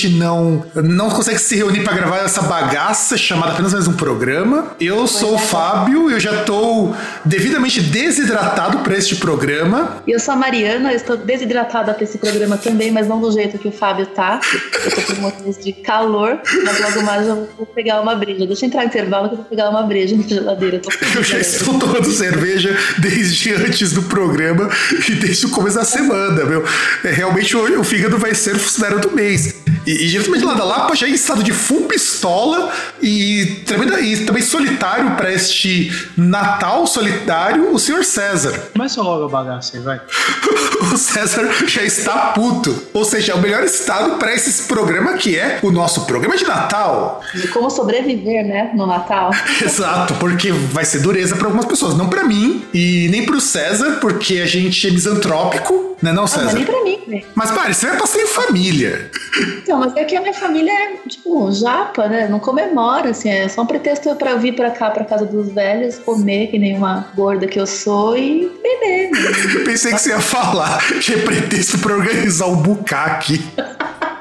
Gente não, não consegue se reunir para gravar essa bagaça chamada apenas mais um programa? Eu sou o Fábio, eu já estou devidamente desidratado para este programa. E eu sou a Mariana, eu estou desidratada para esse programa também, mas não do jeito que o Fábio tá. Eu tô com motivos de calor, mas logo mais eu vou pegar uma breja. Deixa eu entrar no intervalo que eu vou pegar uma breja na geladeira. Eu, eu já estou tomando cerveja desde antes do programa e desde o começo da semana, meu. É, realmente o, o fígado vai ser o funcionário do mês. E, e diretamente lá da Lapa, já em estado de full pistola e, tremenda, e também solitário para este Natal solitário, o senhor César. Começa logo a bagaça aí, vai. o César já está puto. Ou seja, é o melhor estado para esse programa que é o nosso programa de Natal. E como sobreviver, né, no Natal. Exato, porque vai ser dureza para algumas pessoas. Não para mim e nem para o César, porque a gente é misantrópico, né, não, César? Ah, nem pra mim, né? Mas, pare, você vai passar em família. Então, mas é que a minha família é, tipo, japa, né? Não comemora, assim, é só um pretexto pra eu vir pra cá, pra casa dos velhos, comer que nem uma gorda que eu sou e beber. Né? Pensei que você ia falar que é pretexto pra organizar um bucaque.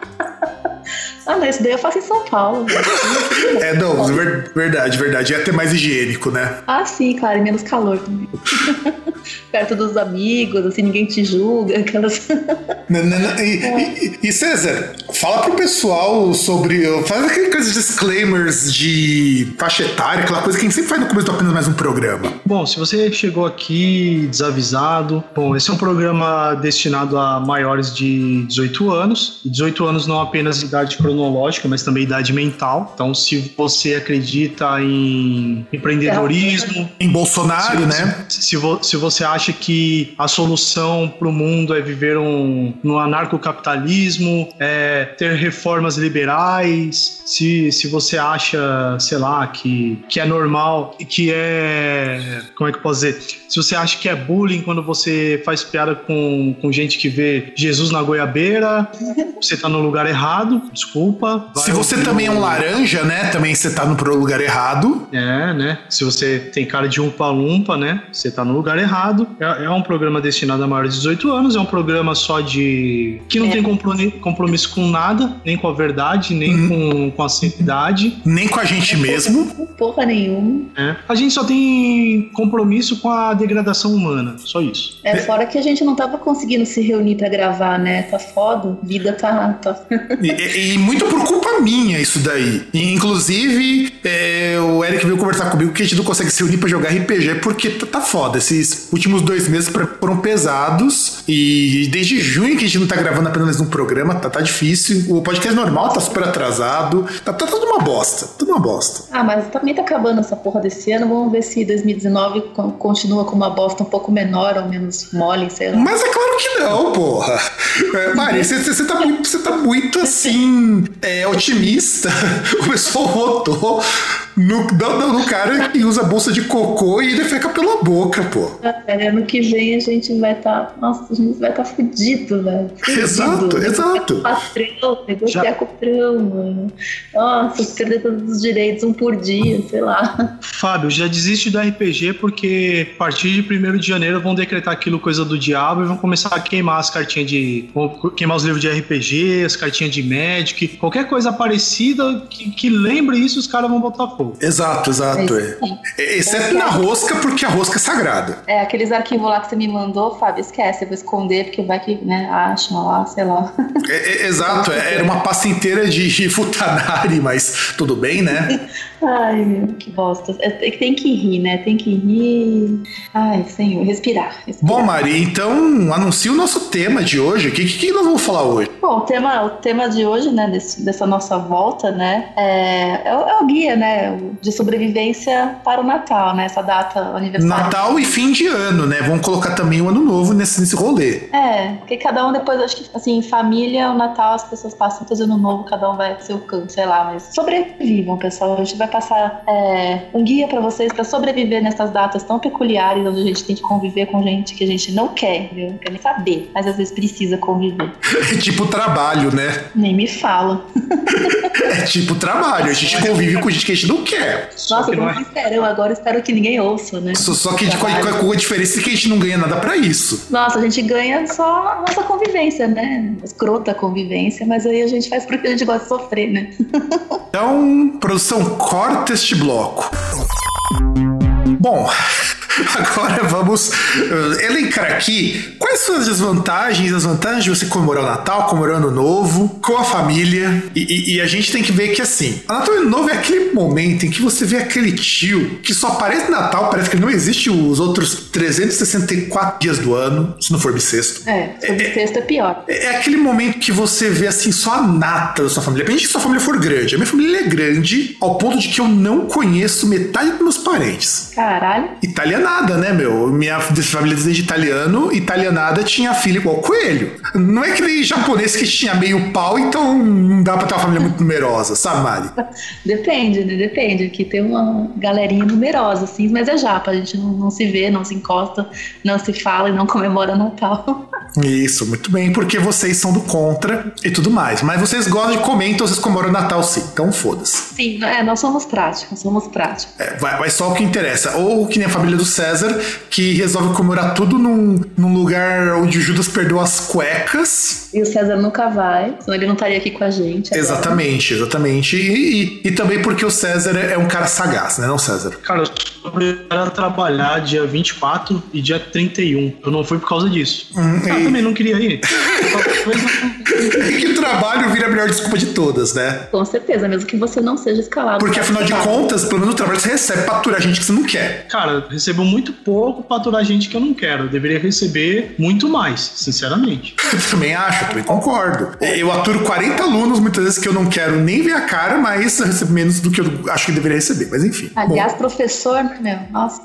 Ah, não, isso daí eu faço em São Paulo. Né? é, não, verdade, verdade. Ia ter mais higiênico, né? Ah, sim, claro, e menos calor também. Perto dos amigos, assim, ninguém te julga, aquelas. não, não, não. E, é. e, e, César, fala pro pessoal sobre. Faz aqueles disclaimers de faixa etária, aquela coisa que a gente sempre faz no começo do apenas mais um programa. Bom, se você chegou aqui desavisado, bom, esse é um programa destinado a maiores de 18 anos. 18 anos não apenas idade cronológica cronológica, mas também idade mental. Então, se você acredita em empreendedorismo. Em Bolsonaro, se, né? Se, se, você acha que a solução para o mundo é viver um, no anarcocapitalismo, é ter reformas liberais, se, se você acha, sei lá, que, que é normal, que é. Como é que eu posso dizer? Se você acha que é bullying quando você faz piada com, com gente que vê Jesus na goiabeira, você tá no lugar errado, desculpa desculpa. Se você também é um laranja, né? Também você tá no lugar errado. É, né? Se você tem cara de umpa-lumpa, né? Você tá no lugar errado. É, é, um programa destinado a maiores de 18 anos, é um programa só de. que não é. tem compromisso com nada, nem com a verdade, nem hum. com, com a sanidade. Nem com a gente mesmo. Porra nenhuma. É. A gente só tem compromisso com a degradação humana, só isso. É, fora que a gente não tava conseguindo se reunir para gravar, né? Tá foda, vida tá. tá... e, e, e muito por culpa minha isso daí. E, inclusive, é, o Eric veio conversar comigo que a gente não consegue se unir pra jogar RPG porque tá, tá foda. Esses últimos dois meses foram pesados e desde junho que a gente não tá gravando apenas um programa, tá, tá difícil. O podcast normal tá super atrasado. Tá, tá tudo uma bosta. Tudo uma bosta. Ah, mas também tá acabando essa porra desse ano. Vamos ver se 2019 continua com uma bosta um pouco menor ou menos mole, sei lá. Mas é claro que não, porra. É, Mari, você tá muito, você tá muito assim é, otimista, o pessoal votou no, no, no, cara que usa bolsa de cocô e defeca pela boca, pô. É, ano que vem a gente vai estar. Tá, nossa, a gente vai estar tá fudido, velho. Exato, exato. Patrão, negociar com o patrão, mano. Nossa, perder todos os direitos, um por dia, sei lá. Fábio, já desiste do RPG porque a partir de 1 de janeiro vão decretar aquilo coisa do diabo e vão começar a queimar as cartinhas de. queimar os livros de RPG, as cartinhas de Magic, qualquer coisa parecida que, que lembre isso, os caras vão botar fogo. Exato, exato. É. é. Exceto na rosca, porque a rosca é sagrada. É, aqueles arquivos lá que você me mandou, Fábio, esquece, eu vou esconder, porque vai que, né, acham lá, sei lá. É, é, exato, é, era uma pasta inteira de futanari, mas tudo bem, né? Ai, meu, que bosta. É, tem que rir, né? Tem que rir. Ai, senhor, respirar. respirar. Bom, Mari, então anuncia o nosso tema de hoje. O que, que, nós vamos falar hoje? Bom, o tema, o tema de hoje, né, desse, dessa nossa volta, né, é, é, o, é o guia, né, de sobrevivência para o Natal, né, essa data aniversário. Natal e fim de ano, né? Vamos colocar também o ano novo nesse, nesse rolê. É, porque cada um depois, acho que, assim, família, o Natal, as pessoas passam todo ano novo, cada um vai pro seu canto, sei lá, mas sobrevivam, pessoal. A gente vai passar é, um guia para vocês para sobreviver nessas datas tão peculiares, onde a gente tem que conviver com gente que a gente não quer, entendeu? Não quer nem saber, mas às vezes precisa conviver. É tipo trabalho, né? Nem me fala. é tipo trabalho, a gente convive com gente que a gente não quer. Nossa, eu não espero, eu agora espero que ninguém ouça, né? Só, só que com a, com a diferença é que a gente não ganha nada para isso. Nossa, a gente ganha só a nossa convivência, né? Escrota convivência, mas aí a gente faz porque a gente gosta de sofrer, né? então, produção, corta este bloco. Bom, Agora vamos uh, elencar aqui quais são as desvantagens, as vantagens de você comemorar o Natal, comemorar o Ano Novo, com a família. E, e, e a gente tem que ver que assim, o Natal e Ano Novo é aquele momento em que você vê aquele tio que só aparece no Natal, parece que não existe os outros 364 dias do ano, se não for bissexto. É, se for bissexto é, é pior. É, é, aquele momento que você vê assim só a nata da sua família. Depende que sua família for grande. A minha família é grande ao ponto de que eu não conheço metade dos meus parentes. Caralho. Italiana italianada, né, meu? Minha família desde italiano, italianada tinha filho igual coelho. Não é que nem japonês que tinha meio pau, então não dá pra ter uma família muito numerosa, sabe, Mari? Depende, né? Depende. Aqui tem uma galerinha numerosa, assim, mas é japa. A gente não, não se vê, não se encosta, não se fala e não comemora Natal. Isso, muito bem, porque vocês são do contra e tudo mais. Mas vocês gostam de comer, então vocês comemoram Natal sim. Então foda-se. Sim, é, nós somos práticos, somos práticos. É, vai, vai só o que interessa. Ou que nem a família do César, que resolve comemorar tudo num, num lugar onde Judas perdeu as cuecas. E o César nunca vai, senão ele não estaria aqui com a gente. Agora. Exatamente, exatamente. E, e, e, também porque o César é um cara sagaz, né, não, César? Cara, eu era trabalhar dia 24 e dia 31. Eu não fui por causa disso. Hum, eu e... também não queria ir. que o trabalho vira a melhor desculpa de todas, né? Com certeza, mesmo que você não seja escalado. Porque afinal de contas, pelo menos no trabalho você recebe pra aturar gente que você não quer. Cara, recebo muito pouco pra aturar gente que eu não quero. Eu deveria receber muito mais, sinceramente. Eu também acho, eu também concordo. Eu aturo 40 alunos muitas vezes que eu não quero nem ver a cara, mas eu recebo menos do que eu acho que deveria receber. Mas enfim. Aliás, bom. professor, meu, nossa.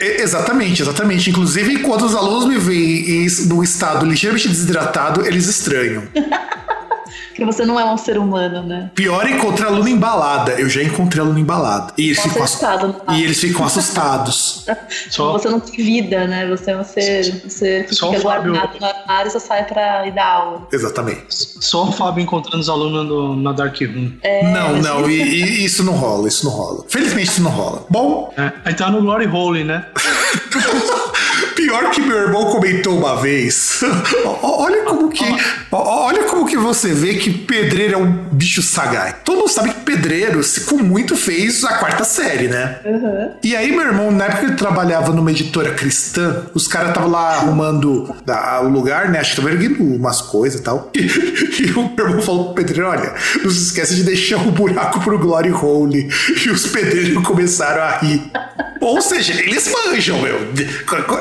exatamente, exatamente. Inclusive, quando os alunos me veem no estado ligeiramente desidratado, eles estranham. Porque você não é um ser humano, né? Pior é encontrar aluno embalada. Eu já encontrei aluno embalada. E eles, ficam, assustado, e eles ficam assustados. Só... Você não tem vida, né? Você é um ser, você só fica guardado no armário e só sai pra ir dar aula. Exatamente. Só o Fábio encontrando os alunos no, na Dark Room. É, não, não. E, e, isso não rola, isso não rola. Felizmente isso não rola. Bom... É, aí tá no Glory Hole, né? Pior que meu irmão comentou uma vez. olha como que. Olha como que você vê que pedreiro é um bicho sagai. Todo mundo sabe que pedreiro, se com muito, fez a quarta série, né? Uhum. E aí, meu irmão, na época que ele trabalhava numa editora cristã, os caras estavam lá arrumando o lugar, né? Acho que estavam erguendo umas coisas e tal. E, e, o meu irmão falou pro pedreiro: olha, não se esquece de deixar o um buraco pro Glory Hole. E os pedreiros começaram a rir. Ou seja, eles manjam, meu.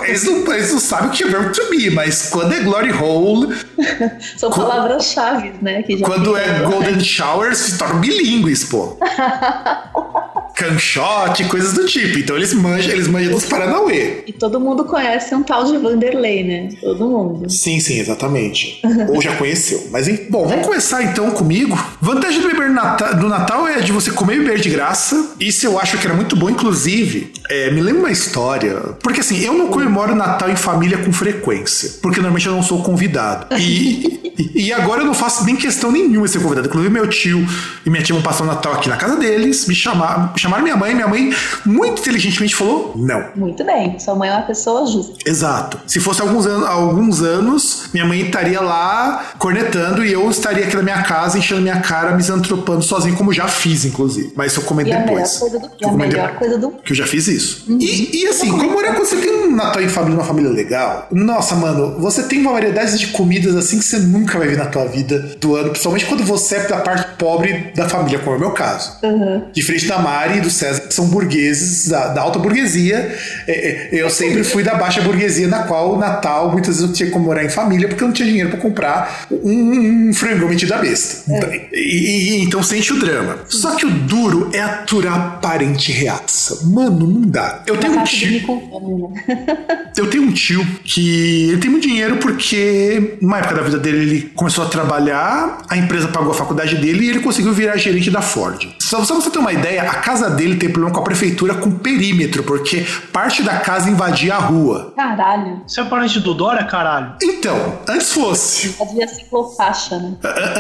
Eles não, eles não sabem o que é verbo to be, mas quando é Glory Hole. São palavras-chave, né? quando é Golden Shower, se tornam bilíngues, pô. Canshot, coisas do tipo. Então eles manjam, eles manjam dos Paranauê. E todo mundo conhece um tal de Vanderlei, né? Todo mundo. Sim, sim, exatamente. Ou já conheceu. Mas, bom, vamos começar então comigo. Vantagem do beber Natal, do Natal é de você comer e beber de graça. Isso eu acho que era muito bom. Inclusive, é, me lembra uma história. Porque assim, eu não comemoro Natal em família com frequência. Porque normalmente eu não sou convidado. E, e agora eu não faço nem questão nenhuma de ser convidado. Inclusive, meu tio e minha tia vão passar o Natal aqui na casa deles, me chamaram chamaram minha mãe, minha mãe muito inteligentemente falou não. Muito bem, sua mãe é uma pessoa justa. Exato. Se fosse alguns, an alguns anos, minha mãe estaria lá cornetando e eu estaria aqui na minha casa enchendo minha cara, misantropando sozinho, como já fiz, inclusive. Mas eu comento e depois. A coisa do, e a melhor coisa do. Que eu já fiz isso. Uhum. E, e, assim, como é quando você tem um Natal em família, uma família legal, nossa, mano, você tem uma variedade de comidas assim que você nunca vai ver na tua vida do ano, principalmente quando você é da parte pobre da família, como é o meu caso. Uhum. Diferente da Mari, E do César são burgueses da, da alta burguesia. É, é, eu sempre fui da baixa burguesia, na qual o Natal muitas vezes eu tinha que comemorar em família porque eu não tinha dinheiro para comprar um, um frango metido à besta. É. E, e, então sente o drama. Só que o duro é aturar parente reaça. Mano, não dá. Eu tenho um tio. Né? eu tenho um tio que ele tem muito dinheiro porque, numa época da vida dele, ele começou a trabalhar, a empresa pagou a faculdade dele e ele conseguiu virar gerente da Ford. Só, só pra você ter uma ideia, a casa dele tem problema com a prefeitura com perímetro, porque parte da casa invadia a rua. Caralho. Você é parente do Dória, caralho? Então, antes fosse. Invadia ciclofaixa, né?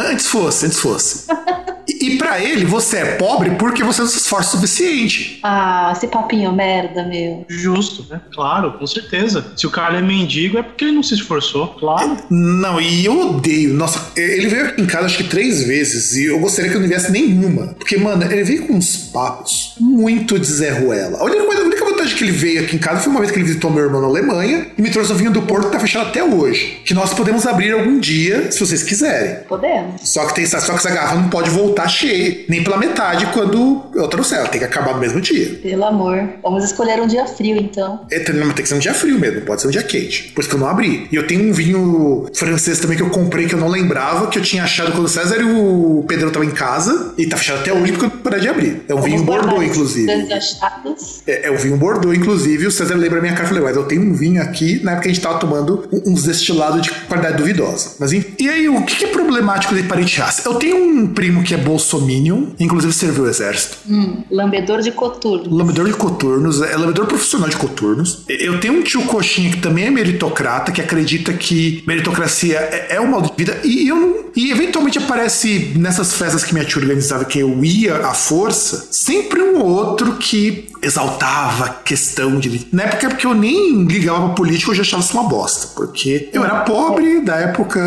Antes fosse, antes fosse. E, para ele, você é pobre porque você não se esforça o suficiente. Ah, esse papinho merda, meu. Justo, né? Claro, com certeza. Se o cara é mendigo, é porque ele não se esforçou, claro. Não, e eu odeio. Nossa, ele veio aqui em casa acho que três vezes e eu gostaria que eu não viesse nenhuma. Porque, mano, ele veio com uns papos muito de Zé Ruela. A única, a vantagem que ele veio aqui em casa foi uma vez que ele visitou meu irmão na Alemanha e me trouxe o vinho do Porto que tá fechado até hoje. Que nós podemos abrir algum dia, se vocês quiserem. Podemos. Só que, tem, só que essa garrafa não pode voltar cheia, nem pela metade quando eu trouxer. Ela tem que acabar no mesmo dia. Pelo amor. Vamos escolher um dia frio, então. É, tem que ser um dia frio mesmo, pode ser um dia quente. Por isso que eu não abri. E eu tenho um vinho francês também que eu comprei que eu não lembrava, que eu tinha achado quando o César e o Pedro estavam em casa. E tá fechado até hoje porque eu parei de abrir. É um Vamos vinho Bordeaux, inclusive. É, é um vinho Bordeaux, inclusive. O César lembra a minha cara e falei, mas eu tenho um vinho aqui, na época a gente tava tomando uns destilados de qualidade duvidosa. Mas e aí, o que é problemático de parente raça? Eu tenho um primo que é bolsominion, inclusive serviu o exército. Hum, lambedor de coturnos. Lambedor de coturnos, é lambedor profissional de coturnos. Eu tenho um tio coxinha que também é meritocrata, que acredita que meritocracia é, é um modo de vida, e eu não e eventualmente aparece nessas festas que minha tia organizava, que eu ia à força, sempre um outro que exaltava a questão de. Na época porque eu nem ligava pra política, eu já achava isso uma bosta. Porque eu era pobre, da época.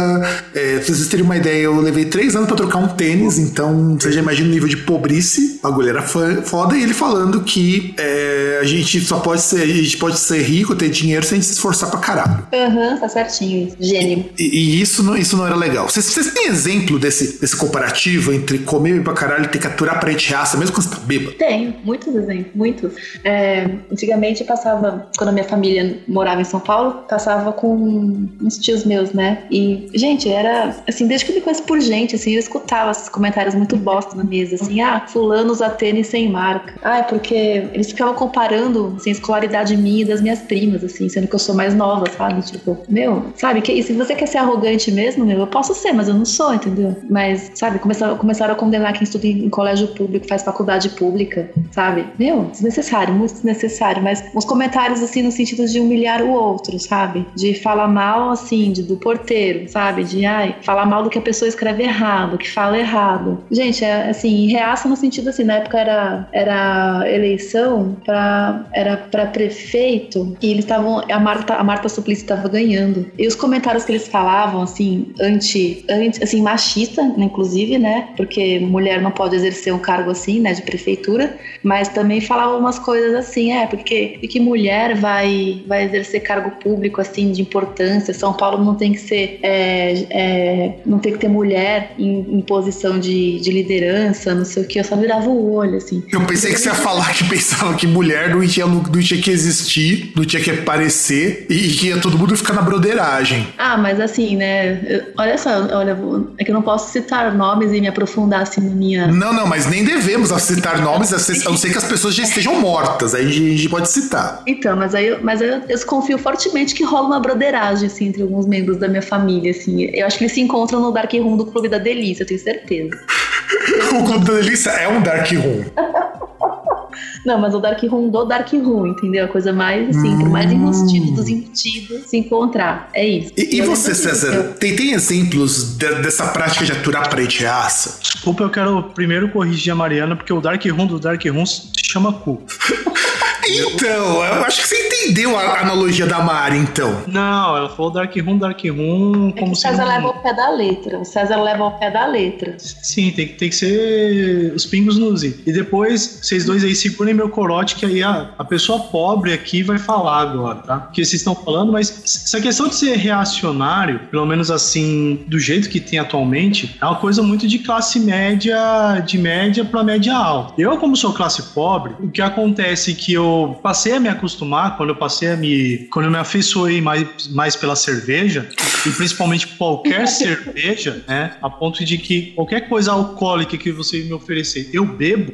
É, pra vocês terem uma ideia, eu levei três anos para trocar um tênis, então você já imagina o nível de pobrice. A bagulho era foda, e ele falando que é, a gente só pode ser. A gente pode ser rico, ter dinheiro, sem se esforçar pra caralho. Aham, uhum, tá certinho. Gênio. E, e, isso, não, isso não era legal. Vocês, vocês tem exemplo desse, desse comparativo entre comer pra caralho e ter que aturar parente raça, mesmo quando você tá bêbado? Tenho, muitos exemplos, muitos. É, antigamente eu passava, quando a minha família morava em São Paulo, passava com uns tios meus, né? E, gente, era assim, desde que eu me conheço por gente, assim, eu escutava esses comentários muito bosta na mesa, assim, ah, fulano usa tênis sem marca. Ah, é porque eles ficavam comparando, assim, a escolaridade minha e das minhas primas, assim, sendo que eu sou mais nova, sabe? Tipo, meu, sabe, que, se você quer ser arrogante mesmo, meu, eu posso ser, mas eu não sou, entendeu? Mas, sabe, começaram, começaram a condenar quem estuda em, colégio público, faz faculdade pública, sabe? Meu, desnecessário, muito desnecessário. Mas uns comentários, assim, no sentido de humilhar o outro, sabe? De falar mal, assim, de, do porteiro, sabe? De, ai, falar mal do que a pessoa escreve errado, que fala errado. Gente, é, assim, reaça no sentido, assim, na época era, era eleição pra, era para prefeito e eles estavam, a Marta, a Marta Suplicy estava ganhando. E os comentários que eles falavam, assim, anti, anti assim, machista, inclusive, né? Porque mulher não pode exercer um cargo assim, né, de prefeitura, mas também falava umas coisas assim, é, porque que mulher vai, vai exercer cargo público, assim, de importância, São Paulo não tem que ser, é, é, não tem que ter mulher em, em posição de, de, liderança, não sei o que, eu só virava o olho, assim. Eu pensei que você ia falar que pensava que mulher não tinha, não tinha que existir, não tinha que aparecer, e que ia todo mundo ficar na broderagem. Ah, mas assim, né, olha só, olha, é que eu não posso citar nomes e me aprofundar assim na minha. Não, não, mas nem devemos citar nomes, a não ser que as pessoas já estejam mortas. Aí a gente pode citar. Então, mas aí mas eu, eu confio fortemente que rola uma broderagem assim, entre alguns membros da minha família. Assim. Eu acho que eles se encontram no Dark Room do Clube da Delícia, eu tenho certeza. o Clube da Delícia é um Dark Room. Não, mas o Dark Room do Dark Room, entendeu? A coisa mais, assim, hum. mais enrustido dos embutidos se encontrar. É isso. E, e você, César, eu... tem, tem exemplos de, dessa prática de aturar parede raça? Desculpa, eu quero primeiro corrigir a Mariana, porque o Dark Room do Dark Room se chama cu. Então, eu acho que você entendeu entendeu a analogia da Mari, então. Não, ela falou Dark Room, Dark Room, É como que o se. César leva ao pé da letra. O César leva ao pé da letra. Sim, tem, que- tem que ser os pingos nos i. E depois, vocês dois aí segurem meu corote, que aí a, a pessoa pobre aqui vai falar agora, tá? Porque vocês estão falando, mas essa questão de ser reacionário, pelo menos assim, do jeito que tem atualmente, é uma coisa muito de classe média, de média para média alta. Eu, como sou classe pobre, o que acontece é que eu passei a me acostumar, quando eu passei a me. Quando eu me afeiçoei mais, mais pela cerveja, e principalmente qualquer cerveja, né? A ponto de que qualquer coisa alcoólica que você me oferecer, eu bebo.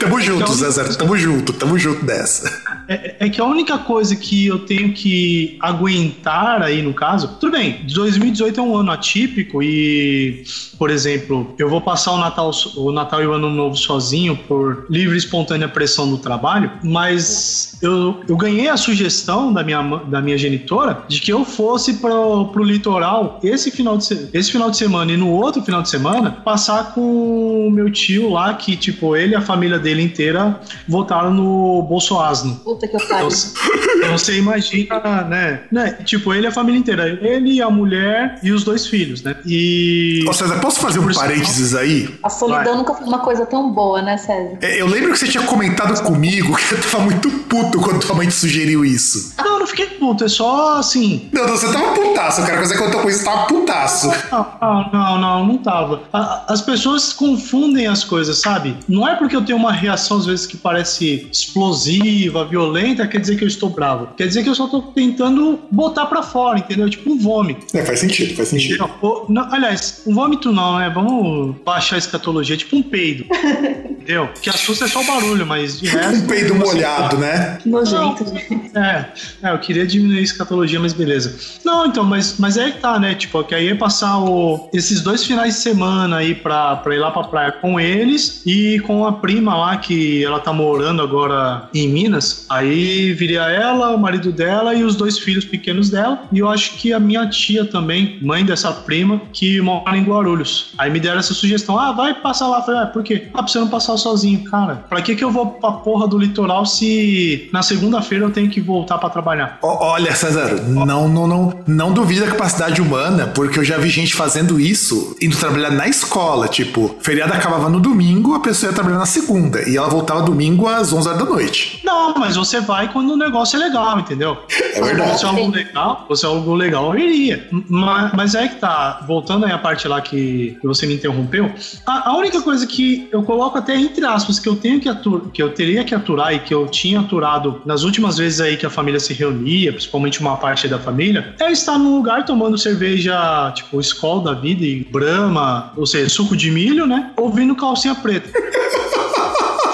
Tamo junto, Então- César. Tamo junto, tamo junto dessa. É, é que a única coisa que eu tenho que aguentar aí no caso, tudo bem, 2018 é um ano atípico e, por exemplo, eu vou passar o Natal, o Natal e o Ano Novo sozinho por livre e espontânea pressão do trabalho, mas eu, eu ganhei a sugestão da minha, da minha genitora de que eu fosse pro, pro litoral esse final, de, se- esse final de semana e no outro final de semana passar com o meu tio lá, que tipo, ele e a família dele inteira votaram no Bolsoasno. Puta que eu pariu. Então você imagina, né, né? Tipo, ele e a família inteira. Ele, a mulher e os dois filhos, né? E. Ô, César, posso fazer um parênteses aí? A solidão Vai. nunca foi uma coisa tão boa, né, César? É, Eu lembro que você tinha comentado comigo que eu tava muito puto quando tua mãe te sugeriu isso. Não, eu não fiquei puto, é só assim. Não, não, você tava putaço, cara. Quando você contou com isso, tava putaço. Não, não, não, não, não tava. A- As pessoas confundem as coisas, sabe? Não é porque eu tenho uma reação, às vezes, que parece explosiva, violenta, quer dizer que eu estou bravo. Quer dizer que eu só tô tentando botar pra fora, entendeu? Tipo um vômito. É, faz sentido, faz sentido. Ou- não, aliás, um vômito não, né? Vamos baixar a escatologia, tipo um peido. entendeu? Que assusta é só o barulho, mas de resto. Um peido você- molhado, né? Que nojento, gente. É, é, eu queria diminuir a escatologia, mas beleza. Não, então, mas, mas é que tá, né? Tipo, que aí é passar o, esses dois finais de semana aí pra, pra ir lá pra praia com eles e com a prima lá, que ela tá morando agora em Minas. Aí viria ela, o marido dela e os dois filhos pequenos dela. E eu acho que a minha tia também, mãe dessa prima, que mora em Guarulhos. Aí me deram essa sugestão: ah, vai passar lá. Eu falei, ah, por quê? Ah, pra você não passar sozinho, cara. Pra que que eu vou pra porra do litoral se na segunda-feira eu tenho que voltar pra trabalhar? Olha, César, não, não, não, não duvida da capacidade humana, porque eu já vi gente fazendo isso, indo trabalhar na escola. Tipo, feriado acabava no domingo, a pessoa ia trabalhar na segunda, e ela voltava domingo às 11 horas da noite. Não, mas você vai quando o negócio é legal, entendeu? É verdade. Se é algo legal, se é algo legal, eu iria. Mas, mas é que tá, voltando aí a parte lá que, que você me interrompeu, a, a única coisa que eu coloco até entre aspas que eu tenho que aturar, que eu teria que aturar e que eu tinha aturado nas últimas vezes aí que a família se reunia, principalmente uma parte da família, é estar num lugar tomando cerveja, tipo, Skol da vida e Brahma, ou seja, suco de milho, né? Ouvindo calcinha preta.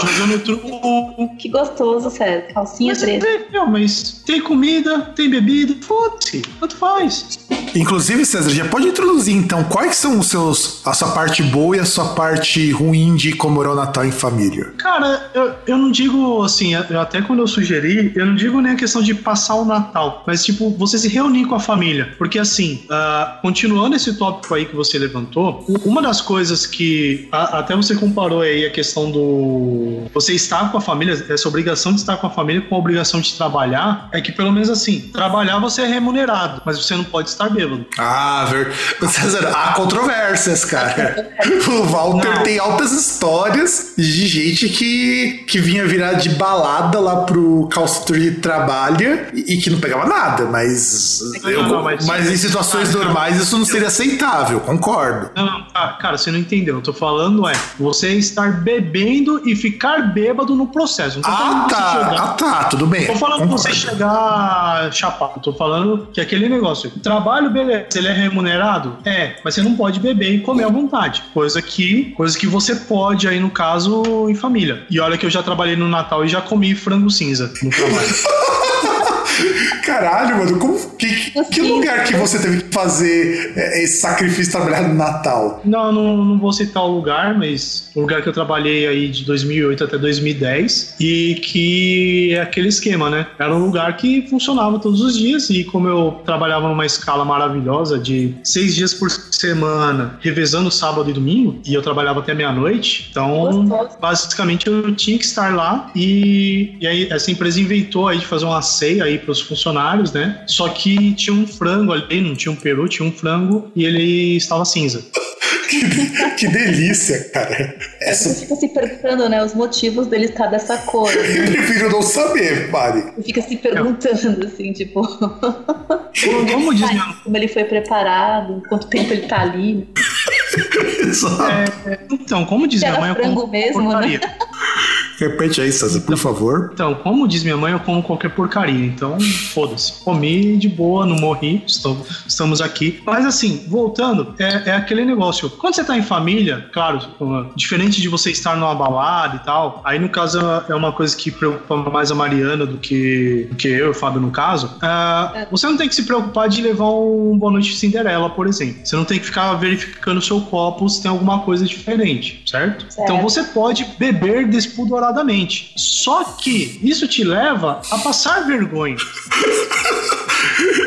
Jogando truco, Que gostoso, César. Calcinha mas, preta. é, não, mas tem comida, tem bebida, foda-se, tanto faz. Inclusive, César, já pode introduzir então quais são os seus a sua parte boa e a sua parte ruim de comemorar o Natal em família. Cara, eu, eu não digo assim, eu- até quando eu sugeri, eu não digo nem a questão de passar o Natal, mas tipo, você se reunir com a família. Porque assim, ah, continuando esse tópico aí que você levantou, uma das coisas que a- até você comparou aí a questão do você estar com a família, essa obrigação de estar com a família com a obrigação de trabalhar, é que pelo menos assim, trabalhar você é remunerado, mas você não pode estar bêbado. Ah, ver... César, há controvérsias, cara. O Walter Não. tem altas histórias de gente que, que vinha virar de balada lá pro de trabalho e, que não pegava nada, mas, eu- Não, mas- mas em situações normais isso não seria aceitável, concordo. Não, não, ah, cara, você não entendeu. Eu tô falando é você estar bebendo e ficar bêbado no processo. Não tô Ah, tá. chegar. Ah, tá, tudo bem. Tô falando de você concordo. chegar chapado. Tô falando que aquele negócio. Trabalho, beleza. Ele é remunerado? É. Mas você não pode beber e comer à vontade. Coisa que, coisa que você pode aí, no caso, em família. E olha que eu já trabalhei no Natal e já comi frango cinza no trabalho. Caralho, mano, como, que, que lugar que você teve que fazer é, esse sacrifício trabalhar no Natal? Não, não, não vou citar o lugar, mas o lugar que eu trabalhei aí de 2008 até 2010 e que é aquele esquema, né? Era um lugar que funcionava todos os dias e como eu trabalhava numa escala maravilhosa de seis dias por semana, revezando sábado e domingo, e eu trabalhava até meia-noite, então basicamente eu tinha que estar lá e, e aí essa empresa inventou aí de fazer uma ceia aí para os funcionários, né? Só que tinha um frango ali, não tinha um peru, tinha um frango e ele estava cinza. que, que, delícia, cara. Essa... Você fica se perguntando, né, os motivos dele estar dessa cor. Né? Eu prefiro não saber, Mari. Você fica se perguntando, assim, tipo... Como, diz Como ele foi preparado, quanto tempo ele tá ali. É, então, como diz minha mãe, eu como mesmo, porcaria. Né? Repete aí, César, por favor. Então, como diz minha mãe, eu como qualquer porcaria. Então, foda-se. Comi de boa, não morri, estou, estamos aqui. Mas assim, voltando, é, é, aquele negócio. Quando você tá em família, claro, diferente de você estar numa balada e tal, aí no caso é uma coisa que preocupa mais a Mariana do que, do que eu e o Fábio no caso. Uh, você não tem que se preocupar de levar um Boa Noite Cinderela, por exemplo. Você não tem que ficar verificando o seu copo se tem alguma coisa diferente, certo? certo. Então você pode beber despudorado só que isso te leva a passar vergonha.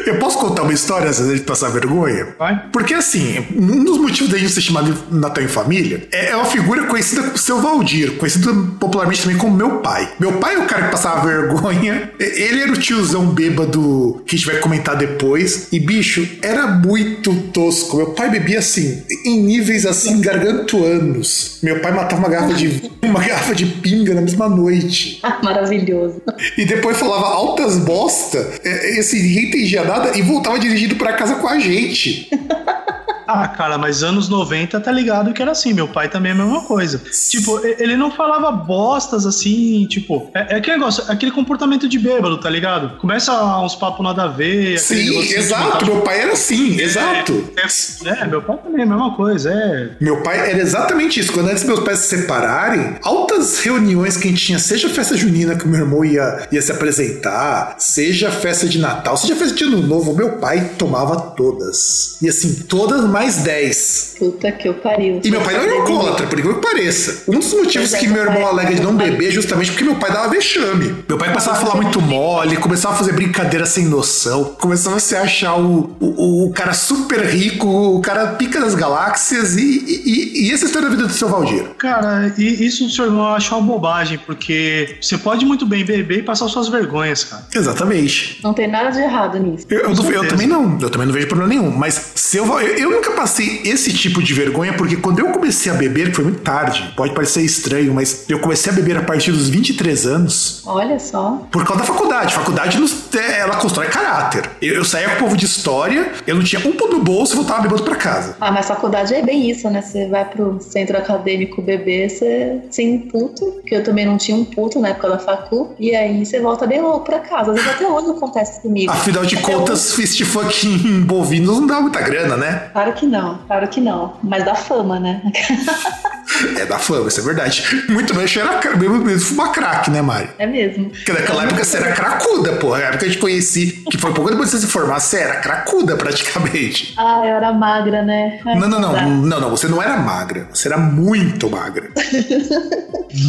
Eu posso contar uma história antes de passar vergonha? Vai. Porque assim, um dos motivos da gente ser chamado Natal em Família é uma figura conhecida como seu Valdir, conhecido popularmente também como meu pai. Meu pai é o cara que passava vergonha. Ele era o tiozão bêbado que a gente vai comentar depois. E bicho, era muito tosco. Meu pai bebia assim, em níveis assim, gargantuanos. Meu pai matava uma garrafa de uma garrafa de pinga na mesma noite. Maravilhoso. E depois falava altas bosta. Esse ninguém entendia nada e voltava dirigindo para casa com a gente. Ah, cara, mas anos 90 tá ligado que era assim. Meu pai também é a mesma coisa. Tipo, ele não falava bostas assim, tipo, é, é aquele negócio, aquele comportamento de bêbado, tá ligado? Começa uns papos nada a ver. Sim, exato. Meu pai era assim, é, exato. É, é, meu pai também é a mesma coisa, é. Meu pai era exatamente isso. Quando antes meus pais se separarem, altas reuniões que a gente tinha, seja festa junina que o meu irmão ia, ia se apresentar, seja festa de Natal, seja festa de Ano Novo, meu pai tomava todas. E assim, todas mais 10. Puta que eu pariu. E meu pai não é alcoólatra, por incrível que pareça. Um dos motivos que meu irmão alega de não beber é justamente porque meu pai dava vexame. Meu pai começava a falar muito mole, começava a fazer brincadeira sem noção, começava a se achar o, o, o cara super rico, o cara pica das galáxias e, e, e essa é história da vida do seu Valdir. Cara, e isso o seu irmão acha uma bobagem, porque você pode muito bem beber e passar suas vergonhas, cara. Exatamente. Não tem nada de errado nisso. Eu, eu, eu também não, eu também não vejo problema nenhum, mas se eu, eu, eu nunca nunca passei esse tipo de vergonha, porque quando eu comecei a beber, que foi muito tarde, pode parecer estranho, mas eu comecei a beber a partir dos 23 anos. Olha só. Por causa da faculdade. Faculdade, é, ela constrói caráter. Eu, saía com o povo de história, eu não tinha um ponto no bolso e voltava bebendo pra casa. Ah, mas faculdade é bem isso, né? Você vai pro centro acadêmico beber, você sem puto, que eu também não tinha um puto na época da facu, e aí você volta bem louco pra casa. Às vezes até hoje acontece comigo. Afinal de até contas, hoje... fist fucking bovinos não dá muita grana, né? Claro que não, claro que não. Mas dá fama, né? é da fama, isso é verdade. Muito bem, era mesmo, mesmo fumar crack, né, Mari? É mesmo. Porque naquela é época você era cracuda, porra. Na época que eu te conheci, que foi pouco depois de você se formar, você era cracuda praticamente. Ah, eu era magra, né? Ai, não, não, não, não, não, você não era magra. Você era muito magra.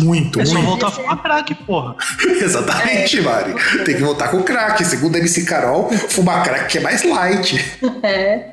muito, é muito. só voltar a fumar crack, porra. Exatamente, é, Mari. Tem que voltar com crack. Segundo a MC Carol, fumar crack é mais light. É.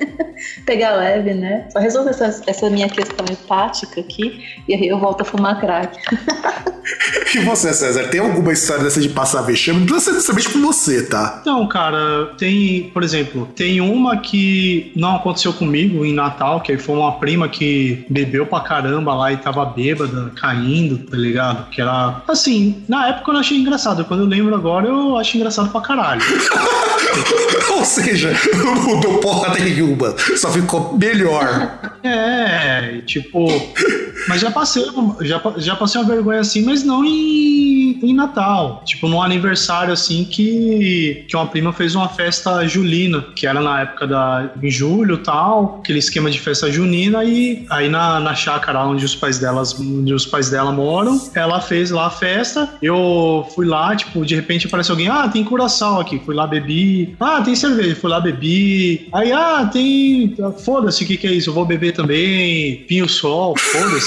Pegar leve, né? Só resolver essa, essa minha questão hepática aqui e aí eu volto a fumar crack. e você, César, tem alguma história dessa de passar vexame? Não precisa ser necessariamente com você, tá? Não, cara, tem, por exemplo, tem uma que não aconteceu comigo em Natal, que foi uma prima que bebeu pra caramba lá e tava bêbada, caindo, tá ligado? Que era, assim, na época eu não achei engraçado. Quando eu lembro agora, eu acho engraçado pra caralho. Ou seja, não mudou porra nenhuma, só ficou melhor. É, tipo, Mas já passei, já, já passei uma vergonha assim, mas não em, em Natal. Tipo, num aniversário assim que, que uma prima fez uma festa julina, que era na época da em julho tal, aquele esquema de festa junina, e aí na, na chácara onde os pais delas, onde os pais dela moram, ela fez lá a festa. Eu fui lá, tipo, de repente aparece alguém, ah, tem curaçao aqui. Fui lá, bebi. Ah, tem cerveja. Fui lá, bebi. Aí, ah, tem. Foda-se, o que, que é isso? Eu vou beber também. Pinho sol, foda-se.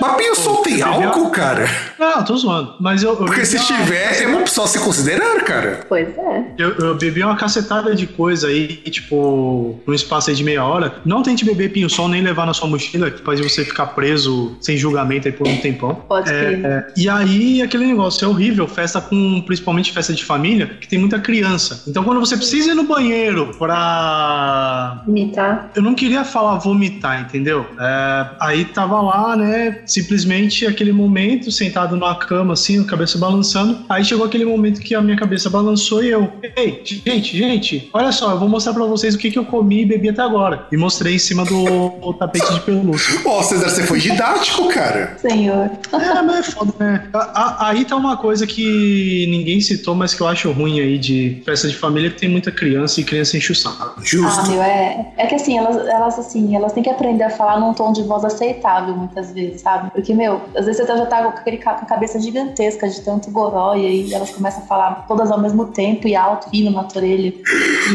Mas pinho sol tem álcool, cara? Não, tô zoando. Mas eu. eu Porque se uma- tiver, é uma opção a se considerar, cara. Pois é. Eu, eu bebi uma cacetada de coisa aí, tipo, num espaço aí de meia hora. Não tente beber pinho sol nem levar na sua mochila, que pode você ficar preso sem julgamento aí por um tempão. Pode É, crer. é, e aí, aquele negócio é horrível, festa com, principalmente festa de família, que tem muita criança. Então, quando você precisa ir no banheiro pra. Imitar. Eu não queria falar vomitar, entendeu? É, aí tava lá, né, simplesmente aquele momento, sentado numa cama, assim, a cabeça balançando. Aí chegou aquele momento que a minha cabeça balançou e eu, ei, gente, gente, olha só, eu vou mostrar pra vocês o que, que eu comi e bebi até agora. E mostrei em cima do tapete de pelúcia. Ó, César, você foi didático, cara. Senhor. É, mas é foda, né? A- a- Aí tá uma coisa que ninguém citou, mas que eu acho ruim aí de festa de família, que tem muita criança e criança enche o saco. Ah, Justo. meu, é. É que assim, elas, elas assim, elas têm que aprender a falar num tom de voz aceitável muitas vezes, sabe? Porque, meu, às vezes você já tá com, aquele, com a cabeça gigantesca de tanto goró, e aí elas começam a falar todas ao mesmo tempo e alto, rindo na tua orelha.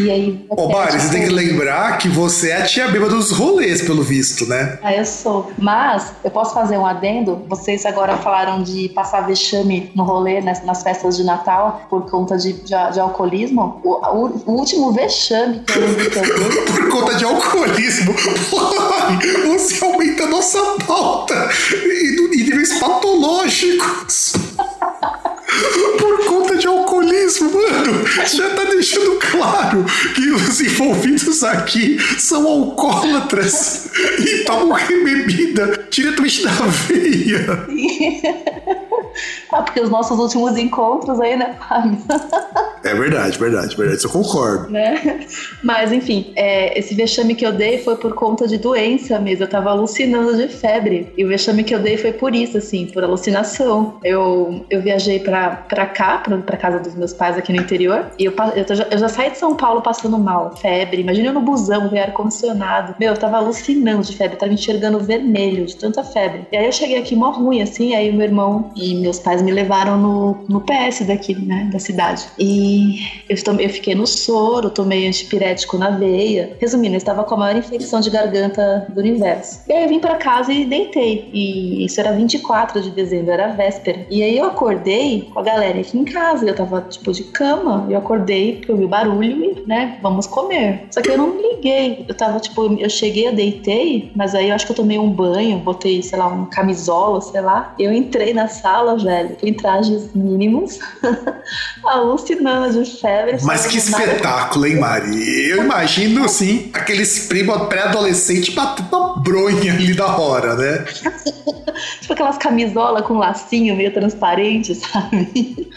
E aí. Ô, Mari, você tem que lembrar que você é a tia bêbada dos rolês, pelo visto, né? Ah, eu sou. Mas eu posso fazer um adendo? Vocês agora falaram de passar vexame no rolê nas, nas festas de Natal por conta de, de, de alcoolismo. O, o- o último vexame que eu lembro que eu dei Por conta de alcoolismo. Você aumenta a nossa pauta em, em níveis patológicos. Por conta de alcoolismo, mano, já tá deixando claro que os envolvidos aqui são alcoólatras e tomam bebida diretamente da veia. Ah, porque os nossos últimos encontros aí, né, Fábio? É verdade, verdade, verdade, isso eu concordo. né? Mas, enfim, é, esse vexame que eu dei foi por conta de doença mesmo. Eu tava alucinando de febre. E o vexame que eu dei foi por isso, assim, por alucinação. Eu, eu viajei pra, pra cá, pra, pra casa dos meus pais aqui no interior. E eu, eu, tô- eu já saí de São Paulo passando mal, febre. Imagina eu no busão, com ar-condicionado. Meu, eu tava alucinando de febre, eu tava enxergando vermelho de tanta febre. E aí eu cheguei aqui mó ruim, assim. Aí o meu irmão e meus pais me levaram no, no PS daqui, né, da cidade. E eu, tomei, eu fiquei no soro, tomei antipirético na veia. Resumindo, eu estava com a maior infecção de garganta do universo. E aí eu vim pra casa e deitei. E isso era 24 de dezembro, era véspera. E aí eu acordei com a galera aqui em casa. Eu tava, tipo, de cama. Eu acordei porque eu vi o barulho e, né, vamos comer. Só que eu não liguei. Eu tava, tipo, eu cheguei, eu deitei, mas aí eu acho que eu tomei um banho, botei, sei lá, uma camisola, sei lá. Eu entrei na sala, velho, em trajes mínimos, alucinando de febre. Mas que espetáculo, hein, Mari? Eu imagino, assim, aqueles primos pré-adolescentes batendo uma bronha ali da hora, né? Tipo aquelas camisolas com lacinho meio transparente, sabe?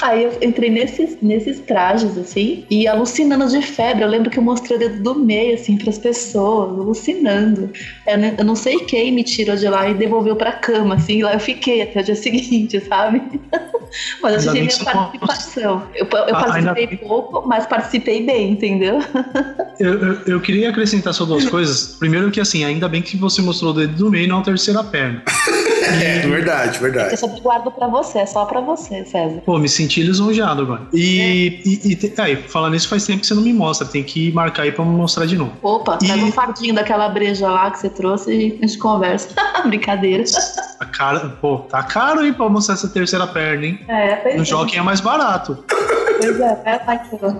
Aí eu entrei nesses, nesses trajes, assim, e alucinando de febre. Eu lembro que eu mostrei o dedo do meio, assim, pras pessoas, alucinando. Eu, não sei quem me tirou de lá e devolveu pra cama, assim, e lá eu fiquei até o dia seguinte, sabe? Mas eu Ainda tive minha participação. Eu, eu Ah, ainda participei pouco, mas participei bem, entendeu? Eu, eu, eu queria acrescentar só duas coisas. Primeiro que, assim, ainda bem que você mostrou o dedo do meio e não a terceira perna. É, verdade, verdade. Eu só guardo pra você, é só pra você, César. Pô, me senti lisonjeado agora. E, e, e te- aí, falando nisso, faz tempo que você não me mostra. Tem que marcar aí pra me mostrar de novo. Opa, E- pega um fardinho daquela breja lá que você trouxe e a gente conversa. Brincadeira. Tá caro, pô, tá caro, hein, pra mostrar essa terceira perna, hein? É, pois No é. jockey é mais barato. Pois é, é aqui, ó.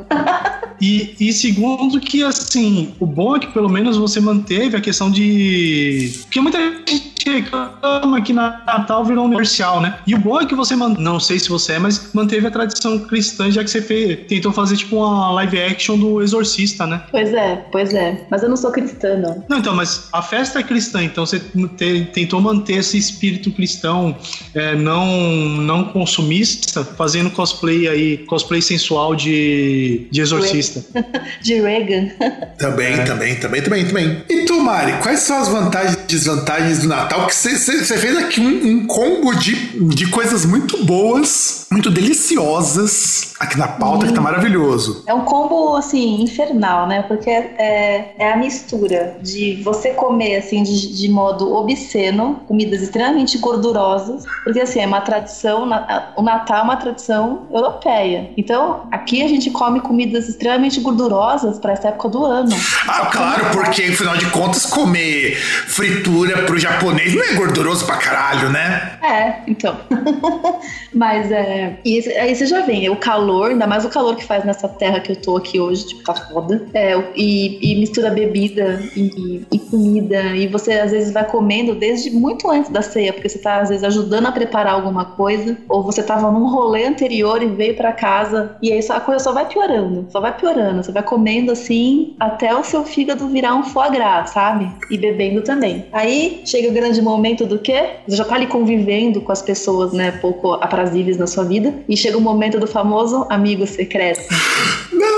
E, e segundo que, assim, o bom é que pelo menos você manteve a questão de... Porque muita gente reclama que Natal virou um comercial, né? E o bom é que você, man... não sei se você é, mas manteve a tradição cristã, já que você fez, tentou fazer, tipo, uma live action do Exorcista, né? Pois é, pois é. Mas eu não sou cristã, não. Não, então, mas a festa é cristã, então você te- tentou manter esse espírito cristão é, não, não consumista, fazendo cosplay aí, cosplay sensual de, de exorcista. De Reagan. Também, É. também, também, também, também. E tu, Mari, quais são as vantagens desvantagens do Natal, que você fez aqui um, um, combo de, de coisas muito boas, muito deliciosas aqui na pauta, hum. que tá maravilhoso. É um combo, assim, infernal, né? Porque é, é a mistura de você comer, assim, de, de modo obsceno, comidas extremamente gordurosas, porque, assim, é uma tradição, o Natal é uma tradição europeia. Então, aqui a gente come comidas extremamente gordurosas para essa época do ano. Ah, claro, porque, afinal de contas, comer fritura pro japonês não é gorduroso pra caralho, né? É, então. Mas é. E aí você já vê, o calor, ainda mais o calor que faz nessa terra que eu tô aqui hoje, tipo, tá foda. É, e, e mistura bebida e, e, comida. E você às vezes vai comendo desde muito antes da ceia, porque você tá às vezes ajudando a preparar alguma coisa, ou você tava num rolê anterior e veio para casa, e aí a coisa só vai piorando, só vai piorando. Você vai comendo assim até o seu fígado virar um foie gras, sabe? E bebendo também. Aí chega o grande momento do quê? Você já tá ali convivendo com as pessoas, né, pouco aprazíveis na sua vida, e chega o momento do famoso amigo secreto.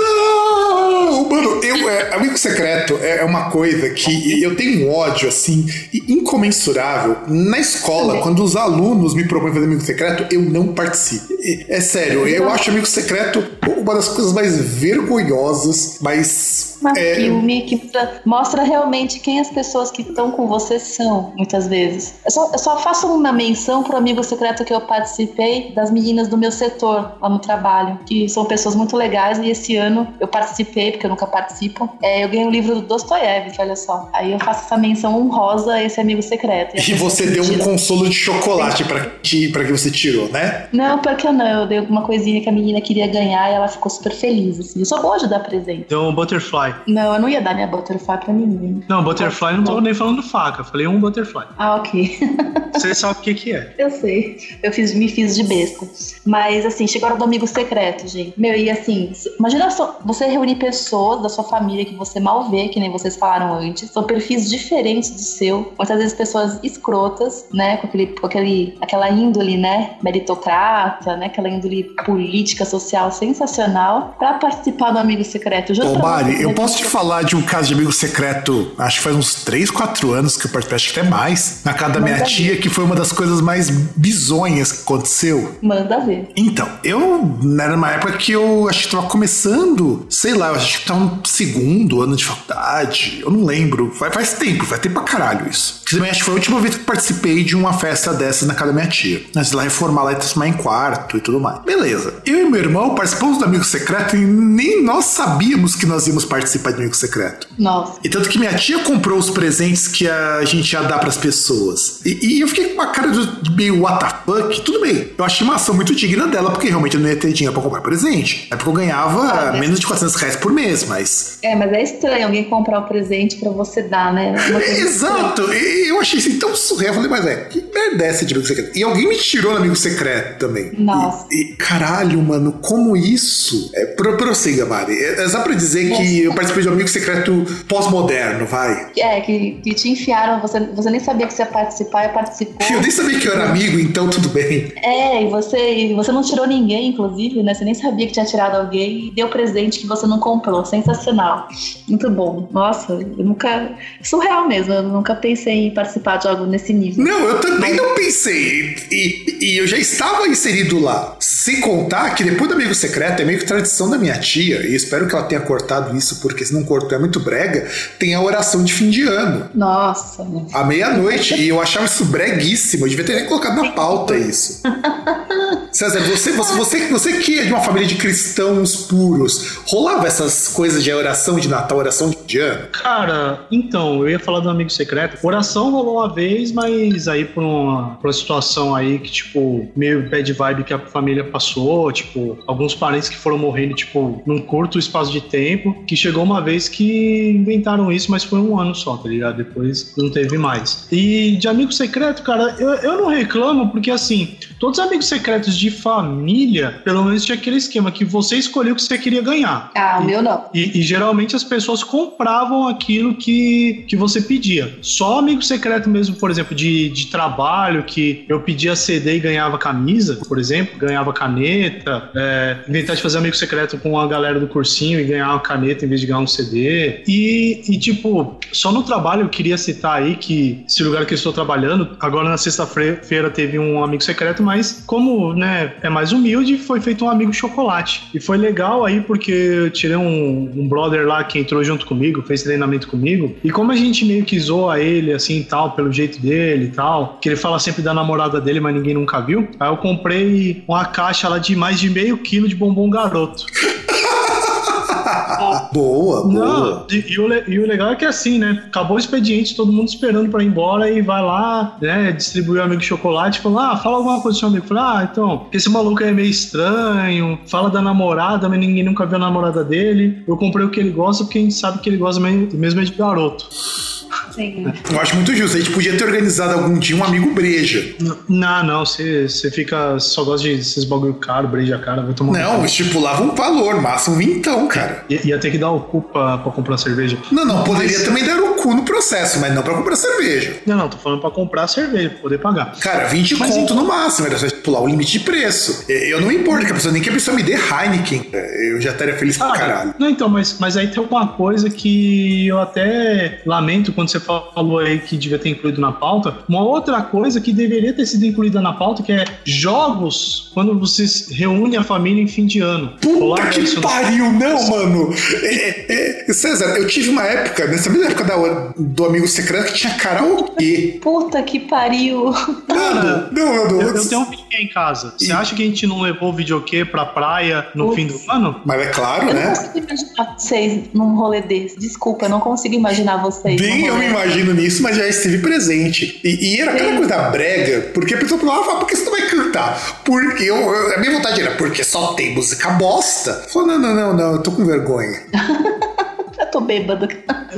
Não! Mano, eu, é, amigo secreto é, é uma coisa que eu tenho um ódio, assim, incomensurável. Na escola, quando os alunos me propõem fazer amigo secreto, eu não participo. É sério, eu acho amigo secreto uma das coisas mais vergonhosas, mais um é... filme que mostra realmente quem as pessoas que estão com você são, muitas vezes. Eu só, eu só faço uma menção pro amigo secreto que eu participei das meninas do meu setor lá no trabalho, que são pessoas muito legais e esse ano eu participei, porque eu nunca participo. É, eu ganhei o um livro do Dostoiévski, olha só. Aí eu faço essa menção honrosa a esse amigo secreto. E, e você deu um consolo de chocolate para que, pra que você tirou, né? Não, porque não. Eu dei alguma coisinha que a menina queria ganhar e ela ficou super feliz, assim. Eu só gosto de dar presente. Deu um butterfly. Não, eu não ia dar minha butterfly pra ninguém. Não, butterfly não tô nem falando faca, falei um butterfly. Ah, ok. Você sabe o que que é. Eu sei. Eu fiz, me fiz de besta. Mas assim, chegou a hora do amigo secreto, gente. Meu, e assim, imagina só, você reunir pessoas da sua família que você mal vê, que nem vocês falaram antes. São perfis diferentes do seu. Muitas vezes pessoas escrotas, né? Com, aquele, com aquele, aquela índole, né? Meritocrata, né? Aquela índole política, social sensacional, pra participar do amigo secreto. Ô, Mari, eu posso te falar de um caso de amigo secreto, acho que faz uns 3, 4 anos que eu participei, acho que até mais, na casa da minha Manda tia, ver. que foi uma das coisas mais bizonhas que aconteceu. Manda ver. Então, eu, era uma época que eu acho que tava começando, sei lá, eu acho que tava no segundo ano de faculdade, eu não lembro, faz, faz tempo, faz tempo pra caralho isso. Também acho que foi a última vez que participei de uma festa dessas na casa da minha tia. Nós lá reformar lá e transformar em quarto e tudo mais. Beleza. Eu e meu irmão participamos do Amigo Secreto e nem nós sabíamos que nós íamos participar do Amigo Secreto. Nossa. E tanto que minha tia comprou os presentes que a gente ia dar pras pessoas. E, e eu fiquei com uma cara de meio what the fuck. Tudo bem. Eu achei uma ação muito digna dela, porque realmente eu não ia ter dinheiro pra comprar presente. É porque eu ganhava ah, menos de 400 reais por mês, mas. É, mas é estranho alguém comprar o um presente pra você dar, né? Exato. E eu achei assim tão surreal. Eu falei, mas é, que merda é essa de amigo secreto? E alguém me tirou no amigo secreto também. Nossa. E, e caralho, mano, como isso? É, pro, prossiga, Mari. É, é só pra dizer Nossa. que eu participei de um amigo secreto pós-moderno, vai. É, que, que te enfiaram, você, você nem sabia que você ia participar e participou. Eu nem sabia que eu era amigo, então tudo bem. É, e você, você não tirou ninguém, inclusive, né? Você nem sabia que tinha tirado alguém e deu presente que você não comprou. Sensacional. Muito bom. Nossa, eu nunca. Surreal mesmo, eu nunca pensei em participar de algo nesse nível. Não, eu também não pensei. E, e eu já estava inserido lá. Sem contar que depois do Amigo Secreto é meio que tradição da minha tia, e espero que ela tenha cortado isso, porque se não cortou é muito brega, tem a oração de fim de ano. Nossa. À meia-noite. e eu achava isso breguíssimo. Eu devia ter nem colocado na pauta isso. César, você, você, você, você que é de uma família de cristãos puros, rolava essas coisas de oração de Natal, oração de ano? Cara, então, eu ia falar do amigo secreto. Oração rolou uma vez, mas aí por uma, por uma situação aí que, tipo, meio bad vibe que a família passou, tipo, alguns parentes que foram morrendo, tipo, num curto espaço de tempo, que chegou uma vez que inventaram isso, mas foi um ano só, tá ligado? Depois não teve mais. E de amigo secreto, cara, eu, eu não reclamo, porque assim, todos os amigos secretos de de família, pelo menos tinha aquele esquema que você escolheu o que você queria ganhar. Ah, o meu não. E, e, geralmente as pessoas compravam aquilo que, que você pedia. Só amigo secreto mesmo, por exemplo, de, de trabalho, que eu pedia CD e ganhava camisa, por exemplo, ganhava caneta, é, inventar de fazer amigo secreto com a galera do cursinho e ganhar uma caneta em vez de ganhar um CD. E, e tipo, só no trabalho eu queria citar aí que esse lugar que eu estou trabalhando, agora na sexta-feira teve um amigo secreto, mas como né, é mais humilde, foi feito um amigo chocolate. E foi legal aí porque eu tirei um, um brother lá que entrou junto comigo, fez treinamento comigo. E como a gente meio que zoa ele assim tal, pelo jeito dele e tal, que ele fala sempre da namorada dele, mas ninguém nunca viu. Aí eu comprei uma caixa lá de mais de meio quilo de bombom garoto. boa, boa. Não, e, e, o, e, o, legal é que é assim, né? Acabou o expediente, todo mundo esperando pra ir embora e vai lá, né? Distribui o amigo chocolate, fala, ah, fala alguma coisa do seu amigo. Fala, ah, então, esse maluco é meio estranho, fala da namorada, mas ninguém nunca viu a namorada dele. Eu comprei o que ele gosta porque a gente sabe que ele gosta mesmo é de garoto. Sim. Eu acho muito justo. A gente podia ter organizado algum dia um amigo breja. Não, não, você, você fica. Só gosta de esses bagulho caro, breja cara, vai tomar. Não, um estipulava um valor, máximo vintão, cara. I, ia ter que dar o cu pra, pra comprar cerveja. Não, não, poderia mas... também dar o cu no processo, mas não pra comprar cerveja. Não, não, tô falando pra comprar cerveja, pra poder pagar. Cara, 20 mas conto no máximo, era só estipular o limite de preço. Eu não me importo que a pessoa, nem que a pessoa me dê Heineken. Eu já estaria feliz ah, pra caralho. Não, então, mas, mas aí tem uma coisa que eu até lamento quando você falou aí que devia ter incluído na pauta. Uma outra coisa que deveria ter sido incluída na pauta, que é jogos quando vocês reúnem a família em fim de ano. Puta que pariu, no... não, mano. É, é, César, eu tive uma época, nessa mesma época da, do Amigo Secreto, que tinha karaokê. Puta que pariu. Cara, não, não, eu, eu tenho um videokê em casa. Você acha que a gente não levou o videokê pra praia no Ups. fim do ano? Mas é claro, eu né? Eu não consigo imaginar vocês num rolê desse. Desculpa, eu não consigo imaginar vocês. Nem eu me imagino nisso, mas já estive presente. E, e era aquela coisa brega, porque a pessoa falava, ah, por que você não vai cantar? Porque eu, a minha vontade era, porque só tem música bosta. Falei, não, não, não, não, eu tô com vergonha. eu tô bêbado.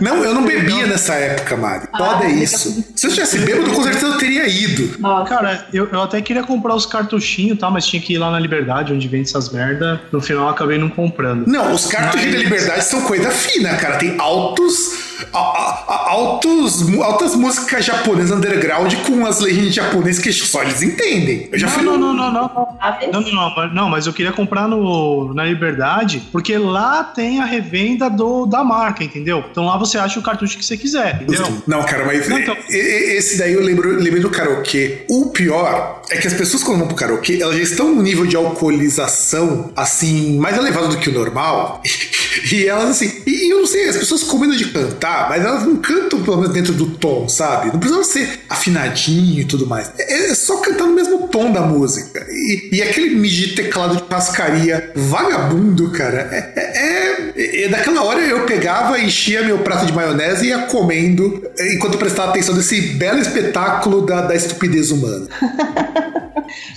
Não, eu não bebia nessa época, Mari. Ah, Foda é isso. Se eu tivesse bêbado, com certeza eu teria ido. Nossa. Cara, eu, eu até queria comprar os cartuchinhos e tal, mas tinha que ir lá na Liberdade, onde vende essas merda. No final eu acabei não comprando. Não, os cartuchinhos da Liberdade são coisa fina, cara. Tem altos altos, altas músicas japonesas underground com as legendas japonesas que só eles entendem. Eu já não, fui não, no... não, não, não, não, não, não, não, mas eu queria comprar no, na Liberdade, porque lá tem a revenda do, da marca, entendeu? Então lá você acha o cartucho que você quiser, entendeu? Não, cara, mas não, então... esse daí eu lembro, lembrei do karaokê. O pior é que as pessoas quando vão pro karaokê, elas já estão num nível de alcoolização, assim, mais elevado do que o normal. e elas, assim, e eu não sei, as pessoas com medo de cantar, mas elas não cantam pelo menos dentro do tom, sabe? Não precisa ser afinadinho e tudo mais. É, é só cantar no mesmo tom da música. E, e aquele midi teclado de pascaria vagabundo, cara, é, é, é, é, Daquela hora eu pegava, enchia meu prato de maionese e ia comendo enquanto prestava atenção nesse belo espetáculo da, da estupidez humana.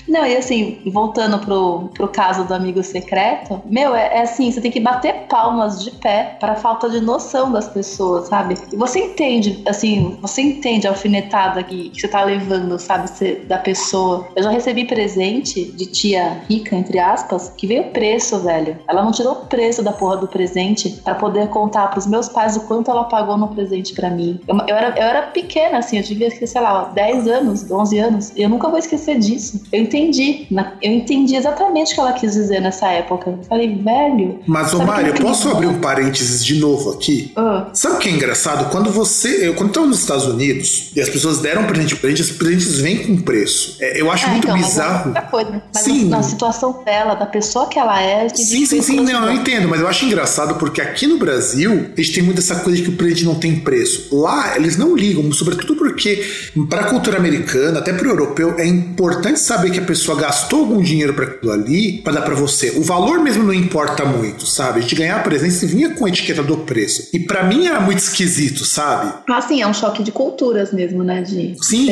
Não, e assim, voltando pro, pro caso do amigo secreto, meu, é, é assim, você tem que bater palmas de pé para falta de noção das pessoas, sabe? E você entende, assim, você entende a alfinetada que, que você tá levando, sabe, você, da pessoa. Eu já recebi presente de tia rica, entre aspas, que veio preço, velho. Ela não tirou o preço da porra do presente para poder contar pros meus pais o quanto ela pagou no presente para mim. Eu, eu, era, eu era pequena, assim, eu devia, sei lá, 10 anos, 11 anos, e eu nunca vou esquecer disso. Eu entendi. Eu entendi exatamente o que ela quis dizer nessa época. Eu falei, velho. Mas, ô Mário, posso abrir um parênteses de novo aqui? Uh. Sabe o que é engraçado? Quando você. Eu, quando estava nos Estados Unidos e as pessoas deram presente pra gente, os presentes vêm com preço. É, eu acho é, muito então, bizarro. Mas é coisa. Mas sim. Na situação dela, da pessoa que ela é. Sim, sim, sim. Não, eu entendo, mas eu acho engraçado porque aqui no Brasil a gente tem muito essa coisa de que o presente não tem preço. Lá, eles não ligam, sobretudo porque, para a cultura americana, até para o europeu, é importante saber que a pessoa gastou algum dinheiro para aquilo ali para dar para você. O valor mesmo não importa muito, sabe? Gente ganhar a presença vinha com a etiqueta do preço. E para mim era muito esquisito, sabe? Ah, sim, é um choque de culturas mesmo, né? De sim.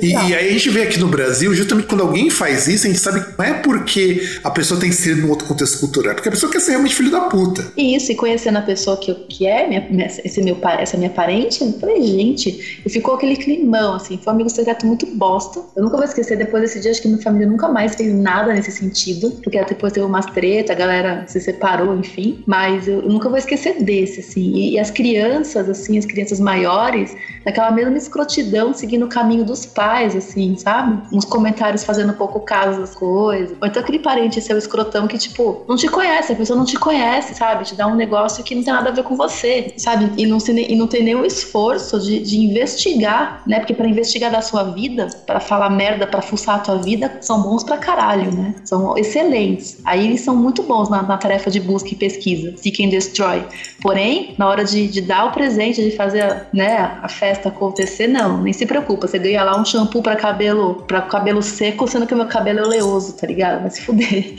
E, e, aí a gente vê aqui no Brasil, justamente quando alguém faz isso, a gente sabe que não é porque a pessoa tem que ser num outro contexto cultural, é porque a pessoa quer ser realmente filho da puta. Isso, e conhecendo a pessoa que, que é, minha, esse meu, essa minha parente, eu falei, gente, e ficou aquele climão, assim, foi um amigo secreto muito bosta. Eu nunca vou esquecer, depois desse dia, acho que minha família nunca mais fez nada nesse sentido, porque depois teve umas treta, a galera se separou, enfim. Mas eu nunca vou esquecer desse, assim. E, e as crianças, assim, as crianças maiores, naquela mesma escrotidão, seguindo o caminho dos pais, assim, sabe? Uns comentários fazendo pouco caso das coisas. Ou então aquele parente seu escrotão que, tipo, não te conhece, a pessoa não te conhece, sabe? Te dá um negócio que não tem nada a ver com você, sabe? E não, se, e não tem nenhum esforço de, de investigar, né? Porque para investigar da sua vida, para falar merda, para fuçar a tua vida, são bons pra caralho, né? São excelentes. Aí eles são muito bons na, na tarefa de busca e pesquisa, seek and destroy. Porém, na hora de, de dar o presente, de fazer né, a festa acontecer, não, nem se preocupa. Você ganha lá um shampoo para cabelo, para cabelo seco, sendo que o meu cabelo é oleoso, tá ligado? Vai se fuder.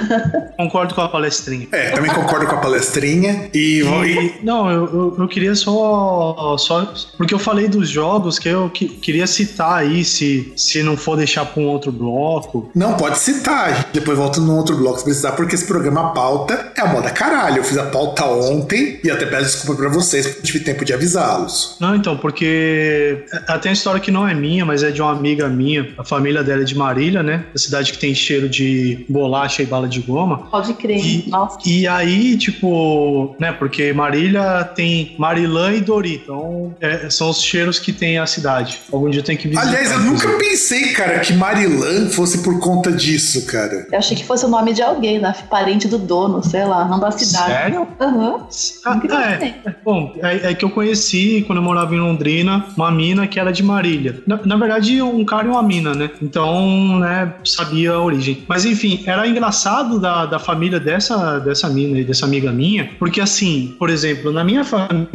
Concordo com a palestrinha. É, também concordo com a palestrinha. E, e... não, eu, eu, eu, queria só, só. Porque eu falei dos jogos que eu que, queria citar aí, se, se não for deixar para um outro bloco. Não, pode citar. Depois volta num outro bloco se precisar, porque esse programa pauta é a moda caralho. Eu fiz a pauta ontem e até peço desculpa para vocês, porque tive tempo de avisá-los. Não, então, porque até a história que não é minha, mas é de uma amiga minha. A família dela é de Marília, né? A cidade que tem cheiro de bolacha e bala de goma. Pode crer, e, nossa. E aí, tipo, né? Porque Marília tem Marilã e Dori. Então, é, são os cheiros que tem a cidade. Algum dia tem que visitar. Aliás, eu nunca pensei, cara, que Marilã fosse por conta disso, cara. Eu achei que fosse o nome de alguém, né? Parente do dono, sei lá, não da cidade. Sério? Aham. Uhum. Ah, é. Bom, é, é, que eu conheci quando eu morava em Londrina uma mina que era de Marília. Na, na, verdade, um cara e uma mina, né? Então, né, sabia a origem. Mas enfim, era engraçado da, da família dessa, dessa mina e dessa amiga minha, porque assim, por exemplo, na minha família,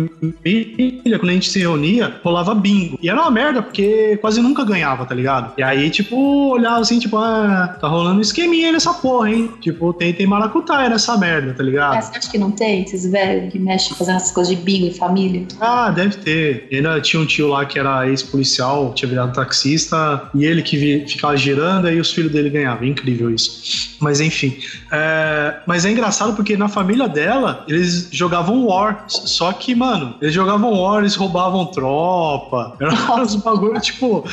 quando a gente se reunia, rolava bingo. E era uma merda, porque quase nunca ganhava, tá ligado? E aí, tipo, olhava assim, tipo, ah, tá rolando um esqueminha nessa porra, hein? Tipo, tem, tem maracutaia nessa merda, tá ligado? É, você acha que não tem? Esses velhos que mexem fazendo essas coisas de bingo em família? Ah, deve ter. E ainda tinha um tio lá que era ex-policial, tinha virado taxista, e ele que vi, ficava girando, aí os filhos dele ganhavam. Incrível isso. Mas enfim. É, mas é engraçado porque na família dela, eles jogavam War. Só que, mano, eles jogavam War, eles roubavam tropa. Era uns bagulho, tipo,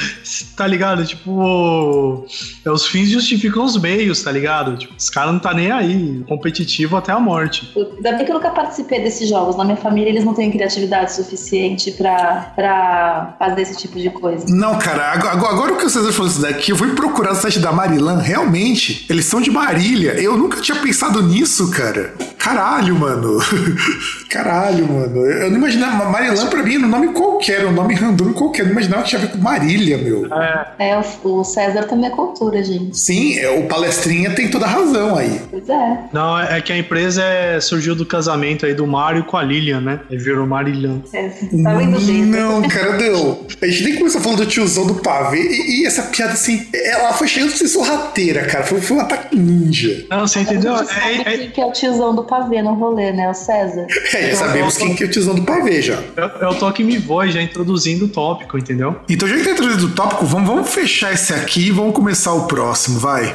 tá ligado? Tipo, é, os fins justificam os meios, tá ligado? Tipo, os caras não tá nem aí. Competitivo até a morte. Ainda bem que eu nunca participei desses jogos. Na minha família, eles não têm criatividade suficiente pra, pra fazer esse tipo de coisa. Não, cara, agora, agora que o César falou isso daqui, eu fui procurar o site da Marilã. Realmente, eles são de Marília. Eu nunca tinha pensado nisso, cara. Caralho, mano. Caralho, mano. Eu não imaginava. Marilã, pra mim, era um nome qualquer, um nome random qualquer. Eu não imaginava que tinha a ver com Marília, meu. É, é o, César também é cultura, gente. Sim, é, o palestrinha tem toda a razão aí. Pois é. Não, é, é que a empresa é, surgiu do casamento aí do Mário com a Lilian, né? Ele virou Marilhã. É, tá vendo jeito. Não, cara, deu. A gente nem começou falando do tiozão do pavê e, e essa piada assim, ela foi cheia de ser sorrateira, cara. Foi, foi um ataque ninja. Não, você entendeu? É, é, quem que é o tiozão do pavê no rolê, né? O César. É, já sabemos quem que é o tiozão do pavê já. É, o toque me voz, já introduzindo o tópico, entendeu? Então, já que tá introduzindo o tópico, vamos, vamos fechar esse aqui e vamos começar o próximo, vai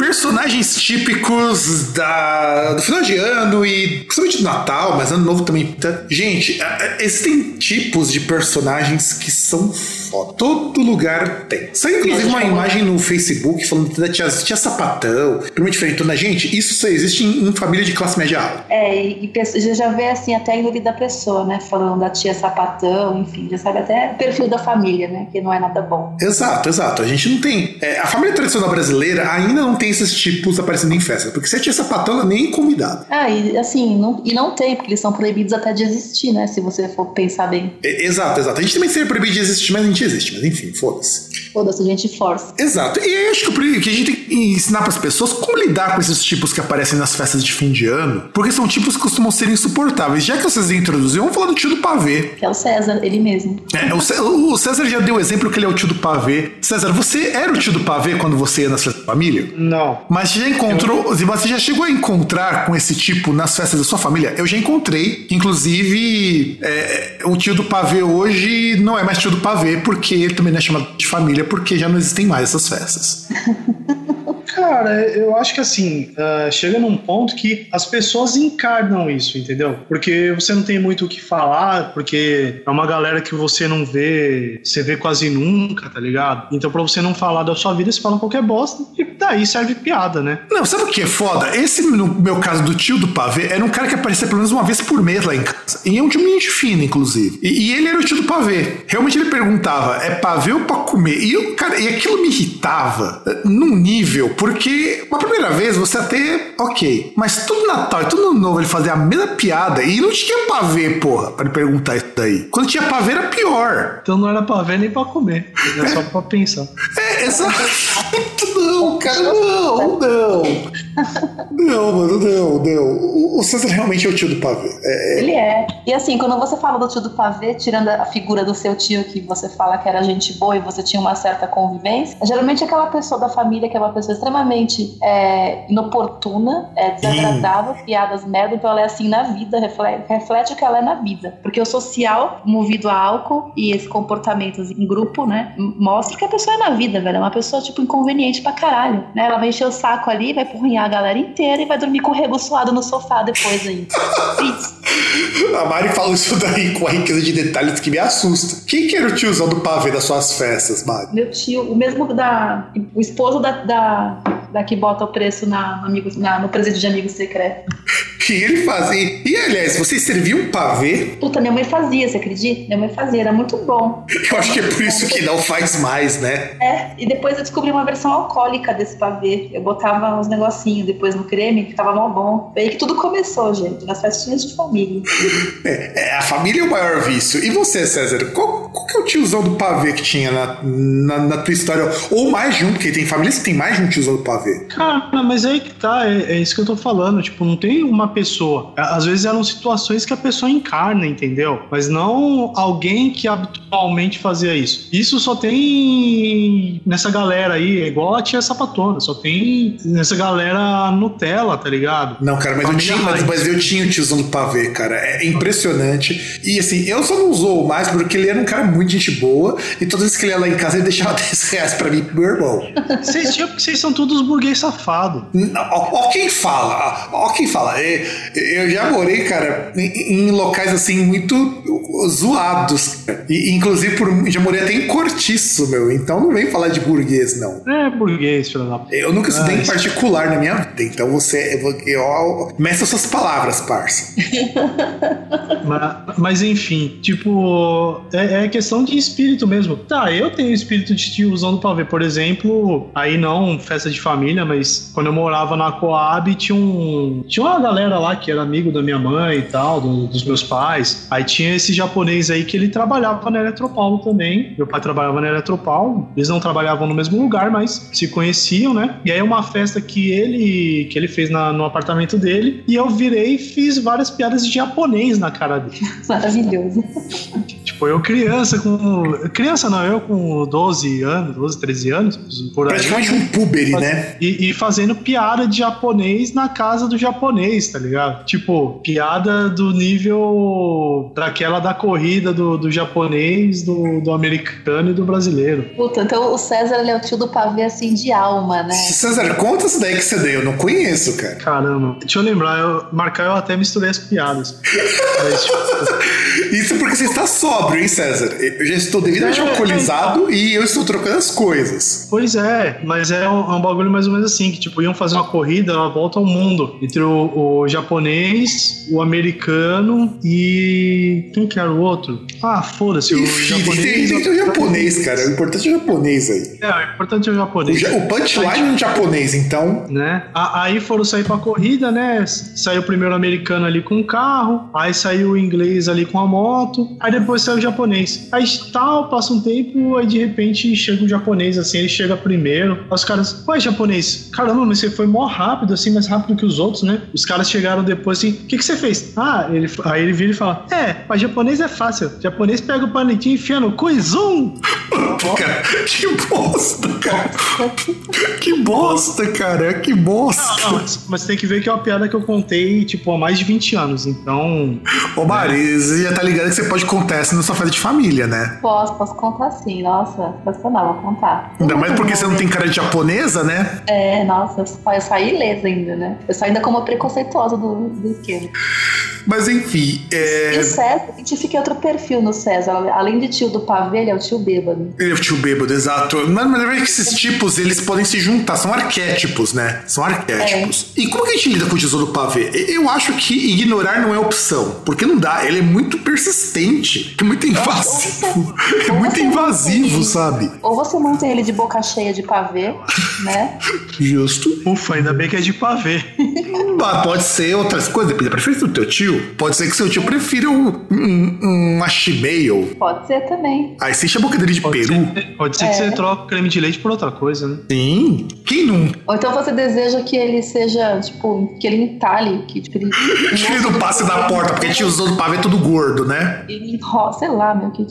personagens típicos da, do final de ano e principalmente do Natal, mas ano novo também. Gente, existem tipos de personagens que são foda. Todo lugar tem. Saiu inclusive uma imagem no Facebook falando da tia, tia sapatão, prima diferentona. Gente, isso só existe em, em, família de classe média alta. É, e, e já vê assim até a índole da pessoa, né? Falando da tia sapatão, enfim, já sabe até o perfil da família, né? Que não é nada bom. Exato, exato. A gente não tem. É, a família tradicional brasileira ainda não tem esses tipos aparecendo em festa, porque se a tia sapatão, ela nem é convidada. Ah, e assim, não, e não tem, porque eles são proibidos até de existir, né? Se você for pensar bem. É, exato, exato. A gente também seria proibido de existir, mas a gente existe. Mas enfim, foda-se. Foda-se, a gente força. Exato. E eu acho que, que a gente tem que ensinar para as pessoas como lidar com esses tipos que aparecem nas festas de fim de ano, porque são tipos que costumam ser insuportáveis. Já que vocês introduziram, vamos falar do tio do pavê. Que é o César, ele mesmo. É, o, César já deu o exemplo que ele é o tio do pavê. César, você era o tio do pavê quando você ia nas festas da família? Não. Mas já encontrou, eu... você já chegou a encontrar com esse tipo nas festas da sua família? Eu já encontrei. Inclusive, é, o tio do pavê hoje não é mais tio do pavê, porque ele também não é chamado de família, porque já não existem mais essas festas. Cara, eu acho que assim, uh, chega num ponto que as pessoas encarnam isso, entendeu? Porque você não tem muito o que falar, porque é uma galera que você não vê, você vê quase nunca, tá ligado? Então, pra você não falar da sua vida, você fala qualquer bosta e daí serve piada, né? Não, sabe o que é foda? Esse, no meu caso do tio do pavê, era um cara que aparecia pelo menos uma vez por mês lá em casa. E é um muito fino, inclusive. E, e, ele era o tio do pavê. Realmente ele perguntava: é pavê ou pra comer? E, eu, cara, e aquilo me irritava eh, num nível, porque uma primeira vez você até, ok. Mas todo Natal e todo Novo ele fazia a mesma piada e não tinha pavê, porra, pra ele perguntar isso daí. Quando tinha pavê era pior. Então não era pavê nem pra comer. Era só pra pensar. É, exato. Não, cara, não, não. Não, mano, não, não. O César realmente é o tio do pavê. É... Ele é. E assim, quando você fala do tio do pavê, tirando a figura do seu tio que você fala que era gente boa e você tinha uma certa convivência, geralmente é aquela pessoa da família que é uma pessoa extremamente é, inoportuna, é, desagradável, Sim. piadas merda, então ela é assim na vida, reflete, reflete o que ela é na vida. Porque o social, movido a álcool e esse comportamento em grupo, né, mostra que a pessoa é na vida, velho. É uma pessoa, tipo, inconveniente pra caralho, né? Ela vai encher o saco ali, vai porrinhar galera inteira e vai dormir com o rego suado no sofá depois ainda. A Mari fala isso daí com a riqueza de detalhes que me assusta. Quem que era o tiozão do pavê das suas festas, Mari? Meu tio, o mesmo da. O esposo da, da, da que bota o preço na, amigos, na, no presídio de amigos secreto. E ele fazia. E aliás, vocês serviam pavê? Puta, minha mãe fazia, você acredita? Minha mãe fazia, era muito bom. Eu acho que é por isso que não faz mais, né? É, e depois eu descobri uma versão alcoólica desse pavê. Eu botava uns negocinhos depois no creme, que ficava mal bom. Foi aí que tudo começou, gente, nas festinhas de família. É, é, a família é o maior vício. E você, César? Qual, qual que é o tiozão do pavê que tinha na, na, na, tua história? Ou mais de um, porque tem famílias que tem mais de um tiozão do pavê. Cara, mas aí que tá, é, é isso que eu tô falando. Tipo, não tem uma pessoa. Às vezes eram situações que a pessoa encarna, entendeu? Mas não alguém que habitualmente fazia isso. Isso só tem nessa galera aí, é igual a tia sapatona, só tem nessa galera Nutella, tá ligado? Não, cara, mas, eu tinha, mas, mas eu tinha o tiozão do pavê, cara. É impressionante. E assim, eu só não usou mais porque ele era um cara muito gente boa e todas as vezes que ele ia lá em casa ele deixava 10 reais pra mim pro meu irmão. Vocês tinham porque vocês são todos burguês safado. Ó, ó, quem fala, ó quem fala. É, eu já morei, cara, em, em locais assim muito zoados. E, inclusive, por, já morei até em cortiço, meu. Então não vem falar de burguês, não. É, burguês, filho da Eu nunca estudei em particular na minha vida. Então você. Eu, eu, meça suas palavras, parça. mas, mas, enfim, tipo, é, é, questão de espírito mesmo. Tá, eu tenho espírito de tiozão do pavê, por exemplo, aí não festa de família, mas quando eu morava na Coab, tinha um. Tinha uma galera lá que era amigo da minha mãe e tal, do, dos meus pais. Aí tinha esse japonês aí que ele trabalhava na Eletropaulo também. Meu pai trabalhava na Eletropaulo. Eles não trabalhavam no mesmo lugar, mas se conheciam, né? E aí uma festa que ele que ele fez na, no apartamento dele e eu virei e fiz várias piadas de japonês na cara dele. Maravilhoso. Tipo, eu criança com. Criança não, eu com 12 anos, 12, 13 anos, por aí. Praticamente um puberi, né? E, e, fazendo piada de japonês na casa do japonês, tá ligado? Tipo, piada do nível daquela da corrida do, do japonês, do, do americano e do brasileiro. Puta, então o César ele é o tio do pavê assim de alma, né? César, conta isso daí que você deu, eu não conheço, cara. Caramba, deixa eu lembrar, eu, marcar eu até misturei as piadas. Mas, tipo... Isso porque você está sóbrio, hein, César? Eu já estou devidamente é, alcoolizado é, e eu estou trocando as coisas. Pois é, mas é um, é um, bagulho mais ou menos assim, que tipo, iam fazer uma corrida, uma volta ao mundo, entre o, o japonês, o americano e... quem que era o outro? Ah, foda-se, o japonês... Tem, tem o japonês, cara, o importante é o japonês aí. É, o importante é o japonês. O, o punchline é o japonês, então... Né? Aí foram sair pra corrida, né? Saiu o primeiro americano ali com o carro, aí saiu o inglês ali com a moto, aí depois saiu o japonês. Aí tal, passa um tempo, aí de repente chega o japonês, assim, ele chega primeiro. Aí os caras, ué, japonês, caramba, mas você foi mó rápido, assim, mais rápido que os outros, né? Os caras chegaram depois assim, o que, que você fez? Ah, ele, aí ele vira e fala, é, mas japonês é fácil. Japonês pega o palitinho e enfia no cu e zoom! cara, que bosta, cara. que bosta, cara, que bosta. Não, não, mas, mas, tem que ver que é uma piada que eu contei, tipo, há mais de 20 anos, então... Ô, Mari, é. você já tá ligado que você pode contar essa no sua festa de família, né? Posso, posso contar sim. Nossa, não, vou contar. Ainda mais porque você não tem cara de japonesa, né? É, nossa, eu saí ilesa ainda, né? Eu saí ainda como preconceituosa do, do esquema. Mas enfim. É... E o César, fica outro perfil no César. Além de tio do pavê, ele é o tio bêbado. Ele é o tio bêbado, exato. Mas na verdade é esses tipos, eles podem se juntar. São arquétipos, né? São arquétipos. É. E como que a gente lida com o tesouro do pavê? Eu acho que ignorar não é opção. Porque não dá. Ele é muito persistente. É muito invasivo. Você, é muito invasivo, sabe? Ou você mantém ele de boca cheia de pavê, né? Justo. Ufa, ainda bem que é de pavê. pode ser outras coisas, depende da preferência do teu tio. Pode ser que seu tio prefira um, um, um machimeio. Pode ser também. Aí você chama dele de pode peru. Ser, pode ser é. que você troque creme de leite por outra coisa, né? Sim. Quem não? Ou então você deseja que ele seja, tipo, que ele entale, que tipo, ele. que ele não passe da porta, porque tio usou do pavê tudo gordo, né? Ele enrola, sei lá, meu, que,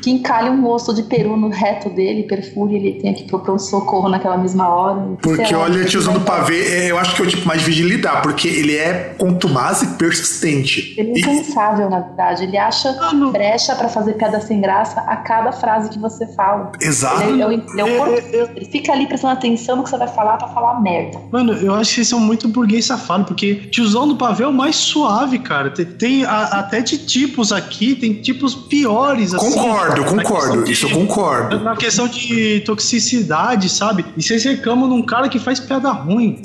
que encalhe um osso de peru no reto dele, perfure, ele tenha que propor um socorro naquela mesma hora. Porque olha, tiozão do pavê, é, eu acho que é o tipo mais difícil de lidar, porque ele é contumaz e persistente. Ele é incansável, e... na verdade. Ele acha ah, brecha para fazer piada sem graça a cada frase que você fala. Exato. Ele, é, ele, é, é, é, ele fica ali prestando atenção no que você vai falar pra falar merda. Mano, eu acho que eles são muito burguês safado, porque tiozão do pavê é o mais suave, cara. Tem, tem a, até de tipos aqui, tem tipos piores. Assim, concordo, concordo. De, Isso eu concordo. Na questão de toxicidade, sabe? E vocês reclamam num cara que faz piada ruim.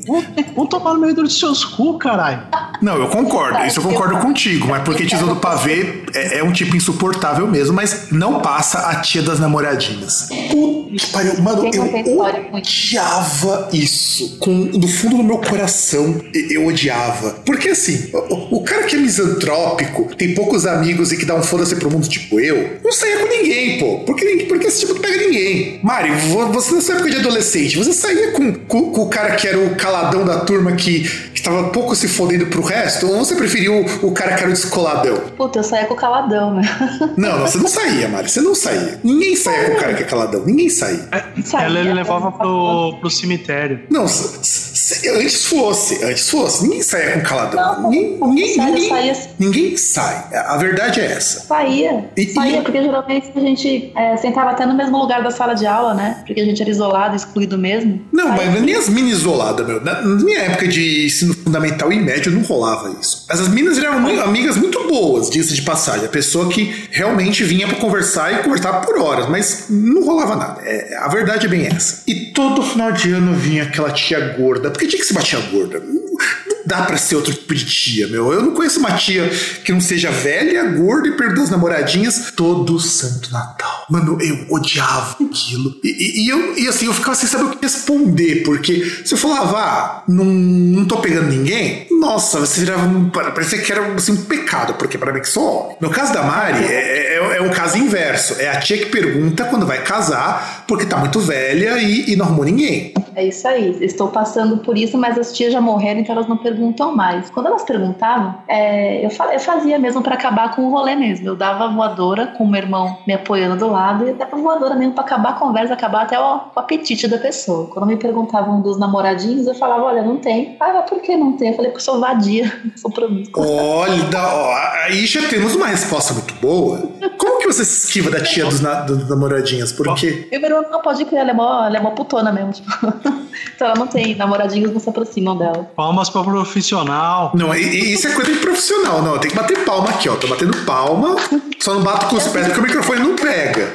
Vão tomar no meio dos seus cu, caralho. Não, eu concordo. Isso eu concordo contigo. Mas porque Tesouro do Pavê é, é, um tipo insuportável mesmo, mas não passa a tia das namoradinhas. Puta que pariu. Mano, eu odiava isso. Com, no fundo do meu coração, eu odiava. Porque assim, o, o cara que é misantrópico, tem poucos amigos e que dá um foda-se pro mundo tipo eu, não saia com ninguém, pô. Porque, porque esse tipo não pega ninguém. Mari, você nessa época de adolescente, você saía com, com, com o cara que era o caladão da turma que, que tava pouco se fodendo pro resto? Ou você preferiu o, o cara que era o descoladão? Puta, eu saía com o caladão, né? Não, não, você não saía, Mari. Você não saía. Ninguém saía com o cara que é caladão. Ninguém saía. É, saía Ela ele levava pro, pro cemitério. Não, se, antes fosse. Antes fosse. Ninguém saía com caladão. Não, ninguém, ninguém, ninguém, saía... Assim. ninguém sai. A verdade é essa. Saía. E, saía, e... porque geralmente a gente é, sentava até no mesmo lugar da sala de aula, né? Porque a gente era isolado, excluído mesmo. Não, saía. mas nem as mini isoladas, meu. Na minha época de ensino fundamental e médio não rolava isso. Essas minas eram muito, amigas muito boas, disse de passagem. A pessoa que realmente vinha para conversar e conversar por horas, mas não rolava nada. É, a verdade é bem essa. E todo final de ano vinha aquela tia gorda. Por que tinha que se batia gorda? Dá para ser outro tipo de tia, meu. Eu não conheço uma tia que não seja velha, gorda e perdoa as namoradinhas todo santo Natal. Mano, eu odiava aquilo. E, e, e, eu, e assim, eu ficava sem saber o que responder, porque se eu falava, ah, não, não tô pegando ninguém, nossa, você virava. Parecia que era assim, um pecado, porque para mim que sou homem. No caso da Mari, é, é, é um caso inverso. É a tia que pergunta quando vai casar, porque tá muito velha e, e não arrumou ninguém. É isso aí. Estou passando por isso, mas as tias já morreram, então elas não perguntam mais. Quando elas perguntavam, é, eu, eu, fazia mesmo para acabar com o rolê mesmo. Eu dava voadora com o meu irmão me apoiando do e dava voadora mesmo para acabar a conversa, acabar até o, o, apetite da pessoa. Quando me perguntavam dos namoradinhos, eu falava: olha, não tem. Ah, mas por que não tem? Eu falei: porque sou vadia, sou promíscua. Olha, ó, aí já temos uma resposta muito boa. Como que você se esquiva da tia dos, na, dos namoradinhos? Por quê? Eu, não pode crer, ela é mó, ela é mó putona mesmo. Tipo. então ela não tem, namoradinhos não se aproximam dela. Palmas pra profissional. Não, isso é coisa de profissional, não. Tem que bater palma aqui, ó. Tô batendo palma, só não bato com os pés porque o microfone não pega.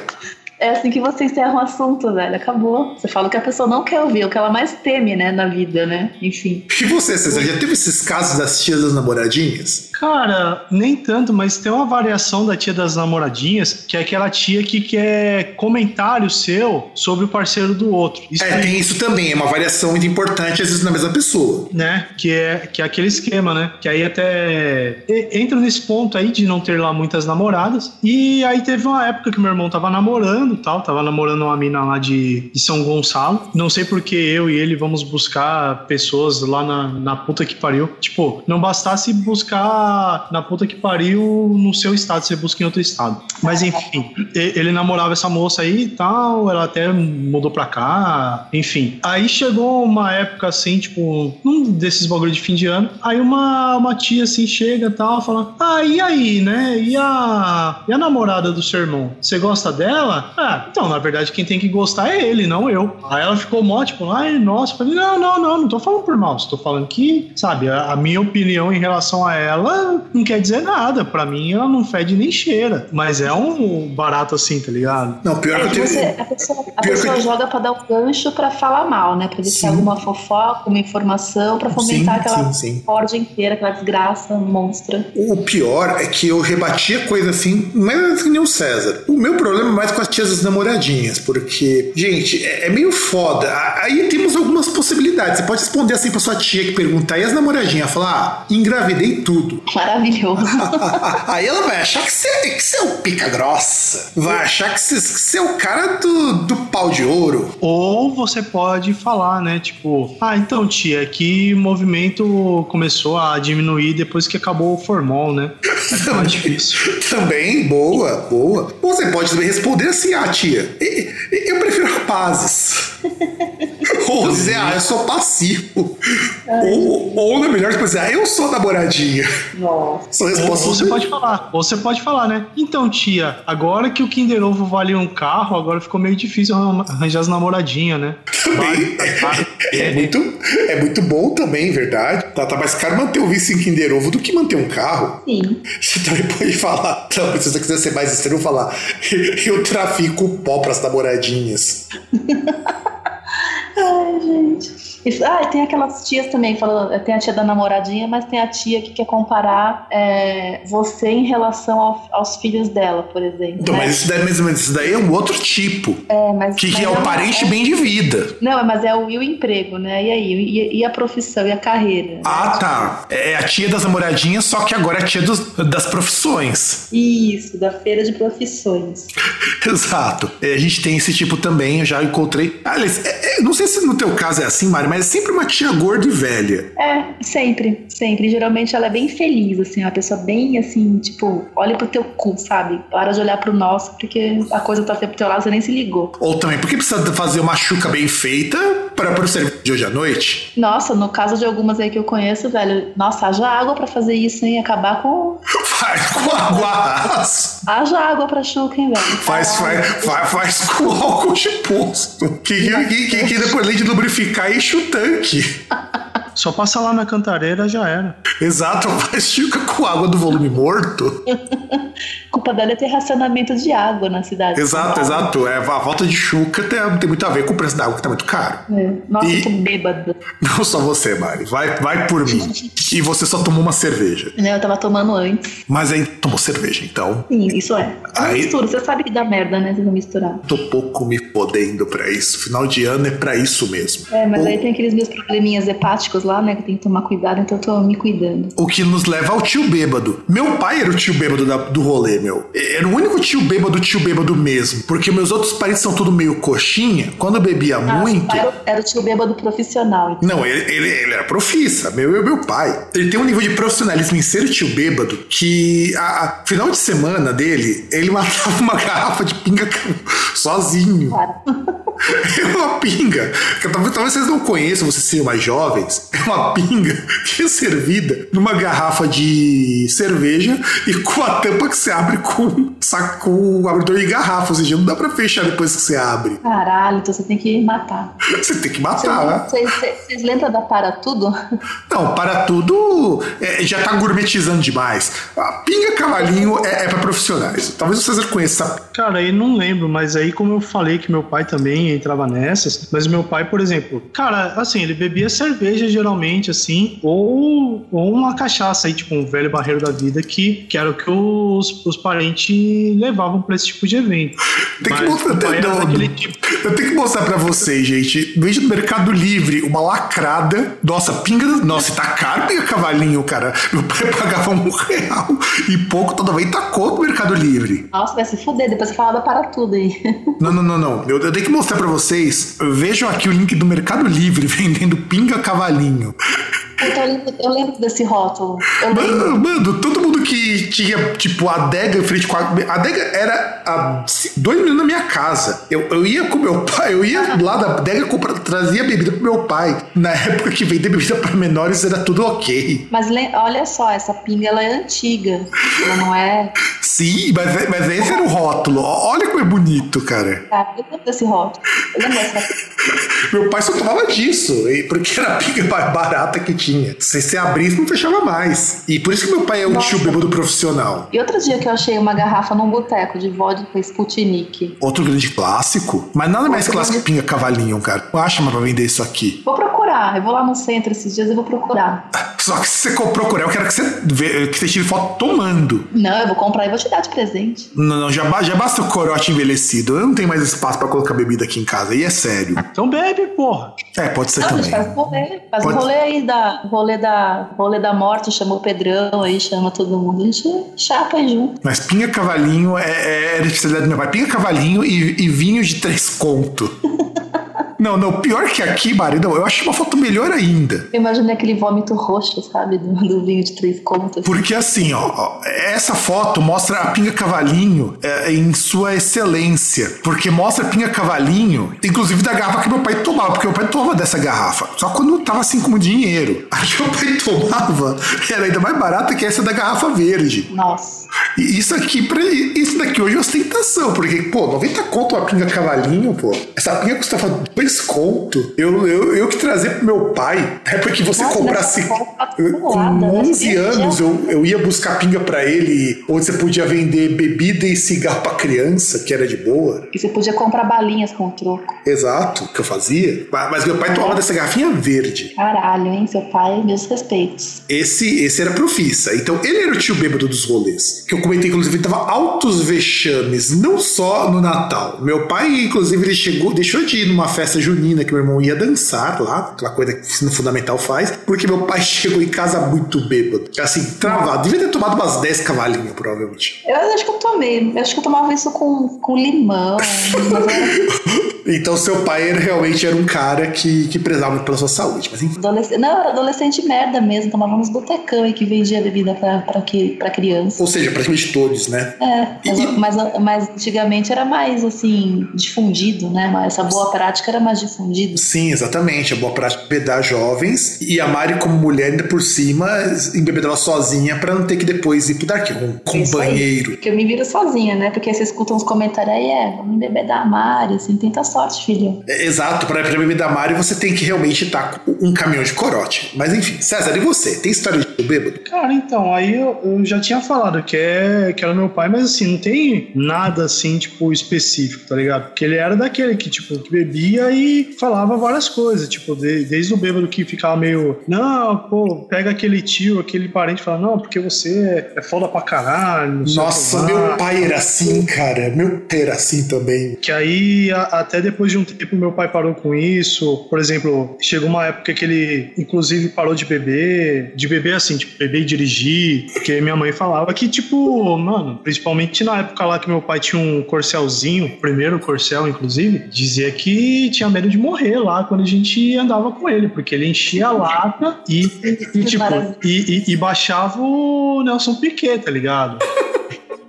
É assim que você encerra um assunto, velho. Acabou. Você fala o que a pessoa não quer ouvir, o que ela mais teme, né, na vida, né? Enfim. E você, César, já teve esses casos das tias das namoradinhas? Cara, nem tanto, mas tem uma variação da tia das namoradinhas, que é aquela tia que quer comentário seu sobre o parceiro do outro. Isso é, tem isso também, é uma variação muito importante, às vezes, na mesma pessoa. Né? Que é, que é aquele esquema, né? Que aí até entra nesse ponto aí de não ter lá muitas namoradas. E aí teve uma época que meu irmão tava namorando tal, tava namorando uma mina lá de, de São Gonçalo. Não sei porque eu e ele vamos buscar pessoas lá na, na puta que pariu. Tipo, não bastasse buscar na puta que pariu no seu estado, você busca em outro estado. Mas enfim, ele namorava essa moça aí e tal, ela até mudou pra cá, enfim. Aí chegou uma época assim, tipo, um desses bagulho de fim de ano, aí uma, uma tia assim chega e tal, fala: Ah, e aí, né? E a, e a namorada do seu irmão? Você gosta dela? Ah, então, na verdade, quem tem que gostar é ele, não eu. Aí ela ficou mó, tipo, ai, nossa, falei, não, não, não, não tô falando por mal, estou falando que, sabe, a, a, minha opinião em relação a ela não quer dizer nada. Pra mim, ela não fede nem cheira. Mas é um barato assim, tá ligado? Não, pior é que eu tenho. A pessoa, a pessoa joga pra dar um gancho pra falar mal, né? Pra deixar alguma fofoca, uma informação, pra fomentar sim, aquela sim, sim. inteira, aquela desgraça monstra. O pior é que eu rebatia coisa assim, mas que nem o César. O meu problema é mais com as tias das namoradinhas, porque, gente, é, é meio foda. Aí temos algumas possibilidades. Você pode responder assim pra sua tia que pergunta, e as namoradinhas? Falar, ah, engravidei tudo. Maravilhoso. Aí ela vai achar que você, que você é o pica grossa. Vai achar que você, que você é o cara do, do pau de ouro. Ou você pode falar, né? Tipo, ah, então, tia, é que o movimento começou a diminuir depois que acabou o formol, né? É mais difícil. Também, boa, boa. Você pode também responder assim, ah, tia, eu prefiro rapazes. ou dizer, ah, eu sou passivo. Ou, ou na melhor, tipo assim, ah, eu sou namoradinha. Nossa. São respostas. Ou você pode falar, ou você pode falar, né? Então, tia, agora que o Kinder Ovo vale um carro, agora ficou meio difícil arranjar as namoradinhas, né? Também. É, é, muito, é muito bom também, verdade. Tá, tá mais caro manter o vício em Kinder Ovo do que manter um carro. Sim. Você também pode falar, então, se você quiser ser mais extremo, falar, eu trafico pó pras namoradinhas. Isso, ah, tem aquelas tias também, falando, tem a tia da namoradinha, mas tem a tia que quer comparar é, você em relação ao, aos filhos dela, por exemplo. Então, né? mas, isso daí, mas isso daí é um outro tipo. É, mas. Que, mas que é, o parente é, bem de vida. Não, mas é o, e o emprego, né? E aí? E, e a profissão, e a carreira? Ah, né? tá. É a tia das namoradinhas, só que agora é a tia dos, das profissões. Isso, da feira de profissões. Exato. A gente tem esse tipo também, eu já encontrei. Aliás, é, é, não sei se no teu caso é assim, Mari, mas é sempre uma tia gorda e velha. É, sempre, sempre. Geralmente ela é bem feliz, assim, uma pessoa bem assim, tipo, olha pro teu cu, sabe? Para de olhar pro nosso, porque a coisa tá sempre pro teu lado, você nem se ligou. Ou também, porque precisa fazer uma chuca bem feita para pro serviço de hoje à noite? Nossa, no caso de algumas aí que eu conheço, velho, nossa, haja água para fazer isso, hein? Acabar com. Faz com água. Haja água pra hein, velho? Faz, faz, faz, faz com álcool de posto. Que, que, que, que depois, além de lubrificar, enche o tanque. Só passa lá na cantareira já era. Exato, mas fica com água do volume morto. culpa dela é ter racionamento de água na cidade. Exato, exato. É, a volta de Chuca tem, tem, muito a ver com o preço da água que tá muito caro. É. Nossa, e... eu tô bêbada. Não só você, Mari. Vai, vai por mim. e você só tomou uma cerveja. Não, eu tava tomando antes. Mas aí tomou cerveja, então. Sim, isso é. aí... mistura, você sabe que dá merda, né? Se não misturar. Tô pouco me podendo pra isso. Final de ano é pra isso mesmo. É, mas Ou... aí tem aqueles meus probleminhas hepáticos lá, né? Que tem que tomar cuidado, então eu tô me cuidando. O que nos leva ao tio bêbado. Meu pai era o tio bêbado da, do rolê, meu. Era o único tio bêbado, tio bêbado mesmo. Porque meus outros parentes são tudo meio coxinha. Quando eu bebia ah, muito. Era, era o tio bêbado profissional. Então. Não, ele, ele, ele era profissa, meu e meu pai. Ele tem um nível de profissionalismo em ser tio bêbado que a, a final de semana dele, ele matava uma garrafa de pinga sozinho. Claro. É uma pinga. Talvez, talvez vocês não conheçam, vocês sejam mais jovens. É uma pinga que é servida numa garrafa de cerveja e com a tampa que você abre com saco com abridor de garrafa. Ou seja, não dá pra fechar depois que você abre. Caralho, então você tem que matar. Você tem que matar, né? Vocês lembram da Para Tudo? Não, Para Tudo é, já tá gourmetizando demais. A pinga cavalinho é, é pra profissionais. Talvez vocês conheçam. Cara, aí não lembro, mas aí como eu falei que meu pai também entrava nessas, mas meu pai, por exemplo, cara, assim, ele bebia cerveja geralmente, assim, ou, ou uma cachaça aí, tipo um velho barreiro da vida, que, que era o que os, os parentes levavam pra esse tipo de evento. Tem que Mas mostrar, tipo. Eu tenho que mostrar pra vocês, gente. Veja no Mercado Livre uma lacrada. Nossa, pinga. Nossa, tá caro pinga cavalinho, cara. Meu pai pagava um real e pouco toda vez tacou no Mercado Livre. Nossa, vai se fuder, depois você fala para tudo aí. Não, não, não, não. Eu, eu tenho que mostrar pra vocês. Vejam aqui o link do Mercado Livre vendendo pinga cavalinho. Eu, lembro, eu lembro desse rótulo. Mano, mano, todo mundo que tinha, tipo, adega em frente com a. A adega era a dois minutos na minha casa. Eu, eu ia com meu pai, eu ia lá da adega, comprar, trazia bebida pro meu pai. Na época que vender bebida pra menores era tudo ok. Mas olha só, essa pinga ela é antiga. Ela não é. Sim, mas, mas esse era o rótulo. Olha como é bonito, cara. Tá, eu lembro desse rótulo. Eu lembro dessa. Meu pai só tomava disso, porque era pinga mais barata que tinha. Se você abrisse, não fechava mais. E por isso que meu pai é um Nossa. tio bêbado profissional. E outro dia que eu achei uma garrafa num boteco de vodka Sputnik. Outro grande clássico. Mas nada mais Outro clássico que grande- pinga cavalinho, cara. Não acha mais pra vender isso aqui. Vou procurar. Eu vou lá no centro esses dias e vou procurar. Só que se você procurar, eu quero que você, vê, que você tire foto tomando. Não, eu vou comprar e vou te dar de presente. Não, não, já, já basta o corote envelhecido. Eu não tenho mais espaço pra colocar bebida aqui em casa. E é sério. Então bebe, porra. É, pode ser Não, a gente também. faz rolê. Faz Pode- o rolê aí da. Rolê da. Rolê da morte, chama o Pedrão aí, chama todo mundo. A gente chapa aí junto. Mas pinga cavalinho é, é, era especialidade do meu pai. Pinga cavalinho e, e vinho de três conto. Não, não, pior que aqui, Mari, não, eu acho uma foto melhor ainda. Eu imaginei aquele vômito roxo, sabe? Do, do vinho de três contas. Porque assim, ó, essa foto mostra a pinga cavalinho é, em sua excelência. Porque mostra a pinga cavalinho, inclusive da garrafa que meu pai tomava, porque meu pai tomava dessa garrafa. Só quando tava assim com dinheiro. A que meu pai tomava era ainda mais barata que essa da garrafa verde. Nossa. E isso aqui, pra, isso daqui hoje é ostentação, porque, pô, 90 conto uma pinga cavalinho, pô. Essa pinga custava 2 conto. Eu, eu, eu que trazer pro meu pai, na época que você Nossa, comprasse. tá eu- Com acumulada, né? 11 Você anos, eu, eu ia buscar pinga pra ele, onde você podia vender bebida e cigarro pra criança, que era de boa. E você podia comprar balinhas com troco. Exato, que eu fazia. Mas meu pai tomava dessa garrafinha verde. Caralho, hein? Seu pai, meus respeitos. Esse, esse era profissa. Então, ele era o tio bêbado dos rolês. Que eu comentei, inclusive, ele tava altos vexames, não só no Natal. Meu pai, inclusive, ele chegou, deixou de ir numa festa junina que meu irmão ia dançar lá, aquela coisa que o ensino fundamental faz, porque meu pai chegou em casa muito bêbado. Assim, travado. Devia ter tomado umas 10 cavalinhos, provavelmente. Eu acho que eu tomei. Eu acho que eu tomava isso com, com limão. Mas era Então, seu pai era, realmente era um cara que, que prezava muito pela sua saúde. Mas enfim. adolescente. Não, era adolescente merda mesmo. Tomava uns botecão aí que vendia bebida pra, pra, que, pra criança. Ou seja, praticamente todos, né? É, mas, mas, mas antigamente era mais assim, difundido, né? Mas essa boa prática era mais difundida. Sim, exatamente. A boa prática bebedar jovens. E a Mari, como mulher, ainda por cima, embebedava sozinha pra não ter que depois ir pro dark room com Isso aí. banheiro. Porque eu me viro sozinha, né? Porque você escuta uns comentários aí, é, vamos embebedar a Mari, assim, tenta sorte, filho. É, Exato, pra, pra beber da Mari você tem que realmente estar com um caminhão de corote. Mas enfim, César, e você? Tem história de bêbado? Cara, então, aí eu, eu já tinha falado que, é, que era meu pai, mas assim, não tem nada assim, tipo, específico, tá ligado? Porque ele era daquele que, tipo, que bebia e falava várias coisas, tipo, de- desde o bêbado que ficava meio, não, pô, pega aquele tio, aquele parente e fala, não, porque você é foda pra caralho, não sei o Nossa, meu pai era assim, cara. Meu pai era assim também. Que aí, a- até depois de um tempo, meu pai parou com isso. Por exemplo, chegou uma época que ele, inclusive, parou de beber. De beber assim, tipo, beber e dirigir. Porque minha mãe falava que, tipo, mano, principalmente na época lá que meu pai tinha um corcelzinho, o primeiro corcel, inclusive, dizia que tinha medo de morrer lá quando a gente andava com ele, porque ele enchia a lata e, e, tipo, Maravilha. e, e- e baixava o Nelson Piquet, tá ligado?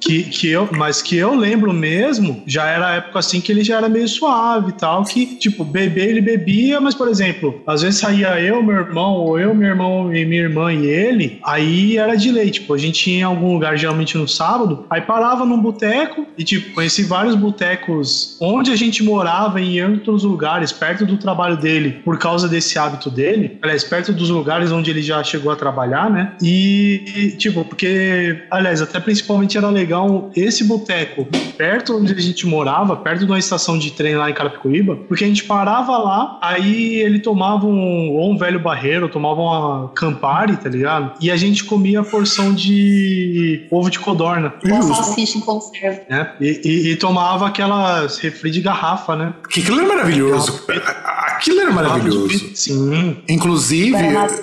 Que, que eu, mas que eu lembro mesmo, já era a época assim que ele já era meio suave e tal, que, tipo, beber ele bebia, mas, por exemplo, às vezes saía eu, meu irmão, ou eu, meu irmão e minha irmã e ele, aí era de lei, tipo, a gente ia em algum lugar, geralmente no sábado, aí parava num boteco e, tipo, conheci vários botecos onde a gente morava em outros lugares, perto do trabalho dele, por causa desse hábito dele, aliás, perto dos lugares onde ele já chegou a trabalhar, né? E, e, tipo, porque, aliás, até principalmente era legal pegar um, esse boteco perto onde a gente morava, perto de uma estação de trem lá em Carapicuíba, porque a gente parava lá, aí ele tomava um, ou um velho barreiro, tomava uma Campari, tá ligado? E a gente comia a porção de ovo de codorna. Uma salsicha em conserva. Né? E, e, e tomava aquelas refri de garrafa, né? Que aquilo era maravilhoso. Aquilo era maravilhoso. Sim. Inclusive,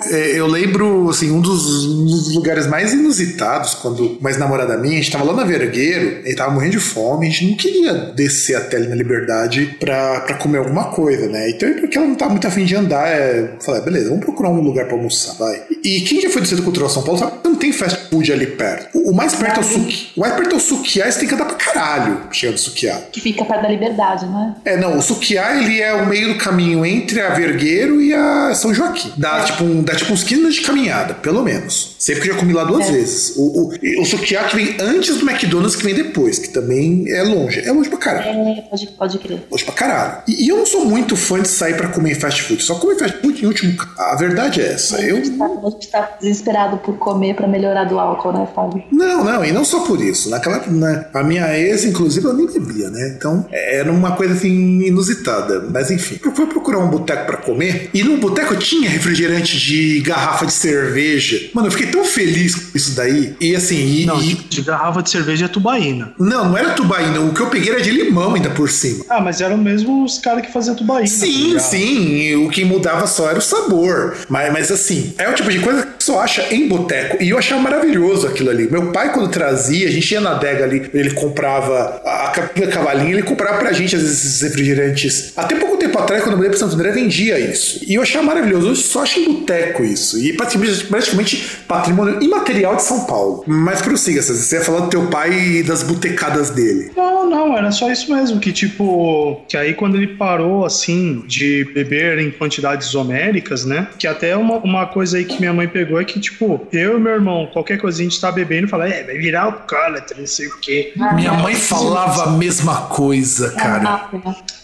é, eu lembro, assim, um dos, um dos lugares mais inusitados, quando mais namorada minha, a gente tava lá na Vergueiro, e tava morrendo de fome, a gente não queria descer até ali na Liberdade pra, pra comer alguma coisa, né? Então, porque ela não tava muito afim de andar, é, falei, ah, beleza, vamos procurar um lugar pra almoçar, vai. E quem já foi do Centro Cultural São Paulo sabe que não tem fast food ali perto. O, o mais perto é o Suki. O mais perto é o Sukiá, você tem que andar pra caralho chegando no Sukiá. Que fica perto da Liberdade, né? É, não, o Sukiá, ele é o meio do caminho entre a Vergueiro e a São Joaquim. Dá, É. tipo, um, dá tipo uns 15 minutos de caminhada, pelo menos. Sempre que eu já comi lá duas É. vezes. O, o, o que vem antes do McDonald's, que vem depois, que também é longe. É longe pra caralho. É, pode, pode crer. Longe pra caralho. E, e eu não sou muito fã de sair pra comer fast food. Só como em fast food em último. A verdade é essa. Eu. A gente tá, a gente tá desesperado por comer pra melhorar do álcool, né, Fábio? Não, não, e não só por isso. Naquela, na, a minha ex, inclusive, ela nem bebia, né? Então, era uma coisa assim inusitada. Mas enfim, eu fui procurar um boteco pra comer. E no boteco tinha refrigerante de garrafa de cerveja. Mano, eu fiquei tão feliz com isso daí. E assim, e, Não, e- de, garrafa de cerveja é tubaína. não, não era tubaína. O que eu peguei era de limão ainda por cima. Ah, mas eram mesmo os caras que faziam tubaína. tá Sim, sim. O que mudava só era o sabor. Mas, mas assim, é o tipo de coisa que só acha em boteco. E eu achava maravilhoso aquilo ali. Meu pai, quando trazia, a gente ia na adega ali, ele comprava a capinha cavalinho, ele comprava pra gente, às vezes, esses refrigerantes. Até pouco tempo atrás, quando eu mudei pra Santo André, vendia isso. E eu achava maravilhoso. Eu só acho em boteco isso. E praticamente, patrimônio imaterial de São Paulo. Mas prossiga, César. Você ia falar do teu pai e das botecadas dele. Não, não, era só isso mesmo. Que tipo, que aí quando ele parou assim de beber em quantidades homéricas, né? Que até uma, uma coisa aí que minha mãe pegou é que, tipo, eu e meu irmão, qualquer coisinha a gente tá bebendo e fala, é, vai virar alcoólatra, não sei o quê. Minha mãe falava a mesma coisa, cara.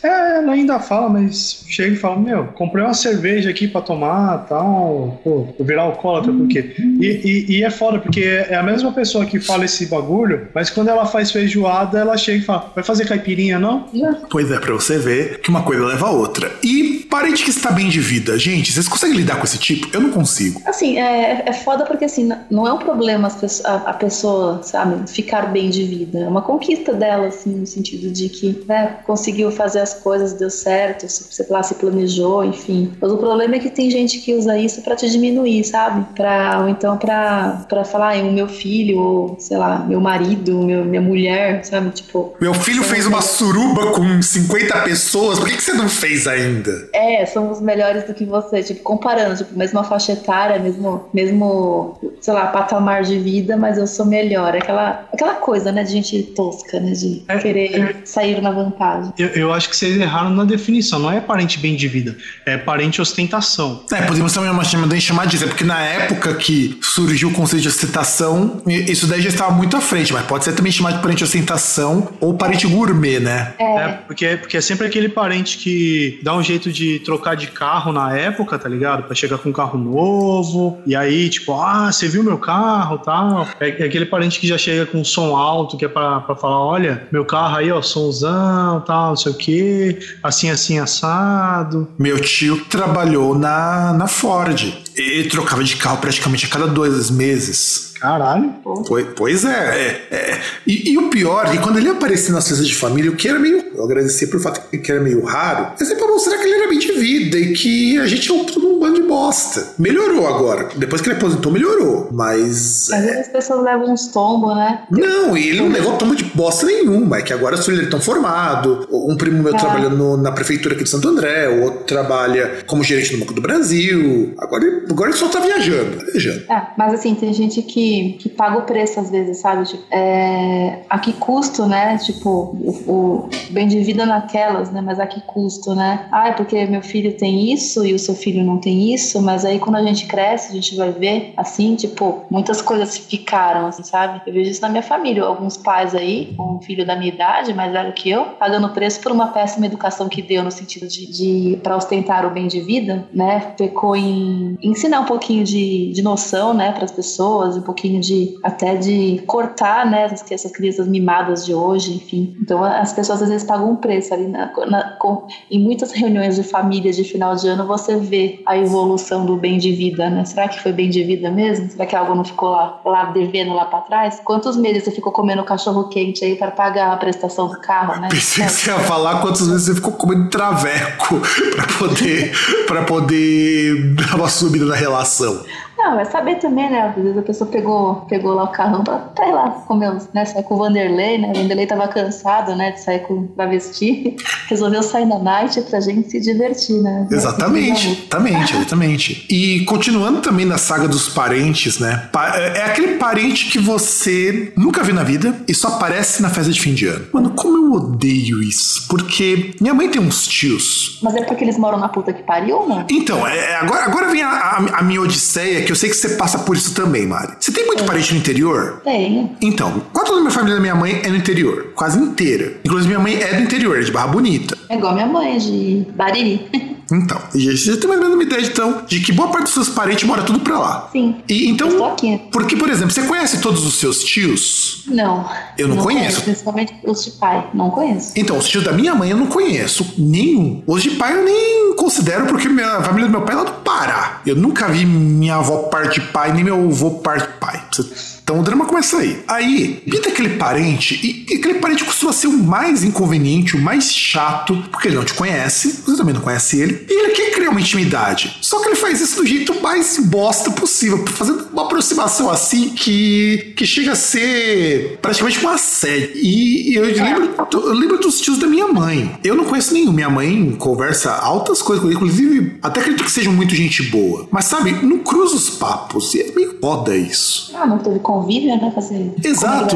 É, ela ainda fala, mas chega e fala, meu, comprei uma cerveja aqui pra tomar tal. Pô, vou virar alcoólatra por quê? E, e, e é foda, porque é a mesma pessoa que fala esse bagulho, mas quando ela faz feijoada, ela chega e fala, vai fazer caipirinha, não? Pois é, pra você ver que uma coisa leva a outra. E parente que está bem de vida. Gente, vocês conseguem lidar com esse tipo? Eu não consigo. Assim, é, é foda porque assim, não é um problema a, a pessoa, sabe, ficar bem de vida. É uma conquista dela, assim, no sentido de que né, conseguiu fazer as coisas, deu certo, se, sei lá, se planejou, enfim. Mas o problema é que tem gente que usa isso pra te diminuir, sabe? Pra, ou então pra, pra falar, ah, o meu filho, ou sei lá, meu marido, meu, minha mulher, sabe? Tipo. Meu filho fez uma suruba com 50 pessoas, por que, que você não fez ainda? É, somos melhores do que você, tipo, comparando, tipo, mesma faixa etária, mesmo, mesmo, sei lá, patamar de vida, mas eu sou melhor. Aquela, aquela coisa, né, de gente tosca, né, de É, querer sair na vantagem. Eu, eu acho que vocês erraram na definição. Não é parente bem de vida, é parente ostentação. É, podemos também uma chamada chamar disso, é porque na época que surgiu o conceito de ostentação, isso daí já estava muito à frente, mas pode ser também chamado de parente ostentação ou parente gourmet, né? É, porque, porque é sempre aquele parente que dá um jeito de trocar de carro na época, tá ligado? Pra chegar com um carro novo. E aí, tipo, ah, você viu meu carro tal. É, é aquele parente que já chega com som alto, que é pra, pra falar: olha, meu carro aí, ó, somzão tal, não sei o quê, assim, assim, assado. Meu tio trabalhou na, na Ford. Ele trocava de carro praticamente a cada dois meses. Caralho. Pois, pois é, é, é. E, e o pior é que quando ele aparecia nas festas de família, o que era meio. Eu agradecia por fato que era meio raro, mas é pra mostrar que ele era bem de vida e que a gente é um, todo um bando de bosta. Melhorou agora. Depois que ele aposentou, melhorou. Mas. Às vezes as pessoas levam uns tombos, né? Não, e ele não levou toma de bosta nenhuma. É que agora ele é tão formado. Um primo meu É. trabalha no- na prefeitura aqui de Santo André, o outro trabalha como gerente do Banco do Brasil. Agora, ele- agora ele só tá viajando. Tá viajando. É, mas assim, tem gente que, que paga o preço às vezes, sabe? Tipo, é, a que custo, né? Tipo, o, o bem de vida naquelas, né? Mas a que custo, né? Ah, é porque meu filho tem isso e o seu filho não tem isso, mas aí quando a gente cresce, a gente vai ver, assim, tipo, muitas coisas ficaram, assim, sabe? Eu vejo isso na minha família. Alguns pais aí, com um filho da minha idade, mais velho que eu, pagando preço por uma péssima educação que deu no sentido de, de para ostentar o bem de vida, né? Pecou em ensinar um pouquinho de, de noção, né, para as pessoas, um pouquinho de até de cortar, né, essas, essas crianças mimadas de hoje, enfim. Então as pessoas às vezes pagam um preço ali na, na, com, em muitas reuniões de família de final de ano você vê a evolução do bem de vida, né? Será que foi bem de vida mesmo? Será que algo não ficou lá, lá devendo lá para trás? Quantos meses você ficou comendo cachorro quente aí para pagar a prestação do carro, né? Pensei que você ia falar quantas vezes você ficou comendo traveco para poder para poder dar uma subida na relação. Não, é saber também, né? Às vezes a pessoa pegou, pegou lá o carrão pra, ir lá comer, né? Sair com o Vanderlei, né? O Vanderlei tava cansado, né? De sair com travesti. Resolveu sair na night pra gente se divertir, né? Exatamente, exatamente, exatamente. E continuando também na saga dos parentes, né? É, é aquele parente que você nunca viu na vida e só aparece na festa de fim de ano. Mano, como eu odeio isso. Porque minha mãe tem uns tios. Mas é porque eles moram na puta que pariu, né? Então, é, agora, agora vem a, a, a minha odisseia que eu sei que você passa por isso também, Mari. Você tem muito é. parente no interior? Tenho. Então, quanto da minha família da minha mãe é no interior? Quase inteira. Inclusive, minha mãe é do interior, é de Barra Bonita. É igual minha mãe, de Bariri. Então, você tem mais ou menos uma ideia, então, de que boa parte dos seus parentes mora tudo pra lá. Sim. E, então, Estou aqui. porque, por exemplo, você conhece todos os seus tios? Não. Eu não, não conheço. conheço. Principalmente os de pai, não conheço. Então, os tios da minha mãe eu não conheço nenhum. Os de pai eu nem considero, porque minha, a família do meu pai é lá do Pará. Eu nunca vi minha avó parte pai, nem meu avô parte pai. Você então o drama começa aí. Aí, pinta aquele parente, e aquele parente costuma ser o mais inconveniente, o mais chato, porque ele não te conhece, você também não conhece ele, e ele quer criar uma intimidade. Só que ele faz isso do jeito mais bosta possível, fazendo uma aproximação assim que, que chega a ser praticamente uma série. E, e eu, lembro, eu lembro dos tios da minha mãe. Eu não conheço nenhum. Minha mãe conversa altas coisas com ele, inclusive até acredito que sejam muito gente boa. Mas sabe, não cruza os papos. E é meio foda isso. Ah, não teve convívio, né? Fazer Exato.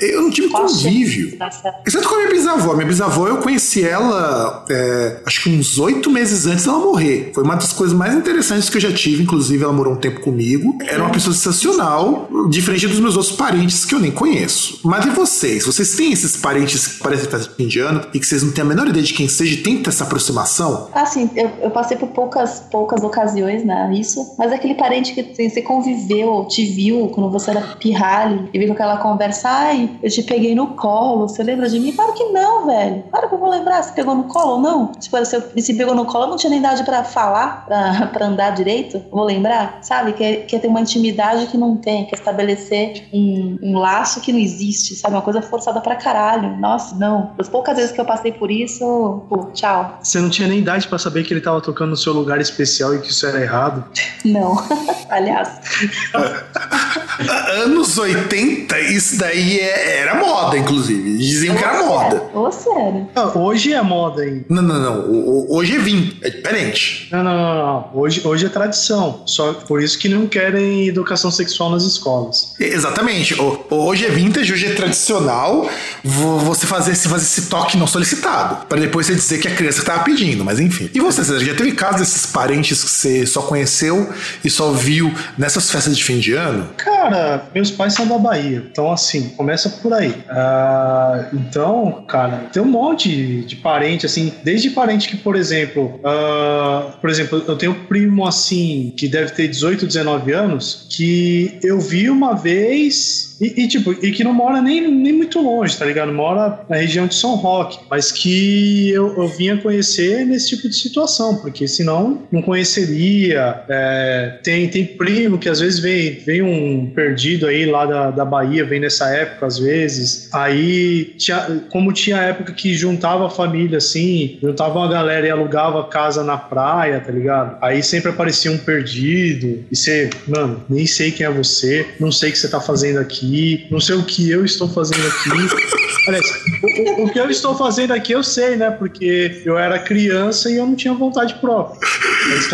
Eu não tive convívio. Exceto com a minha bisavó. Minha bisavó, eu conheci ela é, acho que uns oito meses antes dela morrer. Foi uma das coisas mais interessantes que eu já tive. Inclusive, ela morou um tempo comigo. Era uma pessoa sensacional, diferente dos meus outros parentes que eu nem conheço. Mas e vocês? Vocês têm esses parentes que parecem estar indiano e que vocês não têm a menor ideia de quem seja e tem essa aproximação? Ah, sim. Eu, eu passei por poucas, poucas ocasiões, né? Isso. Mas é aquele parente que assim, você conviveu, te viu quando você era pirralho e veio com aquela conversa, ai, eu te peguei no colo, você lembra de mim? Claro que não, velho. Claro que eu vou lembrar, você pegou no colo ou não? Tipo, você se pegou no colo, eu não tinha nem idade pra falar, pra, pra andar direito, vou lembrar, sabe? Que, que ter uma intimidade que não tem, que estabelecer um, um laço que não existe, sabe? Uma coisa forçada pra caralho. Nossa, não. As poucas vezes que eu passei por isso, pô, tchau. Você não tinha nem idade pra saber que ele tava tocando no seu lugar especial e que isso era errado? Não. Aliás. Anos 80, isso daí é, era moda, inclusive. Diziam que era moda. Ô, sério. Ah, hoje é moda aí. Não, não, não. O, hoje é vinho. É diferente. Não, não, não, não. Hoje, hoje é tradição. Só por isso que não querem educação sexual nas escolas. Exatamente. Hoje é vintage, hoje é tradicional você fazer, esse, fazer esse toque não solicitado. para depois você dizer que a criança estava pedindo, mas enfim. E você, você já teve casos desses parentes que você só conheceu e só viu nessas festas de fim de ano? Cara, meus pais são da Bahia. Então, assim, começa por aí. Uh, então, cara, tem um monte de parente, assim, desde parente que, por exemplo, uh, por exemplo, eu tenho um primo, assim, que deve ter 18, 19 anos, que eu vi uma vez e, e, tipo, e que não mora nem, nem muito longe, tá ligado? Mora na região de São Roque, mas que eu, eu vinha conhecer nesse tipo de situação, porque senão não conheceria. É, tem, tem primo que às vezes vem, vem um perdido aí lá da, da Bahia, vem nessa época às vezes. Aí, tinha, como tinha época que juntava a família assim, juntava uma galera e alugava casa na praia, tá ligado? Aí sempre aparecia um perdido, e você, mano, nem sei quem é você, não sei o que você tá fazendo aqui aqui, não sei o que eu estou fazendo aqui. Aliás, o, o, que eu estou fazendo aqui eu sei, né? Porque eu era criança e eu não tinha vontade própria.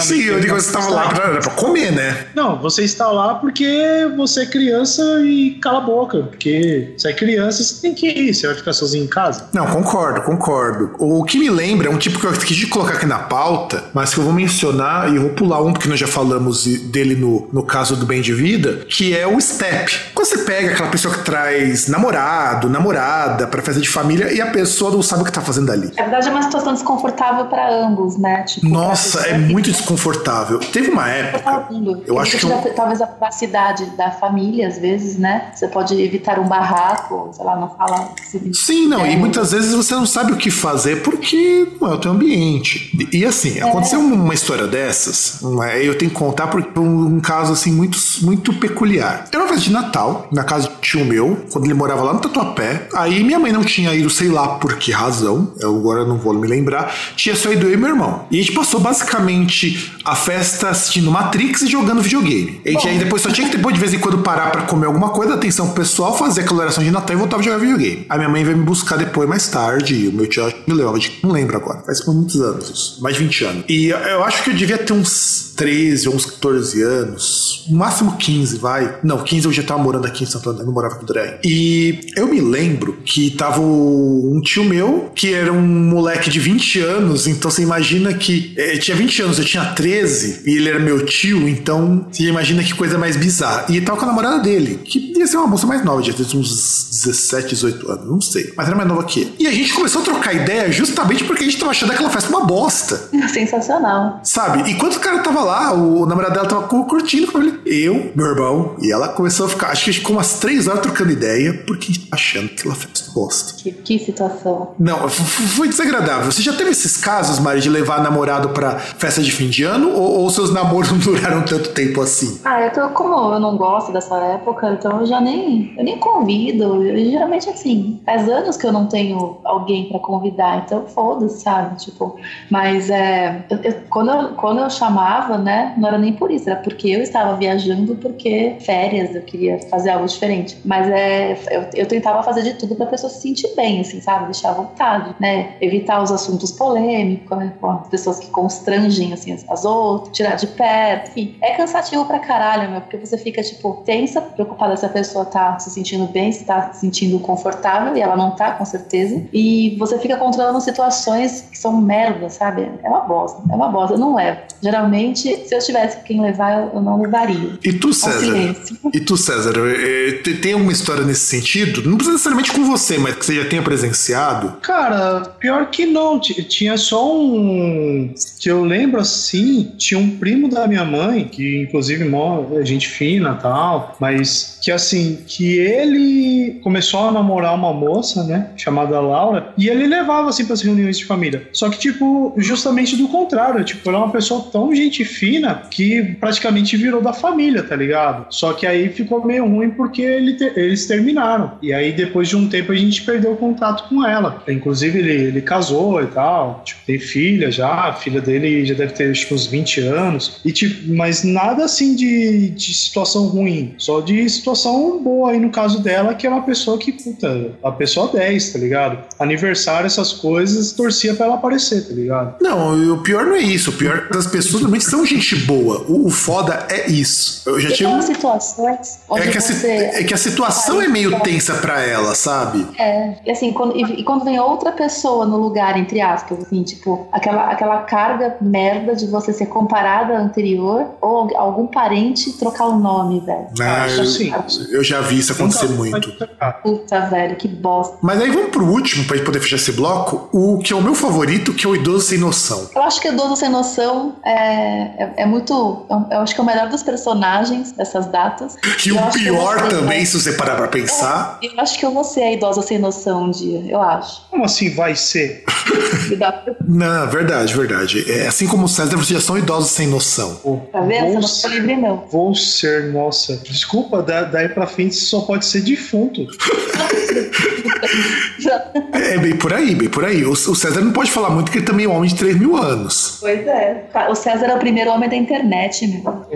Sim, eu digo que você estava lá pra, pra, comer, né? Não, você está lá porque você é criança e cala a boca. Porque você é criança, você tem que ir. Você vai ficar sozinho em casa? Não, concordo, concordo. O que me lembra é um tipo que eu quis colocar aqui na pauta, mas que eu vou mencionar e vou pular um, porque nós já falamos dele no, no caso do bem de vida, que é o step. Quando você pega pega aquela pessoa que traz namorado, namorada para festa de família e a pessoa não sabe o que tá fazendo ali. Na verdade, é uma situação desconfortável para ambos, né? Tipo, Nossa, é muito desconfortável. Teve uma época. Eu acho que. Eu... Talvez a privacidade da família, às vezes, né? Você pode evitar um barraco, sei lá, não falar. Sim, não, é. e muitas vezes você não sabe o que fazer porque não é o teu ambiente. E, assim, é. aconteceu uma história dessas, eu tenho que contar por um caso assim muito, muito peculiar. Era uma festa de Natal, na casa de tio meu, quando ele morava lá no Tatuapé. Aí minha mãe não tinha ido, sei lá por que razão, eu agora não vou me lembrar, tinha só ido eu e meu irmão. E a gente passou basicamente a festa assistindo Matrix e jogando videogame. A gente aí depois só tinha que depois de vez em quando parar para comer alguma coisa, atenção pessoal, fazer aquela oração de Natal e voltava a jogar videogame. A minha mãe veio me buscar depois, mais tarde, e o meu tio me levava de. Não lembro agora, faz muitos anos isso, mais de 20 anos. E eu acho que eu devia ter uns 13 ou uns 14 anos, no máximo 15, vai. Não, 15 eu já tava morando aqui em Santo André, não morava com o André. E eu me lembro que tava um tio meu, que era um moleque de 20 anos, então você imagina que. É, tinha 20 anos, eu tinha 13, e ele era meu tio, então você imagina que coisa mais bizarra. E tava com a namorada dele, que devia ser uma moça mais nova, ter uns 17, 18 anos, não sei. Mas era mais nova que ele. E a gente começou a trocar ideia justamente porque a gente tava achando aquela festa uma bosta. Sensacional. Sabe? E quando o cara tava lá, o namorado dela tava curtindo com ele. Eu, meu irmão, e ela começou a ficar, acho que ficou umas três horas trocando ideia, porque achando que ela festa bosta. Que, que situação. Não, foi desagradável. Você já teve esses casos, Mari, de levar namorado pra festa de fim de ano? Ou, ou seus namoros não duraram tanto tempo assim? Ah, eu tô, como eu não gosto dessa época, então eu já nem, eu nem convido. Eu, geralmente assim, faz anos que eu não tenho alguém para convidar, então foda-se, sabe? Tipo, mas é, eu, eu, quando, eu, quando eu chamava, né, não era nem por isso, era porque eu estava viajando, porque férias, eu queria fazer algo diferente. Mas é, eu, eu tentava fazer de tudo pra pessoa se sentir bem, assim, sabe? Deixar à vontade, né? Evitar os assuntos polêmicos, né? As pessoas que constrangem, assim, as outras, tirar de perto, enfim. É cansativo pra caralho, meu, porque você fica, tipo, tensa, preocupada se a pessoa tá se sentindo bem, se tá se sentindo confortável, e ela não tá, com certeza. E você fica controlando situações que são merda, sabe? É uma bosta, é uma bosta. Não levo. Geralmente, se eu tivesse quem levar, eu não levaria. E tu, César? E tu, César? É, tem alguma história nesse sentido? Não precisa necessariamente com você, mas que você já tenha presenciado? Cara, pior que não. Tinha só um. Que eu lembro assim, tinha um primo da minha mãe, que inclusive é gente fina tal, mas que assim, que ele começou a namorar uma moça, né, chamada Laura, e ele levava assim para as reuniões de família. Só que, tipo, justamente do contrário, tipo, era uma pessoa tão gente fina que praticamente virou da família, tá ligado? Só que aí ficou meio ruim porque ele te, eles terminaram. E aí, depois de um tempo, a gente perdeu o contato com ela. Inclusive, ele, ele casou e tal, tipo, tem filha já, a filha dele já deve ter acho, uns 20 anos. E, tipo, mas nada assim de, de situação ruim, só de situação boa aí no caso dela, que é uma pessoa que, puta, a pessoa 10, tá ligado? Aniversário, essas coisas, torcia pra ela aparecer, tá ligado? Não, o pior não é isso. O pior é que as pessoas normalmente são gente boa. O, o foda é isso. Eu já tive. situações é que, você... é que a situação é meio tensa pra ela, sabe? É, e assim, quando, e, e, quando vem outra pessoa no lugar, entre aspas, assim, tipo, aquela, aquela carga merda de você ser comparada à anterior ou algum parente trocar o nome, velho. Ah, eu, sim. Eu já vi isso acontecer muito. Puta, velho, que bosta. Mas aí vamos pro último, pra gente poder fechar esse bloco, o que é o meu favorito, que é o idoso sem noção. Eu acho que o idoso sem noção é, é, é muito. É eu acho que é o melhor dos personagens dessas datas. E o pior também, se você parar pra pensar. É, eu acho que eu vou ser a idosa sem noção um dia, eu acho. Como assim vai ser? não, verdade, verdade. É, assim como o César, vocês já são idosos sem noção. Tá vendo? Vou você não livre, não. Vou ser, nossa. Desculpa, daí pra frente só pode ser defunto. é bem por aí, bem por aí. O, César não pode falar muito porque ele também é um homem de 3 mil anos. Pois é. O César é o primeiro homem da internet, meu.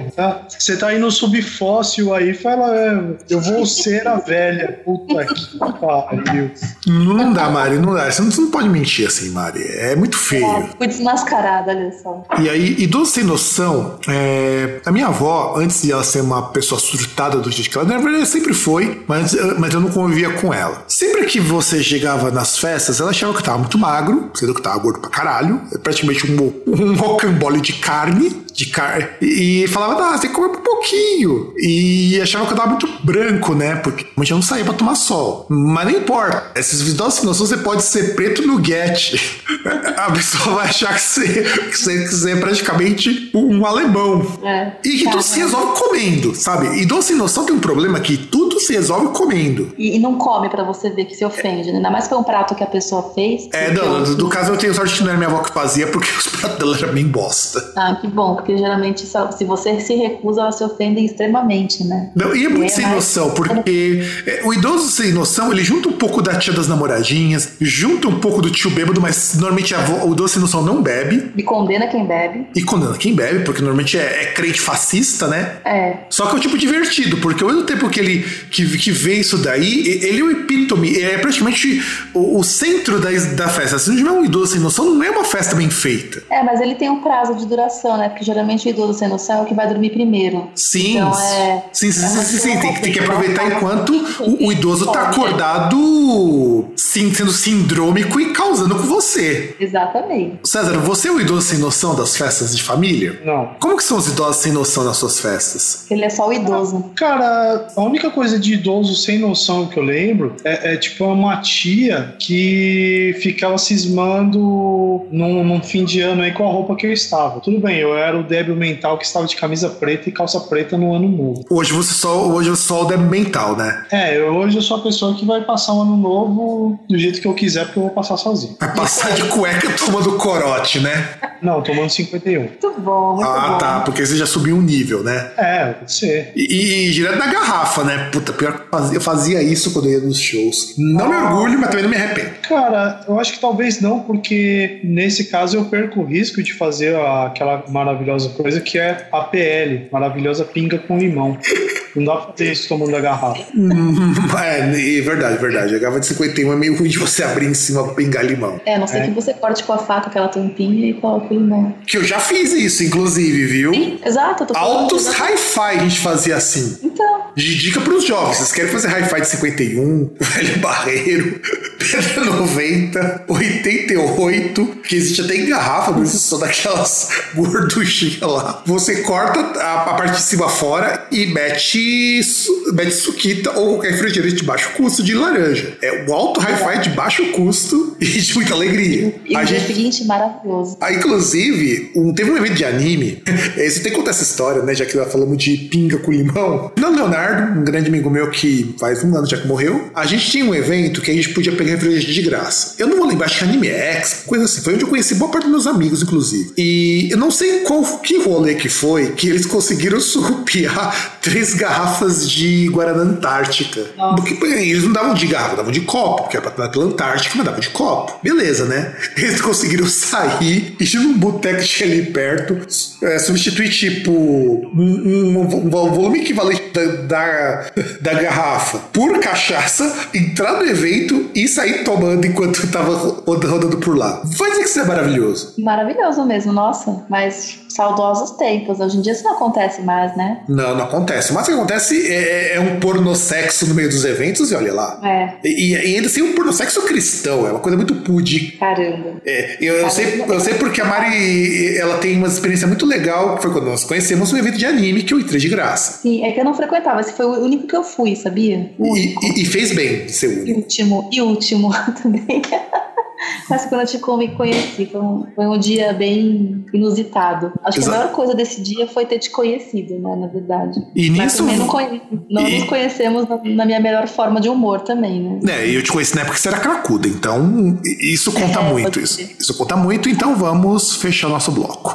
Você tá aí no subfóssil aí, fala, é, eu vou ser a velha. Puta que pariu. Não dá, Mari, não dá. Você não, você não pode mentir assim, Mari. É muito feio. É, fui desmascarada, olha só. E aí, idoso sem noção, é, a minha avó, antes de ela ser uma pessoa surtada do jeito que ela, na verdade, sempre foi, mas, mas eu não convivia com ela. Sempre que você chegava nas festas, ela achava que tava muito magro, sendo que tava gordo pra caralho, é praticamente um, um rocambole de carne, de carne. E falava, ah, você come um pouquinho. E achava que eu tava muito branco, né? Porque a gente não saía pra tomar sol. Mas não importa. Esses idosos sem noção, você pode ser preto no get. a pessoa vai achar que você, que você, que você é praticamente um alemão. É. E que tudo se resolve comendo, sabe? Idoso sem noção tem um problema que tudo se resolve comendo. E, e não come pra você ver que se ofende, né? Ainda mais que é um prato que a pessoa fez. É, não, eu- do, do caso eu tenho sorte que não era minha avó que fazia, porque os pratos dela eram bem bosta. Ah, que bom, porque geralmente se você se recusa, elas se ofendem extremamente, né? Não, e é muito É, sem mas- noção, porque é, o idoso sem noção, ele junta um pouco da tia das namoradinhas, junta um pouco do tio bêbado, mas normalmente o idoso sem noção não bebe. E condena quem bebe. E condena quem bebe, porque normalmente é, é crente fascista, né? É. Só que é um tipo divertido, porque ao mesmo tempo que ele que, que vê isso daí, e- ele é o epítome, é praticamente o, o centro da, da festa. Se não tiver um idoso sem noção, não é uma festa bem feita. É, mas ele tem um prazo de duração, né? Porque geralmente o idoso sem noção é o que vai dormir primeiro. Sim, Então é. sim, sim, é sim, sim, sim. Tem, que- tem que aproveitar enquanto o, o idoso tá Pode. acordado, sim, sendo sindrômico e causando com você. Exatamente. César, você é o idoso sem noção das festas de família? Não. Como que são os idosos sem noção nas suas festas? Ele é só o idoso. Cara, a única coisa de idoso sem noção que eu lembro é, é, tipo uma tia que ficava cismando num, num fim de ano aí com a roupa que eu estava. Tudo bem, eu era o débil mental que estava de camisa preta e calça preta no ano novo. Hoje você só, hoje você só o débil mental, né? É, eu, hoje eu sou a pessoa que vai passar o ano novo do jeito que eu quiser, porque eu vou passar sozinho. Vai passar de cueca tomando corote, né? Não, tomando 51. Muito bom, muito Ah, bom. tá, porque você já subiu um nível, né? É, pode ser. E, e direto da garrafa, né? Puta, pior que eu fazia, eu fazia isso quando eu ia nos shows. Não me orgulho, mas também não me arrependo. Cara, eu acho que talvez não, porque nesse caso eu perco o risco de fazer aquela maravilhosa coisa que é a PL, maravilhosa pinga com limão. Não dá pra fazer isso tomando da garrafa. é, é verdade, verdade. A garrafa de 51 é meio ruim de você abrir em cima pra pingar limão. É, a não ser É. que você corte com a faca aquela tampinha e coloque o limão. Que eu já fiz isso, inclusive, viu? Sim, exato. Eu tô falando Altos hi-fi a gente fazia assim. Então, De dica pros jovens, vocês querem fazer hi-fi de 51, velho barreiro, pedra 90, 88, que existe até em garrafa, mas só daquelas gorduchinhas lá. Você corta a, a parte de cima fora e mete, mete suquita ou qualquer refrigerante de baixo custo de laranja. É um alto hi-fi de baixo custo e de muita alegria. e A gente seguinte, maravilhoso. ah, inclusive, um- teve um evento de anime. eh, Você tem que contar essa história, né? Já que nós falamos de pinga com limão. Não, Leonardo, um grande amigo meu que faz um ano já que morreu. A gente tinha um evento que a gente podia pegar refrigerante de graça. Eu não vou lembrar, acho que Anime X, coisa assim. Foi onde eu conheci boa parte dos meus amigos, inclusive. E eu não sei qual que rolê que foi que eles conseguiram surrupiar três garrafas de Guaraná Antártica. Nossa. Porque eles não davam de garrafa, davam de copo, porque era pra pela Antártica, mas davam de copo. Beleza, né? Eles conseguiram sair e num boteco que tinha ali perto, é, substituir, tipo, um, um- um volume equivalente da, da, da garrafa por cachaça, entrar no evento e sair tomando enquanto tava roda- rodando por lá. Vai dizer que isso é maravilhoso. Maravilhoso mesmo, nossa. Mas saudosos tempos. Hoje em dia isso não acontece mais, né? Não, não acontece. Mas o que acontece é, é um pornossexo no meio dos eventos e olha lá. É, E, e ainda assim um pornossexo cristão, é uma coisa muito pudica. caramba. É, eu, eu sei, eu sei porque a Mari ela tem uma experiência muito legal, que foi quando nós conhecemos um evento de anime que eu entrei de graça. Sim, é que eu não frequentava. Esse foi o único que eu fui, sabia? E, e- e fez bem de ser E único. último. E último também. Mas quando eu te con- conheci, foi um, foi um dia bem inusitado. Acho que Exato. a maior coisa desse dia foi ter te conhecido, né? Na verdade. E Mas nisso. também não, conhe... não E- nos conhecemos na, minha melhor forma de humor também, né? É, e eu te conheci na época que você era cracuda, então isso conta É, muito. Isso, isso conta muito, então vamos fechar nosso bloco.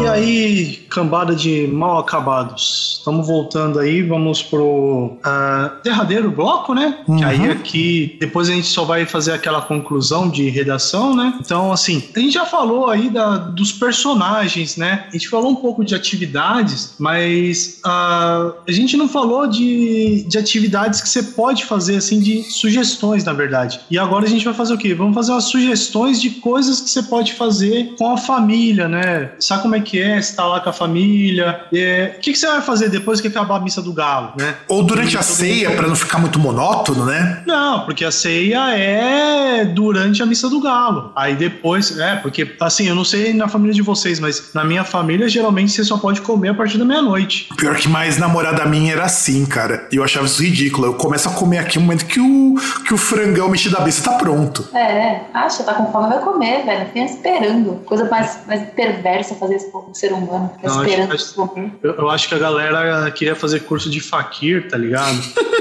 E aí, cambada de mal acabados. Estamos voltando aí, vamos pro ah, derradeiro bloco, né? Que Uhum. aí aqui, depois a gente só vai fazer aquela conclusão de redação, né? Então, assim, a gente já falou aí da, dos personagens, né? A gente falou um pouco de atividades, mas ah, a gente não falou de, de atividades que você pode fazer, assim, de sugestões, na verdade. E agora a gente vai fazer o quê? Vamos fazer umas sugestões de coisas que você pode fazer com a família, né? Sabe como é que é? Você tá lá com a família. É, O que, que você vai fazer depois que acabar a missa do galo, né? Ou durante a ceia, para não ficar muito monótono, né? Não, porque a ceia é durante a missa do galo. Aí depois, é, porque assim, eu não sei na família de vocês, mas na minha família, geralmente você só pode comer a partir da meia-noite. Pior que mais namorada minha era assim, cara. E eu achava isso ridículo. Eu começo a comer aqui no momento que o, que o frangão mexido da besta tá pronto. É, acha, tá com fome, vai comer, velho. Fica esperando. Coisa mais, mais perversa fazer isso com o ser humano. Não, esperando acho-. Eu, eu acho que a galera queria fazer curso de fakir, tá ligado?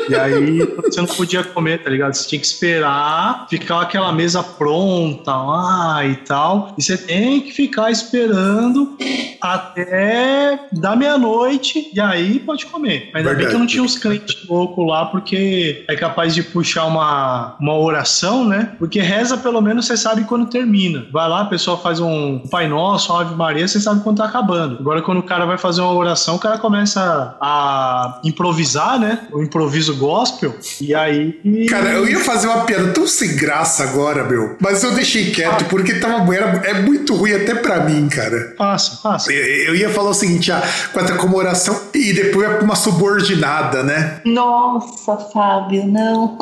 E aí você não podia comer, tá ligado? Você tinha que esperar ficar aquela mesa pronta lá e tal. E você tem que ficar esperando até da meia-noite e aí pode comer. Ainda bem Verdade. que eu não tinha uns crentes loucos lá, porque é capaz de puxar uma, uma oração, né? Porque reza pelo menos você sabe quando termina. Vai lá, a pessoa faz um Pai Nosso, uma Ave Maria, você sabe quando tá acabando. Agora, quando o cara vai fazer uma oração, o cara começa a improvisar, né? O improviso gospel. E aí. Cara, eu ia fazer uma piada tão sem graça agora, meu. Mas eu deixei quieto porque tava, era, é muito ruim até pra mim, cara. Passa, passa. Eu, eu ia falar o seguinte, ah, conta como oração e depois pra uma subordinada, né? Nossa, Fábio, não.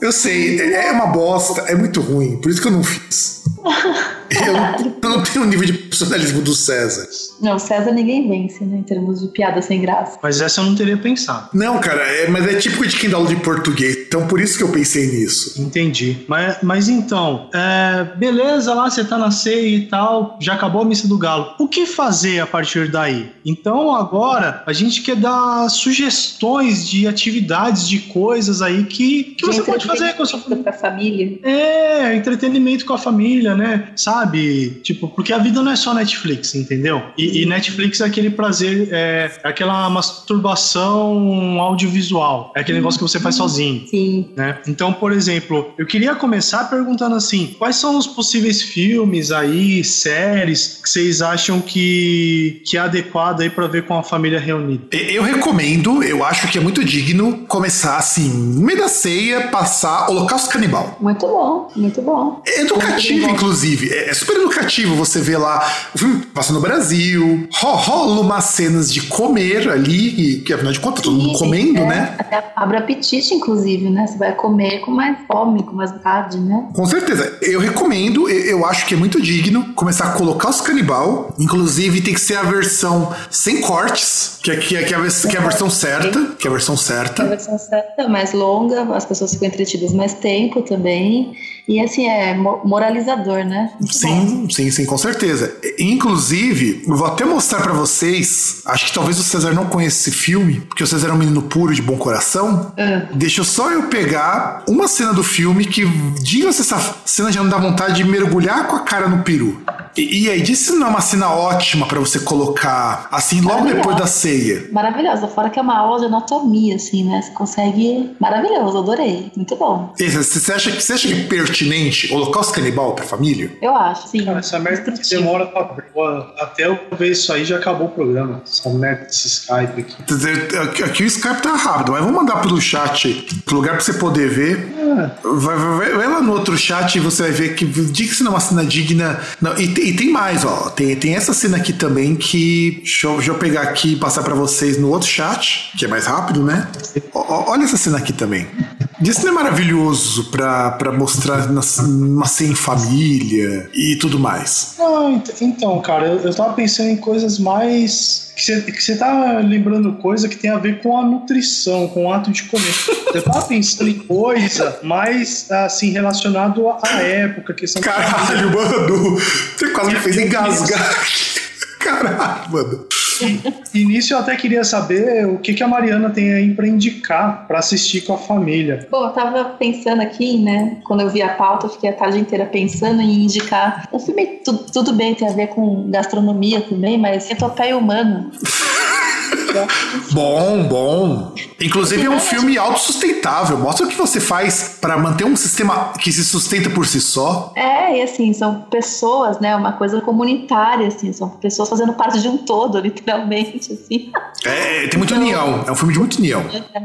Eu sei, é é uma bosta, é muito ruim, por isso que eu não fiz. Eu não, eu não tenho o nível de profissionalismo do César. Não, César ninguém vence, né? Em termos de piada sem graça. Mas essa eu não teria pensado. Não, cara, é, mas é típico de quem dá aula de português, então por isso que eu pensei nisso. Entendi. Mas, mas então, é, beleza, lá você tá na ceia e tal, já acabou a missa do galo. O que fazer a partir daí? Então agora a gente quer dar sugestões de atividades, de coisas aí que, que você pode fazer com a sua família. Pra família. É, entretenimento com a família, né? Sabe? Tipo, porque a vida não é só Netflix, entendeu? E, e Netflix é aquele prazer, é aquela masturbação audiovisual. É aquele negócio que você faz sozinho. Sim. Né? Então, por exemplo, eu queria começar perguntando assim: quais são os possíveis filmes aí, séries que vocês acham que, que é adequado aí para ver com a família reunida? Eu recomendo, eu acho que é muito digno começar assim, no meio da ceia, passar Holocausto Canibal. Muito bom, muito bom. É educativo, Muito bom. inclusive. É é super educativo você ver lá o filme passa no Brasil, ro- rola umas cenas de comer ali, e, que afinal de contas, todo mundo comendo, é, né? Até abre apetite, inclusive, né? Você vai comer com mais fome, com mais vontade, né? Com certeza. Eu recomendo, eu, eu acho que é muito digno começar a colocar os canibal. Inclusive, tem que ser a versão sem cortes, que é, que é, que é, a, que é a versão certa. Que é a versão A certa. versão certa, mais longa, as pessoas ficam entretidas mais tempo também. E assim, é mo- moralizador, né? Sim, sim, sim, com certeza. Inclusive, eu vou até mostrar pra vocês. Acho que talvez o César não conheça esse filme, porque o César é um menino puro de bom coração. Ah. Deixa eu só eu pegar uma cena do filme que, diga se essa cena já não dá vontade de mergulhar com a cara no peru. E, e aí, diz se não é uma cena ótima pra você colocar assim logo depois da ceia. Maravilhosa, fora que é uma aula de anatomia, assim, né? Você consegue. Maravilhoso, adorei. Muito bom. Você acha, que- você acha que é pertinente Holocausto Canibal pra família? Eu acho, sim. Cara, essa merda que demora pra. Pô, Até eu ver isso aí já acabou o programa. Essa merda desse Skype aqui. Aqui o Skype tá rápido, mas vamos mandar pelo chat, pro lugar pra você poder ver. Vai, vai- vai- vai lá no outro chat e você vai ver que diga se não é uma cena digna. Não, e, tem- e tem mais, ó. Tem, tem essa cena aqui também que. Deixa eu, deixa eu pegar aqui e passar pra vocês no outro chat, que é mais rápido, né? Ó, olha essa cena aqui também. Isso não é maravilhoso pra, pra mostrar nas- uma cena em família e tudo mais. Então, cara, eu, eu tava pensando em coisas mais. Que você tá lembrando coisa que tem a ver com a nutrição, com o ato de comer. Eu tava pensando em coisa mais, assim, relacionado à época, questão Caralho, mano! Você quase me fez engasgar. Caralho, mano. Início eu até queria saber o que, que a Mariana tem aí pra indicar pra assistir com a família. Bom, eu tava pensando aqui, né? Quando eu vi a pauta, eu fiquei a tarde inteira pensando em indicar um filme. tu- tudo bem, tem a ver com gastronomia também, mas Centopeia Humana. Bom, bom. Inclusive é um filme autossustentável. Mostra o que você faz pra manter um sistema que se sustenta por si só. É, e assim, são pessoas, né? Uma coisa comunitária, assim, são pessoas fazendo parte de um todo, literalmente, assim. É, tem muita união. É um filme de muita união.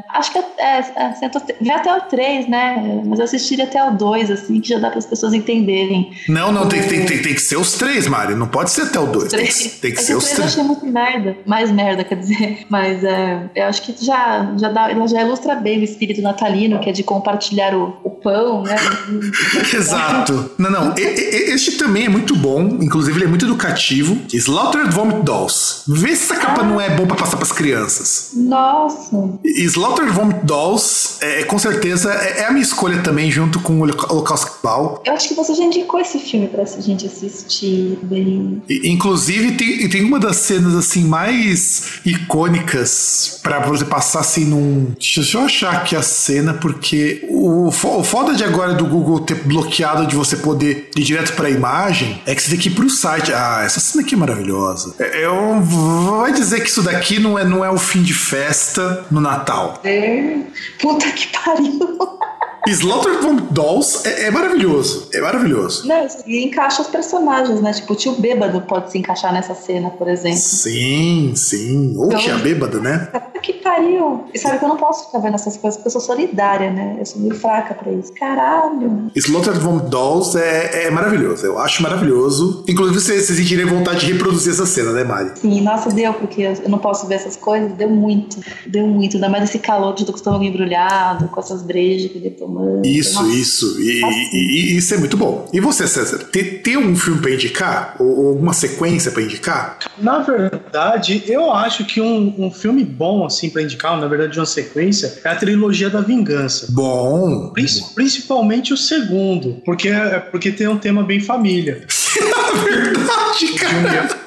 Acho que é, é, vai até o 3, né? Mas eu assistiria até o 2, assim, que já dá para as pessoas entenderem. Não, não, tem, tem, tem, tem que ser os três, Mari. Não pode ser até o dois. Tem, que- tem que É ser os 3 eu três. achei muito merda. Mais merda, quer dizer. Mas é, eu acho que já, já, dá, ela já ilustra bem o espírito natalino, que é de compartilhar o, o pão, né? Exato. Não, não. E, e, este também é muito bom, inclusive ele é muito educativo. Slaughtered Vomit Dolls. Vê se essa capa ah. não é bom pra passar pras crianças. Nossa. Slaughtered Vomit Dolls, é, com certeza, é, é, a minha escolha também, junto com o Holocausto Ball. Eu acho que você já indicou esse filme pra gente assistir bem. Inclusive, tem, tem uma das cenas assim mais icônicas para você passar assim num. Deixa eu achar aqui a cena, porque o, o foda de agora do Google ter bloqueado de você poder ir direto pra imagem é que você tem que ir pro site. Ah, essa cena aqui é maravilhosa. É, eu vai dizer que isso daqui não é, não é o fim de festa no Natal. É. Puta que pariu. Slaughter Vomit Dolls é, é, maravilhoso. É maravilhoso. Não, e encaixa os personagens, né? Tipo, o tio bêbado pode se encaixar nessa cena, por exemplo. Sim, sim. Ou então, tia bêbada, né? Que pariu. E sabe que eu não posso ficar vendo essas coisas porque eu sou solidária, né? Eu sou meio fraca pra isso. Caralho. Slaughter Vomit Dolls é, é maravilhoso. Eu acho maravilhoso. Inclusive, vocês se sentirem vontade de reproduzir essa cena, né, Mari? Sim, nossa, deu, porque eu não posso ver essas coisas. Deu muito. Deu muito. Ainda mais esse calor de do estômago embrulhado, com essas brejas que eu isso, Nossa. isso. E, e, e, isso é muito bom. E você, César, tem, tem um filme para indicar? Ou, ou uma sequência para indicar? Na verdade, eu acho que um, um filme bom, assim, para indicar, na verdade, uma sequência, é a trilogia da vingança. Bom. Principalmente o segundo, porque, é, porque tem um tema bem família. Na verdade, cara.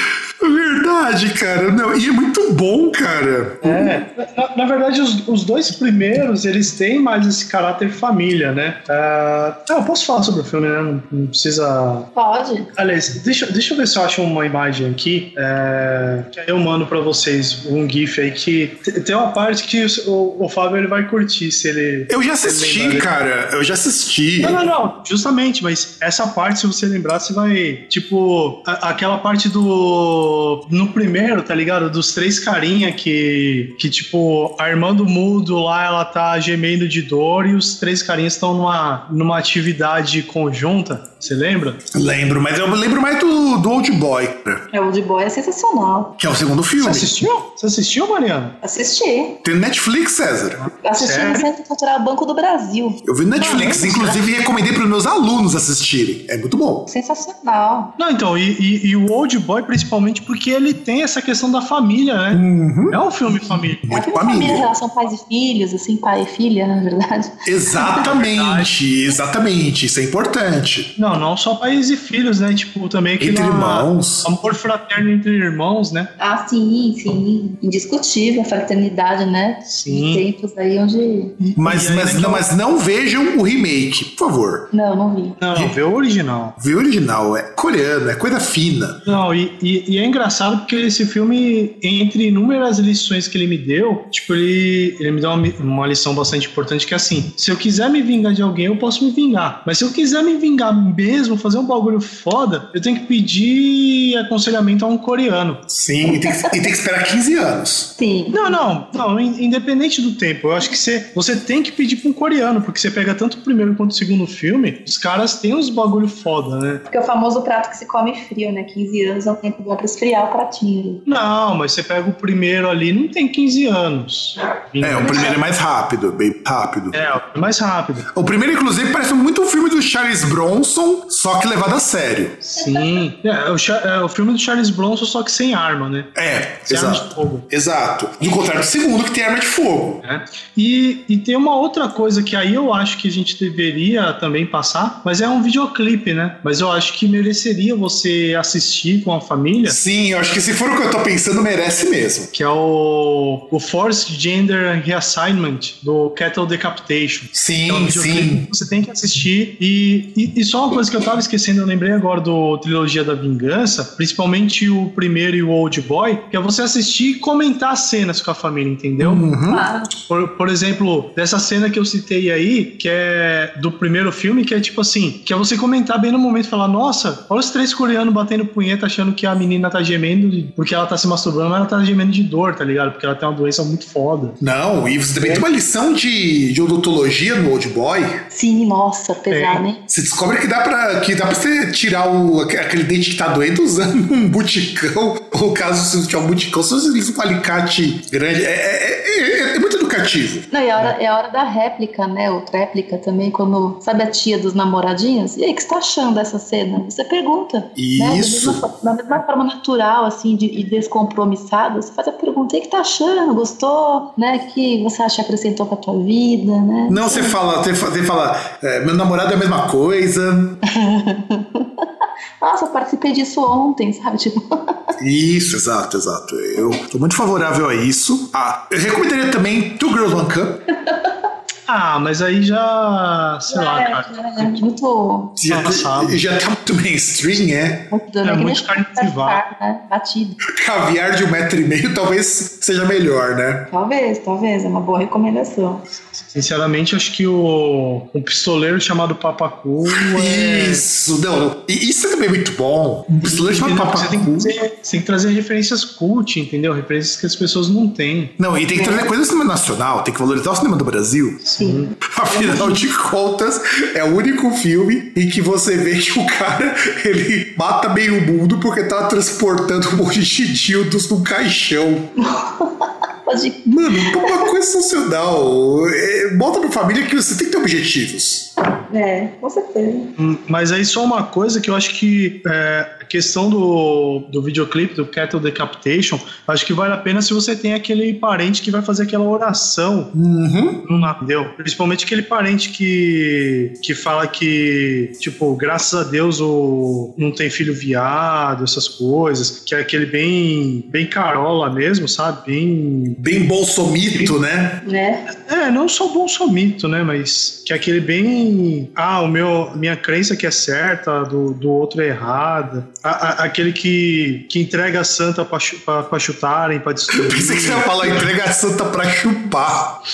Verdade, cara. Não, e é muito bom, cara. É. Na, na verdade, os, os, dois primeiros, eles têm mais esse caráter família, né? Uh, ah, eu posso falar sobre o filme, né? Não, não, precisa. Pode. Aliás, deixa, deixa eu ver se eu acho uma imagem aqui. É, que aí eu mando pra vocês um GIF aí que tem uma parte que o, o Fábio ele vai curtir se ele. Eu já assisti, cara. Eu já assisti. Não, não, não. Justamente, mas essa parte, se você lembrar, você vai. Tipo, a, aquela parte do no primeiro, tá ligado? Dos três carinha que, que tipo, a irmã do mudo lá, ela tá gemendo de dor e os três carinhas estão numa, numa atividade conjunta. Você lembra? Lembro, mas eu lembro mais do, do Old Boy. É, o Old Boy é sensacional. Que é o segundo filme. Você assistiu? Você assistiu, Mariana? Assisti. Tem Netflix, César. Assisti Sério? no Centro Cultural Banco do Brasil. Eu vi Netflix, ah, inclusive recomendei para os meus alunos assistirem. É muito bom. Sensacional. Não, então, e, e, e o Old Boy, principalmente porque ele tem essa questão da família, né? Uhum. É um filme família. É um filme família. família, relação pais e filhos, assim, pai e filha, na verdade. Exatamente, exatamente. Isso é importante. Não, não só pais e filhos, né? Tipo, também aquele entre irmãos. amor fraterno entre irmãos, né? Ah, sim, sim. Indiscutível a fraternidade, né? Sim. De tempos aí onde. Mas, mas, não, mas não vejam o remake, por favor. Não, não vi. Não, não vê o original. Vê o original, é coreano, é coisa fina. Não, e, e, e é engraçado porque esse filme, entre inúmeras lições que ele me deu, tipo, ele, ele me deu uma, uma lição bastante importante que é assim: se eu quiser me vingar de alguém, eu posso me vingar. Mas se eu quiser me vingar mesmo, fazer um bagulho foda, eu tenho que pedir aconselhamento a um coreano. Sim, e tem que, e tem que esperar 15 anos. Sim. Não, não, não, independente do tempo, eu acho que você, você tem que pedir pra um coreano, porque você pega tanto o primeiro quanto o segundo filme, os caras têm uns bagulho foda, né? Porque é o famoso prato que se come frio, né? 15 anos é o tempo bom pra esfriar o Não, mas você pega o primeiro ali, não tem 15 anos. É, o primeiro é mais rápido, bem rápido. É, é mais rápido. O primeiro, inclusive, parece muito um filme do Charles Bronson, só que levado a sério. Sim. É, é, o, é o filme do Charles Bronson, só que sem arma, né? É, sem exato. Arma de fogo. Exato. Do contrário do segundo, que tem arma de fogo. É. E, e tem uma outra coisa que aí eu acho que a gente deveria também passar, mas é um videoclipe, né? Mas eu acho que mereceria você assistir com a família. Sim, eu acho que se for o que eu tô pensando, merece mesmo. Que é o, o Forced Gender Reassignment do Cattle Decapitation. Sim, é um sim. Você tem que assistir. E, e, e, só uma coisa que eu tava esquecendo, eu lembrei agora do Trilogia da Vingança, principalmente o primeiro e o Old Boy, que é você assistir e comentar as cenas com a família, entendeu? Uhum. Por, por exemplo, dessa cena que eu citei aí, que é do primeiro filme, que é tipo assim, que é você comentar bem no momento e falar, nossa, olha os três coreanos batendo punheta achando que a menina tá gemendo porque ela tá se masturbando, mas ela tá gemendo de dor. tá ligado? Porque ela tem uma doença muito foda. Não, e você também tem uma lição de, de odontologia no Old Boy. Sim, nossa, pesado, hein? Você descobre que dá pra, que dá pra você tirar o, aquele dente que tá doendo usando um buticão. Ou caso você não tiver um buticão, você usa um alicate grande. É, é, é, é muito educativo. Não, e é a, hora, é a hora da réplica, né? Outra réplica também, quando. Sabe a tia dos namoradinhos? E aí, o que você tá achando dessa cena? Você pergunta. Né? Isso. Da, mesma, da mesma forma natural, assim, de, e descompromissada, você faz a pergunta: o que tá achando? Gostou? Né? Que você acha que acrescentou pra tua vida, né? Não, você fala, você fa- você fala, é, meu namorado é a mesma coisa. Nossa, eu participei disso ontem, sabe? Tipo. Isso, exato, exato. Eu tô muito favorável a isso. Ah, eu recomendaria também Two Girls One Cup. Ah, mas aí já. Sei lá, é, cara. é, muito. Já, Passado. já tá muito mainstream, é. Muito, É, né? Que muito carne privada. né? Batido. Caviar de um metro e meio talvez seja melhor, né? Talvez, talvez. É uma boa recomendação. Sinceramente, acho que o, o pistoleiro chamado Papacu é. Isso, não, Isso é também muito bom. Um pistoleiro chamado Entendeu? Você tem, Papacu. trazer, você tem que trazer referências cult, entendeu? Referências que as pessoas não têm. Não, e tem que trazer coisa do cinema nacional, tem que valorizar o cinema do Brasil. Sim. Afinal de contas, é o único filme em que você vê que o cara ele mata meio mundo porque tá transportando um monte de dildos num caixão. Pode. Mano, uma coisa sensacional. É, bota pra família que você tem que ter objetivos. É, com certeza. Hum, Mas aí só uma coisa que eu acho que é, a questão do, do videoclipe, do Cattle Decapitation, acho que vale a pena se você tem aquele parente que vai fazer aquela oração Uhum. no Natal. Principalmente aquele parente que, que fala que, tipo, graças a Deus o, não tem filho viado, essas coisas, que é aquele bem, bem carola mesmo, sabe? Bem. Bem bolsomito, né? Né? É, não só bolsomito, né? Mas que é aquele bem. Ah, o meu, minha crença que é certa, do, do outro é errada. A- a- aquele que, que entrega a santa pra, chu- pra, pra chutarem, pra destruir. Pensei que você ia falar entrega a santa pra chupar.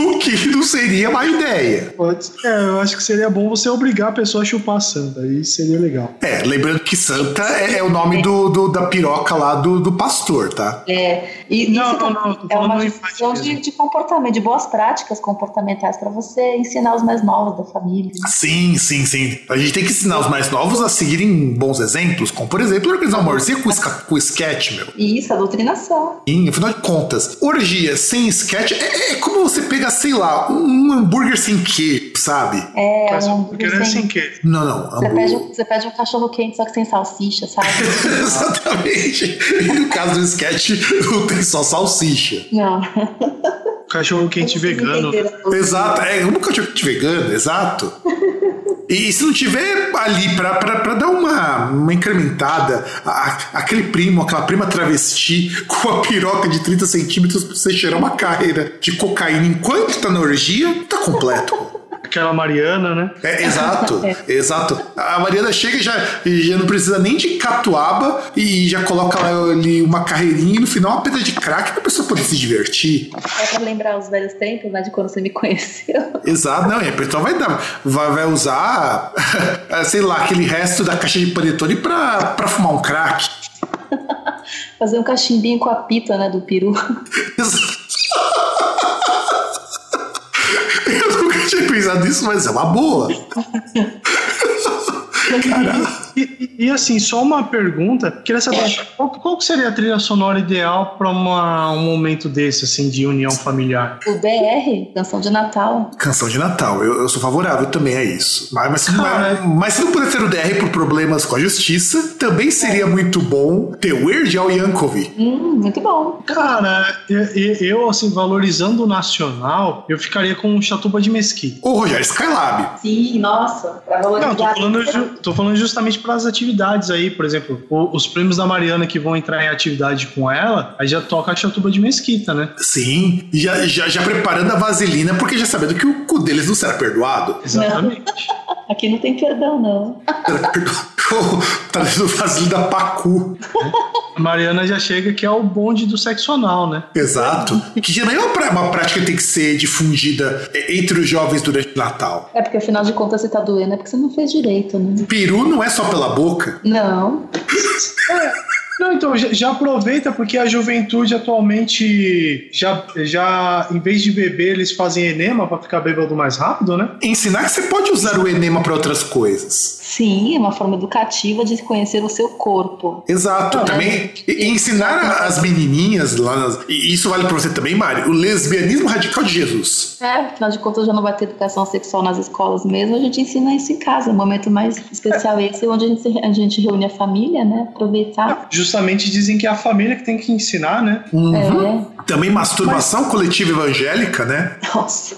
O que não seria má ideia. Pode- É, eu acho que seria bom você obrigar a pessoa a chupar a santa. Aí seria legal. É, lembrando que santa é, é o nome do, do- da piroca lá do, do pastor, tá? É, e Não, isso não, é uma empate de, de comportamento, de boas práticas comportamentais para você ensinar os mais novos da família. Sim, sim, sim. A gente tem que ensinar os mais novos a seguirem bons exemplos, como por exemplo, organizar uma orgia com, com sketch, meu. Isso, a doutrinação. Sim, afinal de contas, orgia sem sketch é, é como você pega, sei lá, um, hambúrguer sem queijo, sabe? É, Mas um, é sem- assim que. Não, não. você, hambúrguer- pede, um- você pede um cachorro quente, só que sem salsicha, sabe? Exatamente. E no caso do sketch, não tem só salsicha. Não. Cachorro quente vegano. Exato, é um cachorro quente vegano, exato. E se não tiver ali pra, pra, pra dar uma, uma incrementada, a- aquele primo, aquela prima travesti com a piroca de 30 centímetros pra você cheirar uma carreira de cocaína enquanto tá na orgia, tá completo. Aquela Mariana, né? É, exato, exato. A Mariana chega e já, já não precisa nem de catuaba e já coloca lá ali uma carreirinha e no final uma pedra de crack pra pessoa poder se divertir. É pra lembrar os velhos tempos, né, de quando você me conheceu. Exato, não, e a pessoa vai dar, vai, vai usar, sei lá, aquele resto da caixa de panetone pra, pra fumar um crack. Fazer um cachimbinho com a pita, né, do peru. Eu nunca tinha pensado nisso, mas é uma boa. E, e- e, assim, só uma pergunta. Queria saber qual, qual seria a trilha sonora ideal para um momento desse, assim, de união familiar? O DR, canção de Natal. Canção de Natal, eu, eu sou favorável também a isso. Mas, mas, mas, mas se não puder ter o DR por problemas com a justiça, também seria muito bom ter Weird Al Yankovic. Hum, muito bom. Cara, eu, eu, assim, valorizando o nacional, eu ficaria com o Chatuba de Mesquita. Ou Rogério Skylab. Sim, nossa. Pra Não, tô valorizar. falando, tô falando justamente para as atividades aí, por exemplo, o- os prêmios da Mariana que vão entrar em atividade com ela, aí já toca a Chatuba de Mesquita, né? Sim, já, já, já preparando a vaselina, porque já sabendo que o cu deles não será perdoado. Exatamente. Aqui não tem perdão, não. Será perdoado. Tá dando vaselina Pacu. A Mariana já chega que é o bonde do sexo anal, né? Exato. Que já não é uma, prática que tem que ser difundida entre os jovens durante o Natal. É porque afinal de contas você tá doendo, é porque você não fez direito, né? Peru não é só pela boca. Não. Não, então já, já, aproveita porque a juventude atualmente já, já em vez de beber eles fazem enema para ficar bêbado mais rápido, né? Ensinar que você pode usar o enema para outras coisas. Sim, é uma forma educativa de conhecer o seu corpo. Exato. Não, também é, ensinar as menininhas lá, nas, e isso vale para você também, Mari, o lesbianismo radical de Jesus. É, afinal de contas já não vai ter educação sexual nas escolas mesmo, a gente ensina isso em casa. O momento mais especial é esse, onde a gente, a gente reúne a família, né? Aproveitar. Justamente dizem que é a família que tem que ensinar, né? Uhum. É. Também masturbação Mas... coletiva evangélica, né? Nossa.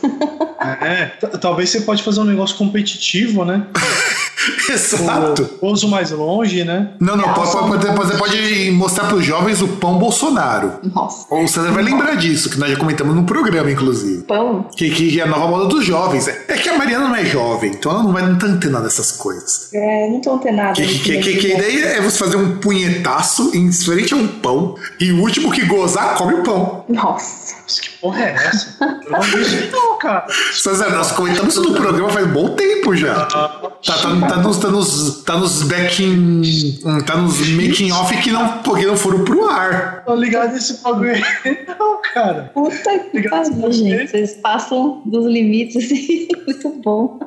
É, talvez você pode fazer um negócio competitivo, né? Exato. O uso mais longe, né? Não, não, pode, pode, você pode mostrar para os jovens o pão Bolsonaro. Nossa. Ou você vai lembrar disso, que nós já comentamos no programa, inclusive. Pão? Que, que é a nova moda dos jovens. É, que a Mariana não é jovem, então ela não vai não tá antenada dessas coisas. É, não tô antenada. Que, que, que, que, ideia é você fazer um punhetaço em frente a um pão e o último que gozar come o pão. Nossa. Que porra é essa? Eu não vi isso não, cara. César, nós comentamos isso no programa faz um bom tempo já. Tá, tá, tá, nos, tá nos, tá nos backing. Tá nos making off que não, porque não foram pro ar. Tô ligado nesse bagulho aí, não, cara. Puta que pariu, gente. Vocês passam dos limites assim. Muito bom.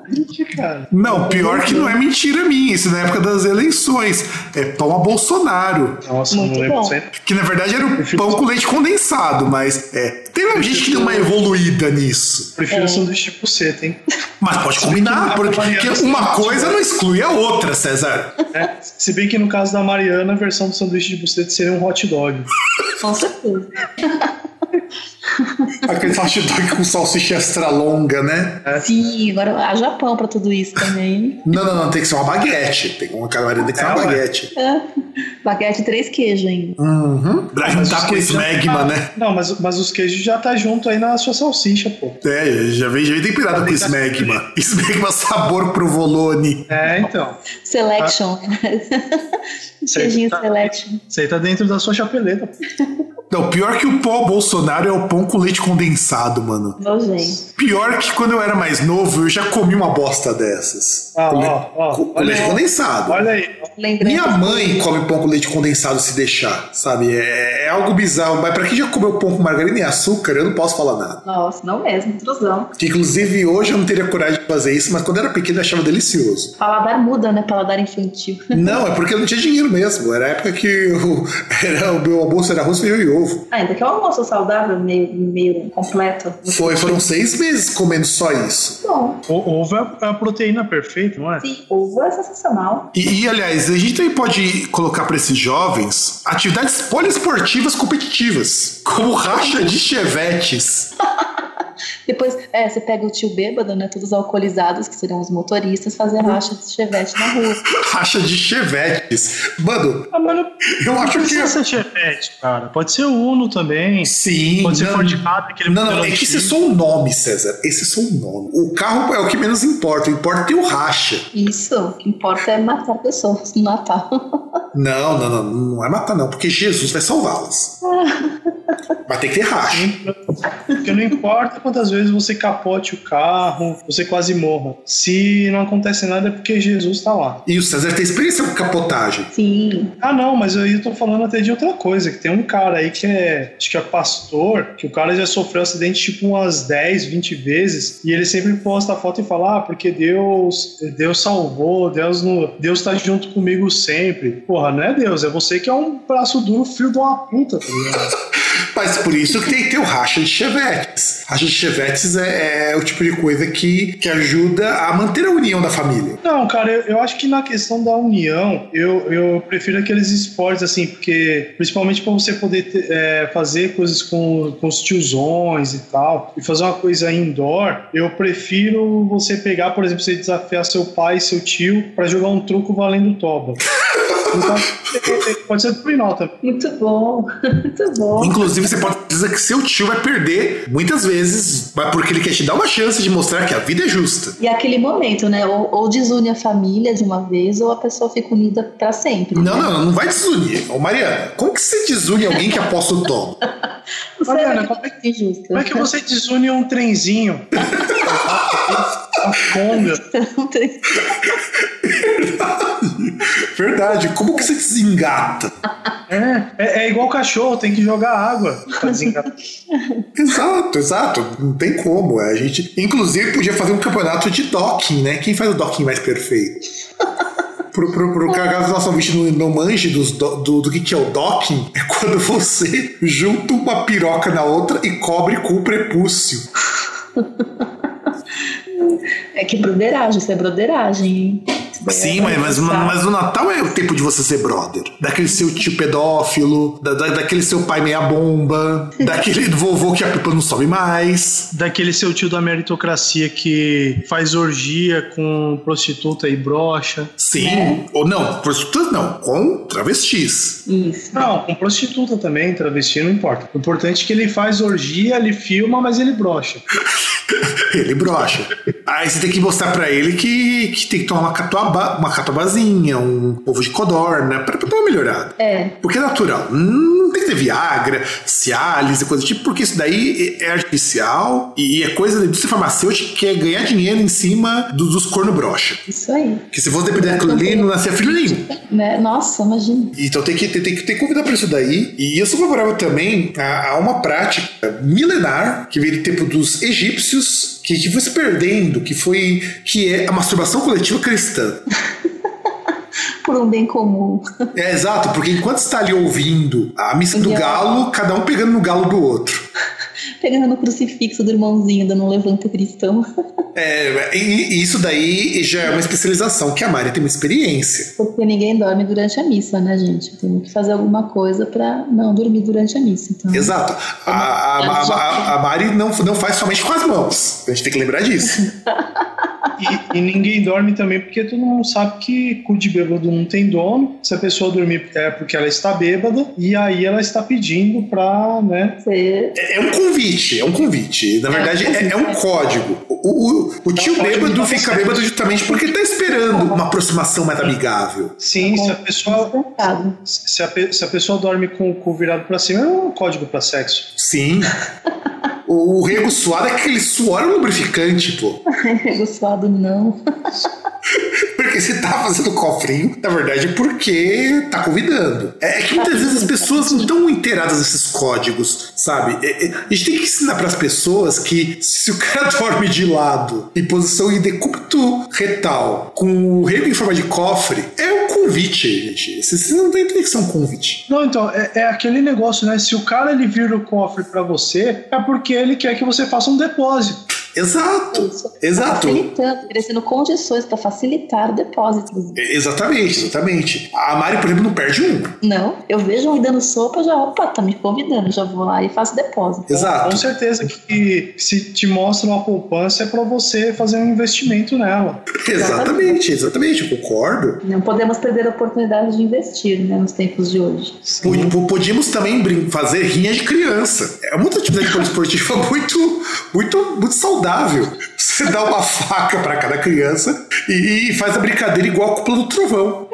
Cara. Não, pior que não é mentira minha. Isso na época das eleições. É pão a Bolsonaro. Nossa, Muito não lembro. Bom. Que na verdade era o pão com leite condensado, mas é tem gente que deu uma evoluída nisso. Prefiro é. sanduíche de buceta, hein? Mas pode combinar, porque uma coisa não exclui a outra, César. É, se bem que no caso da Mariana, a versão do sanduíche de buceta seria um hot dog. Com certeza. Aquele hot dog com salsicha extra longa, né? É. Sim, agora há Japão pra tudo isso também. Não, não, não, tem que ser uma baguete. Tem uma caloria, tem que ser uma é, baguete. É. Baguete três queijos ainda. Uhum. Pra juntar com esmegma, né? Não, mas, mas os queijos já tá junto aí na sua salsicha, pô. É, já vem, já vem temperado com esmegma. Esmegma sabor provolone. É, então. Selection. Ah. Queijinho tá, Selection. Isso aí tá dentro da sua chapeleta. Não, pior que o pão Bolsonaro é o pão com leite condensado, mano. Nojento. Pior que quando eu era mais novo, eu já comi uma bosta dessas. Ah, com, ó, ó, com, com leite condensado. Olha aí. Minha mãe come pão com leite condensado se deixar, sabe? É, é algo bizarro. Mas pra quem já comeu pão com margarina e açúcar, eu não posso falar nada. Nossa, não mesmo, intrusão. Inclusive, hoje eu não teria coragem de fazer isso, mas quando eu era pequeno eu achava delicioso. Paladar muda, né? Paladar infantil. Não, é porque eu não tinha dinheiro mesmo. Era a época que eu, era, o meu almoço era arroz, feijão e ovo. Ah, ainda que é um almoço saudável, meio, meio completo. Foi, foram seis meses comendo só isso. Bom. O ovo é a proteína perfeita, não é? Sim, ovo é sensacional. E, e aliás, a gente também pode colocar para esses jovens atividades poliesportivas competitivas, como racha de chevetes. Depois, é, você pega o tio bêbado, né? Todos alcoolizados, que seriam os motoristas, fazer racha de chevette na rua. racha de chevetes. Mano, ah, mano eu acho que. Não precisa ser chevette, cara. Pode ser Uno também. Sim. Pode ser Ford Ka, aquele Não, não, é que esse é só o nome, César. Esse é só o nome. O carro é o que menos importa. O importa é ter o racha. Isso. O que importa é matar pessoas no Natal. Não, não, não. Não é matar, não. Porque Jesus vai salvá-las. Vai ter que ter racha. Porque não importa quantas vezes você capote o carro, você quase morra. Se não acontece nada é porque Jesus está lá. E o César tem experiência com capotagem. Sim. Ah, não, mas aí eu tô falando até de outra coisa, que tem um cara aí que é, acho que é pastor, que o cara já sofreu acidente tipo umas 10, 20 vezes, e ele sempre posta a foto e fala, ah, porque Deus, Deus salvou, Deus no, Deus tá junto comigo sempre. Porra, não é Deus, é você que é um braço duro, filho de uma puta, tá ligado? Mas por isso que tem que ter o racha de chevetes. Racha de chevetes é, é, o tipo de coisa que, que ajuda a manter a união da família. Não, cara, eu, eu acho que na questão da união, eu, eu prefiro aqueles esportes assim, porque principalmente para você poder ter, é, fazer coisas com, com os tiozões e tal, e fazer uma coisa indoor, eu prefiro você pegar, por exemplo, você desafiar seu pai e seu tio para jogar um truco valendo toba. Então, pode ser do nota. Muito bom, muito bom. Inclusive, você pode dizer que seu tio vai perder muitas vezes, porque ele quer te dar uma chance de mostrar que a vida é justa. E é aquele momento, né? Ou, ou desune a família de uma vez, ou a pessoa fica unida para sempre. Não, né? não, não vai desunir. Ô, Mariana, como que você desune alguém que aposta o tom? Mariana, como é, que, como é que você desune um trenzinho? a conga. Verdade. Como que você desengata? É, é, é igual cachorro, tem que jogar água pra desengatar. Exato, exato. Não tem como. A gente, inclusive, podia fazer um campeonato de docking, né? Quem faz o docking mais perfeito? Pro, pro, pro caso nosso ouvinte não, não manje dos do, do, do que, que é o docking, é quando você junta uma piroca na outra e cobre com o prepúcio. É que broderagem, isso é broderagem? Sim, mas, mas, mas, o Natal é o tempo de você ser brother. Daquele seu tio pedófilo, da, da, daquele seu pai meia bomba, daquele vovô que a pipa não sobe mais. Daquele seu tio da meritocracia que faz orgia com prostituta e brocha. Sim, é. ou não, prostituta não, com travestis. Isso. Não, com prostituta também, travesti não importa. O importante é que ele faz orgia, ele filma, mas ele brocha. ele brocha. Aí você tem que mostrar para ele que, que tem que tomar uma catuaba, uma catuabazinha, um ovo de codorna, pra, pra dar uma melhorada. É. Porque é natural. Não tem que ter Viagra, Cialis e coisa do tipo, porque isso daí é artificial e é coisa da indústria farmacêutica que quer ganhar dinheiro em cima do, dos corno brocha. Isso aí. Que se fosse depender daquilo ali, não nascia filho nenhum. Né? Nossa, imagina. Então tem que, tem, tem, tem que convidar pra isso daí. E eu sou favorável também a, a uma prática milenar que veio do tempo dos egípcios que, que foi se perdendo, que foi que é a masturbação coletiva cristã. Por um bem comum. É exato, porque enquanto está ali ouvindo a missa do galo, cada um pegando no galo do outro. Pegando no crucifixo do irmãozinho, dando um levanto cristão. É, e isso daí já é uma especialização, que a Mari tem uma experiência. Porque ninguém dorme durante a missa, né, gente? Tem que fazer alguma coisa para não dormir durante a missa. Então, Exato. A, a, a, a, Mari não, não faz somente com as mãos. A gente tem que lembrar disso. E, e, ninguém dorme também porque todo mundo sabe que cu de bêbado não tem dono. Se a pessoa dormir é porque ela está bêbada e aí ela está pedindo pra, né? É, é um convite, é um convite. Na verdade, é, é um código. O, o, o tio bêbado fica bêbado justamente porque está esperando uma aproximação mais amigável. Sim, se a pessoa. Se a, se a pessoa dorme com o cu virado pra cima, é um código pra sexo. Sim. O, rego suado é aquele suor lubrificante, pô. rego suado não. porque se tá fazendo cofrinho, na verdade é porque tá convidando. É, é que muitas vezes as pessoas não estão inteiradas desses códigos, sabe? É, é, a gente tem que ensinar para as pessoas que se o cara dorme de lado, em posição em decúbito retal, com o rego em forma de cofre, é um convite, gente. Você não tem que ser um convite. Não, então, é, é, aquele negócio, né? Se o cara ele vira o cofre para você, é porque ele quer que você faça um depósito. Exato, Isso. exato. Facilitando, oferecendo condições para facilitar depósitos. Exatamente, exatamente. A Mari, por exemplo, não perde um. Não, eu vejo um dando sopa, já, opa, tá me convidando, já vou lá e faço depósito. Exato. Com certeza que se te mostra uma poupança é para você fazer um investimento nela. Exatamente, exatamente, eu concordo. Não podemos perder a oportunidade de investir, né, nos tempos de hoje. Podíamos também fazer rinha de criança. É uma atividade poliesportiva muito, muito, muito saudável. Você dá uma faca para cada criança e, faz a brincadeira igual a cúpula do trovão.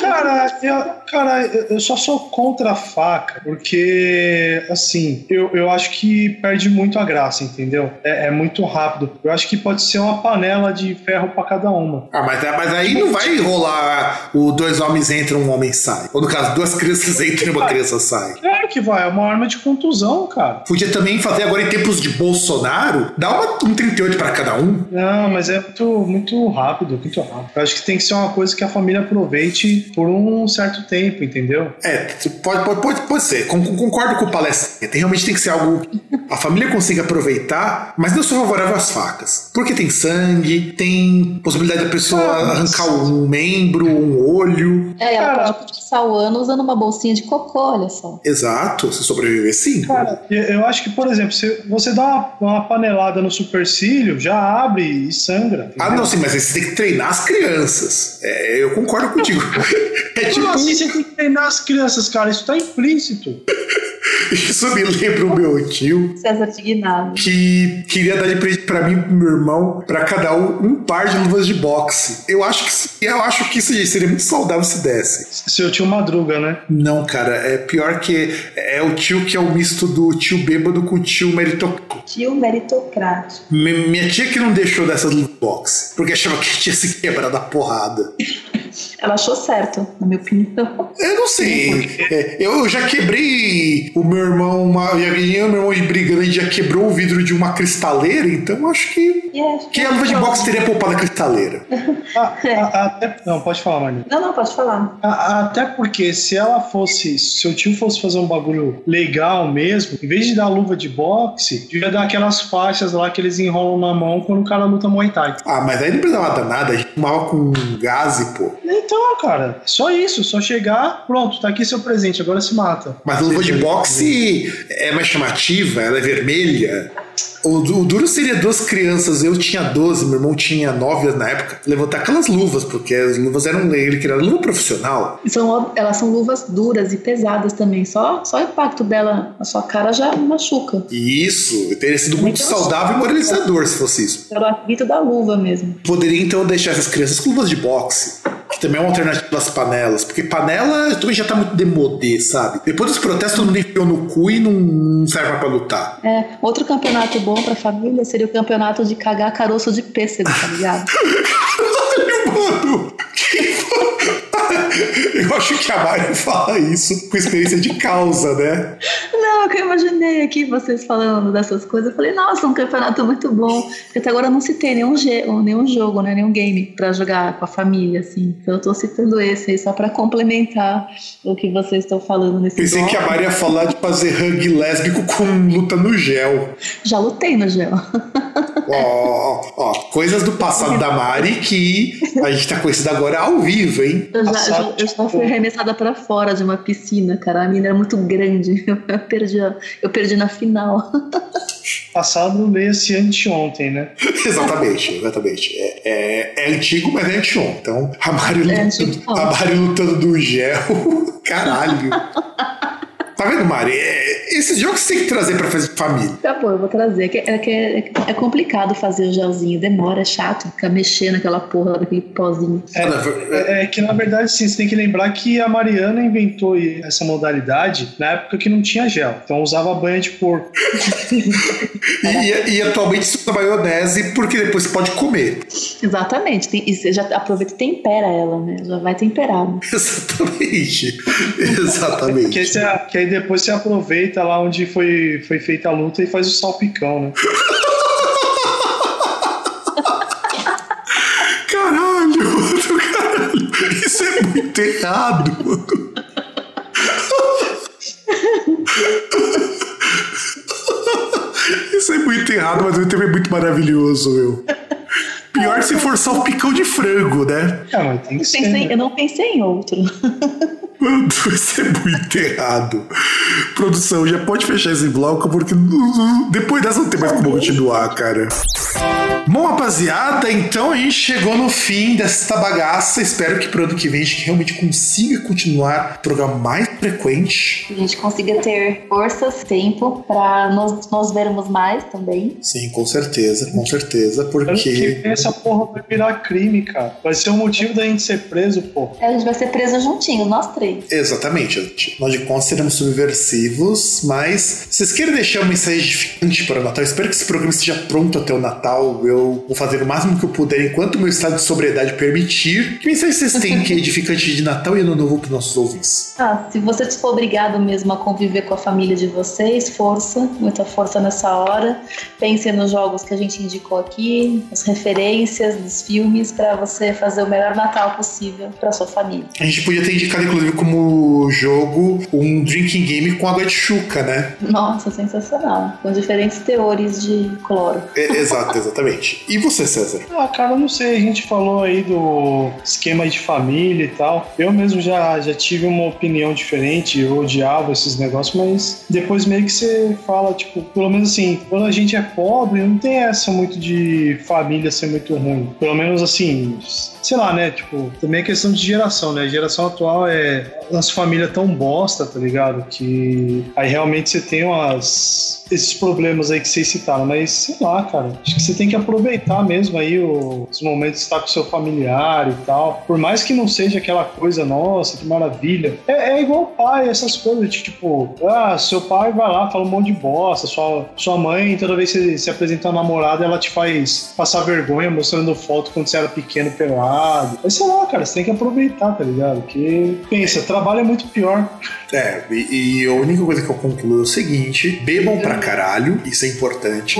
Cara, eu, cara, eu só sou contra a faca, porque, assim, eu, eu acho que perde muito a graça, entendeu? É, é muito rápido. Eu acho que pode ser uma panela de ferro para cada uma. Ah, mas, mas aí não vai rolar o dois homens entram, um homem sai. Ou no caso, duas crianças entram e uma criança sai. Claro que vai, é uma arma de contusão, cara. Podia também fazer agora em tempos de Bolsonaro, dar uma, um 38 para cada um. Não, mas é muito, muito rápido, muito rápido. Eu acho que tem que ser uma coisa que a família aproveite por um certo tempo, entendeu? É, pode, pode, pode, pode ser. Concordo com o palestra. Realmente tem que ser algo a família consiga aproveitar, mas não sou favorável às facas. Porque tem sangue, tem possibilidade da pessoa ah, arrancar um membro, um olho. É, ela Cara, pode passar o ano usando uma bolsinha de cocô, olha só. Exato, se sobreviver sim. Cara, eu acho que, por exemplo, se você dá uma, uma panelada no supercílio, já abre e sangra. Entendeu? Ah, não, sim, mas aí você tem que treinar as crianças. É, eu concordo contigo. é tipo. Como assim você tem que treinar as crianças, cara? Isso tá implícito. Isso me lembra o meu tio. César Dignado. Que queria dar de presente pra mim e pro meu irmão, pra cada um, um par de luvas de boxe. Eu acho que, eu acho que isso seria muito saudável se desse. Seu tio Madruga, né? Não, cara. É pior que. É o tio que é o misto do tio bêbado com o tio meritocrático. Tio meritocrático. Minha tia que não deixou dessas luvas de boxe. Porque achava que tinha se quebrado a porrada. Ela achou certo, na minha opinião. Eu não sei. É, eu já quebrei o meu irmão, uma, eu e o meu irmão brigando, a gente já quebrou o vidro de uma cristaleira, então acho que. Yeah, que a luva de boxe teria poupado a cristaleira. Ah, a- até, não, pode falar, Marina. Não, não, pode falar. A- Até porque se ela fosse, se seu tio fosse fazer um bagulho legal mesmo, em vez de dar luva de boxe, devia dar aquelas faixas lá que eles enrolam na mão quando o cara luta Muay Thai. Ah, mas aí não precisava dar nada, a gente fumava com gás, pô. Então, cara, só isso, só chegar, pronto, tá aqui seu presente, agora se mata. Mas a luva de boxe é mais chamativa, ela é vermelha. O, o duro seria duas crianças, eu tinha 12, meu irmão tinha 9 na época, levantar aquelas luvas, porque as luvas eram ele queria luva profissional. São, elas são luvas duras e pesadas também. Só, só o impacto dela na sua cara já machuca. E isso teria sido muito Então, saudável e moralizador se fosse isso. Pelo atrito da luva mesmo. Poderia então deixar essas crianças com luvas de boxe, que também é uma alternativa às panelas, porque panela também já tá muito demodê, sabe? Depois dos protestos, todo mundo enfiou no cu e não serve mais pra lutar. É, outro campeonato bom pra família seria o campeonato de cagar caroço de pêssego, tá ligado? Mano. eu acho que a Mari fala isso com experiência de causa, né? Não, que eu imaginei aqui vocês falando dessas coisas. Eu falei, nossa, um campeonato muito bom. Porque até agora eu não citei nenhum, nenhum jogo, né? Nenhum game pra jogar com a família, assim. Então eu tô citando esse aí só pra complementar o que vocês estão falando nesse Pensei bloco. que a Mari ia falar de fazer hug lésbico com luta no gel. Já lutei no gel. Ó, ó, ó, coisas do passado da Mari que a gente tá conhecendo agora ao vivo, hein? Eu já, eu eu já tipo- fui arremessada pra fora de uma piscina, cara. A mina era muito grande. Eu perdi, a- eu perdi na final. Passado leia-se anteontem, né? Exatamente, exatamente. É, é, é antigo, mas é antigo. Então, a Mari, É lutando, antigo. a Mari lutando do gel. Caralho. Tá vendo, Mari? É, esses jogos você tem que trazer pra fazer família. Tá bom, eu vou trazer. É, que- é, que é, é complicado fazer o gelzinho. Demora, é chato ficar mexendo aquela porra daquele pozinho. É, é, é que na verdade, sim, você tem que lembrar que a Mariana inventou essa modalidade na época que não tinha gel. Então usava banha de porco. E, e atualmente se usa maionese porque depois você pode comer. Exatamente. Tem, e você já aproveita e tempera ela, né? Já vai temperado. Exatamente. Que aí, Exatamente. você- que aí depois você aproveita lá onde foi, foi feita a luta e faz o salpicão, né? Caralho, mano, caralho. Isso é muito errado, mano. Isso é muito errado, mas mesmo tempo é muito maravilhoso, meu. Pior se for só o picão de frango, né? Ah, mas tem que ser. Pensei- né? eu não pensei em outro. Mano, isso é muito errado. Produção, já pode fechar esse bloco, porque depois dessa não tem mais como continuar, cara. Bom, rapaziada, então a gente chegou no fim desta bagaça. Espero que pro ano que vem a gente realmente consiga continuar o programa mais frequente. Que a gente consiga ter forças, tempo pra nós, nós vermos mais também. Sim, com certeza, com certeza, porque. essa porra vai virar crime, cara. Vai ser o motivo da gente ser preso, pô. É, A gente vai ser preso juntinhos, nós três. Exatamente, Nós de conta seremos subversivos, mas vocês querem deixar uma mensagem edificante para o Natal? Espero que esse programa esteja pronto até o Natal. Eu vou fazer o máximo que eu puder enquanto o meu estado de sobriedade permitir. Que mensagem vocês têm que é edificante de Natal e Ano Novo para nossos ouvintes? Ah, se você for obrigado mesmo a conviver com a família de vocês, força, muita força nessa hora. Pensem nos jogos que a gente indicou aqui, as referências dos filmes, pra você fazer o melhor Natal possível pra sua família. A gente podia ter indicado, inclusive, como jogo um drinking game com água de chuca, né? Nossa, sensacional. Com diferentes teores de cloro. É, exato, exatamente. E você, César? Ah, cara, eu não sei, a gente falou aí do esquema de família e tal. Eu mesmo já, já tive uma opinião diferente, eu odiava esses negócios, mas depois meio que você fala, tipo, pelo menos assim, quando a gente é pobre, não tem essa muito de família ser muito ruim. Pelo menos assim, sei lá, né? Tipo, também é questão de geração, né? A geração atual é umas famílias tão bosta, tá ligado? Que aí realmente você tem umas esses problemas aí que vocês citaram, mas sei lá, cara, acho que você tem que aproveitar mesmo aí os momentos de estar com seu familiar e tal. Por mais que não seja aquela coisa, nossa, que maravilha. É, é igual pai, essas coisas, tipo, ah, seu pai vai lá, fala um monte de bosta, sua, sua mãe, toda vez que você se apresenta a namorada, ela te faz passar vergonha mostrando foto quando você era pequeno pelado. Mas sei lá, cara, você tem que aproveitar, tá ligado? Porque, pensa, trabalho é muito pior. É, e, e a única coisa que eu concluo é o seguinte: bebam pra caralho, isso é importante.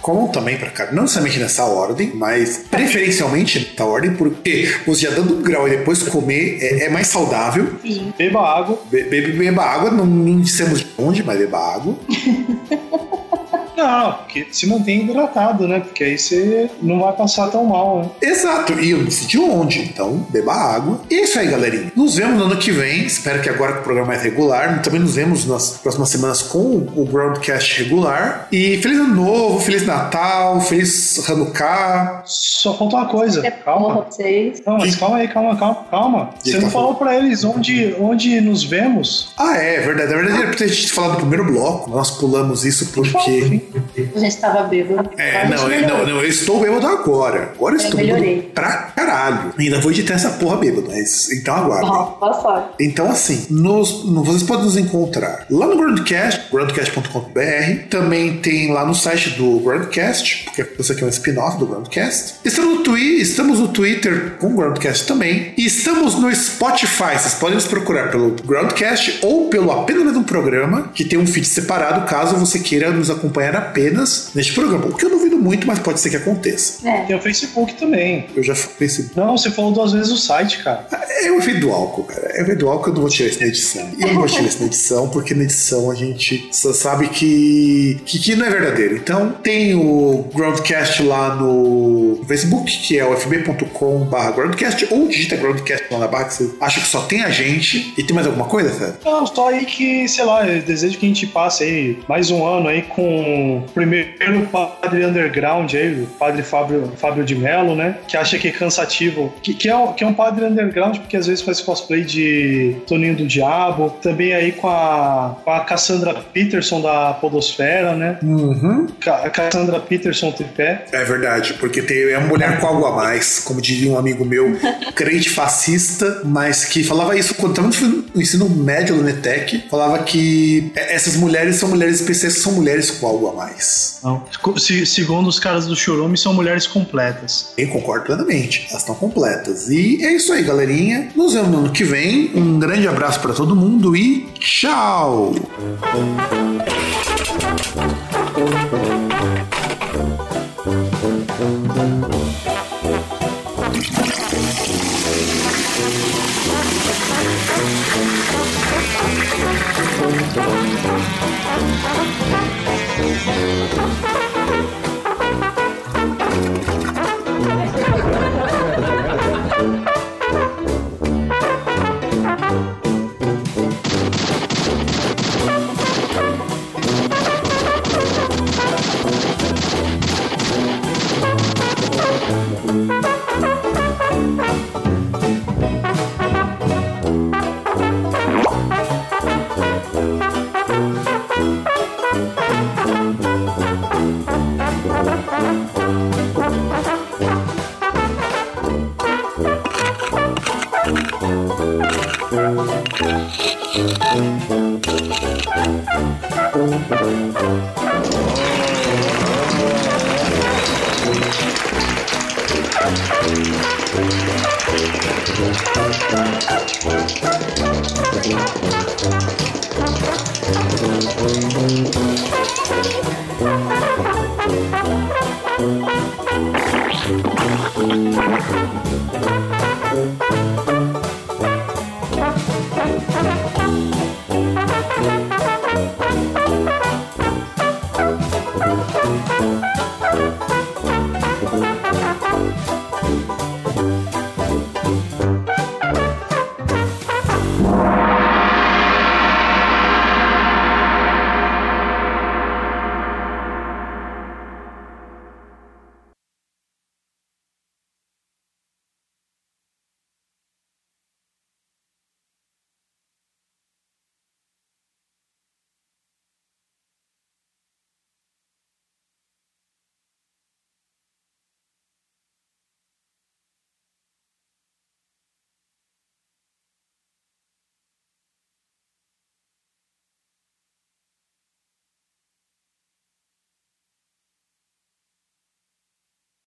Comam também pra caralho. Não necessariamente nessa ordem, mas preferencialmente nessa ordem, porque você já dando um grau e depois comer é, é mais saudável. Sim. Beba água. Be- Bebe, beba água, não, não dissemos de onde, mas beba água. Não, porque se mantém hidratado, né? Porque aí você não vai passar tão mal, né? Exato, e eu disse de onde, então beba água. E é isso aí, galerinha. Nos vemos no ano que vem. Espero que agora que o programa é regular. Também nos vemos nas próximas semanas com o Groundcast regular. E feliz ano novo, feliz Natal, feliz Hanukkah. Só falta uma coisa. É Calma. Não, mas calma aí, calma, calma, calma. Você tá não falou pra eles onde, onde nos vemos? Ah, é, verdade. Na verdade, era pra gente falar do primeiro bloco. Nós pulamos isso porque. A gente tava bêbado. É, não, não, não, eu estou bêbado agora. Agora eu estou melhorei. bêbado pra caralho. Ainda vou editar essa porra bêbado, mas então boa sorte. Então, assim, nos- no- vocês podem nos encontrar lá no Groundcast, groundcast.com.br. Também tem lá no site do Groundcast, porque isso aqui é um spin-off do Groundcast. Estamos no, Twi estamos no Twitter com o Groundcast também. E estamos no Spotify. Vocês podem nos procurar pelo Groundcast ou pelo apenas mesmo programa, que tem um feed separado caso você queira nos acompanhar apenas neste programa. O que eu duvido muito, mas pode ser que aconteça. É. Tem o Facebook também. Eu já pensei. Não, você falou duas vezes o site, cara. É o efeito do álcool, cara. É o efeito do álcool, eu não vou tirar isso na edição. E eu não vou tirar isso na edição, porque na edição a gente só sabe que, que, que não é verdadeiro. Então, tem o Groundcast lá no Facebook, que é o fb.com.br Groundcast, ou digita Groundcast lá na barra, que você acha que só tem a gente. E tem mais alguma coisa, Fred? Não, só aí que, sei lá, eu desejo que a gente passe aí mais um ano aí com o primeiro padre underground aí, o padre Fábio, Fábio de Mello, né? Que acha que é cansativo. Que, que, é, um- que é um padre underground, porque às vezes faz cosplay de Toninho do Diabo. Também aí com a, com a Cassandra Peterson da Podosfera, né? Uhum. Ca- A Cassandra Peterson tripé. É verdade, porque tem é uma mulher com algo a mais, como diria um amigo meu, crente fascista, mas que falava isso quando estava no ensino médio do Netec, falava que é, essas mulheres são mulheres especiais, são mulheres com algo a mais. Não. Se- segundo os caras do Churume, são mulheres completas. Eu concordo plenamente, elas estão completas. E é isso aí, galerinha. Nos vemos no ano que vem. Um grande abraço para todo mundo e tchau!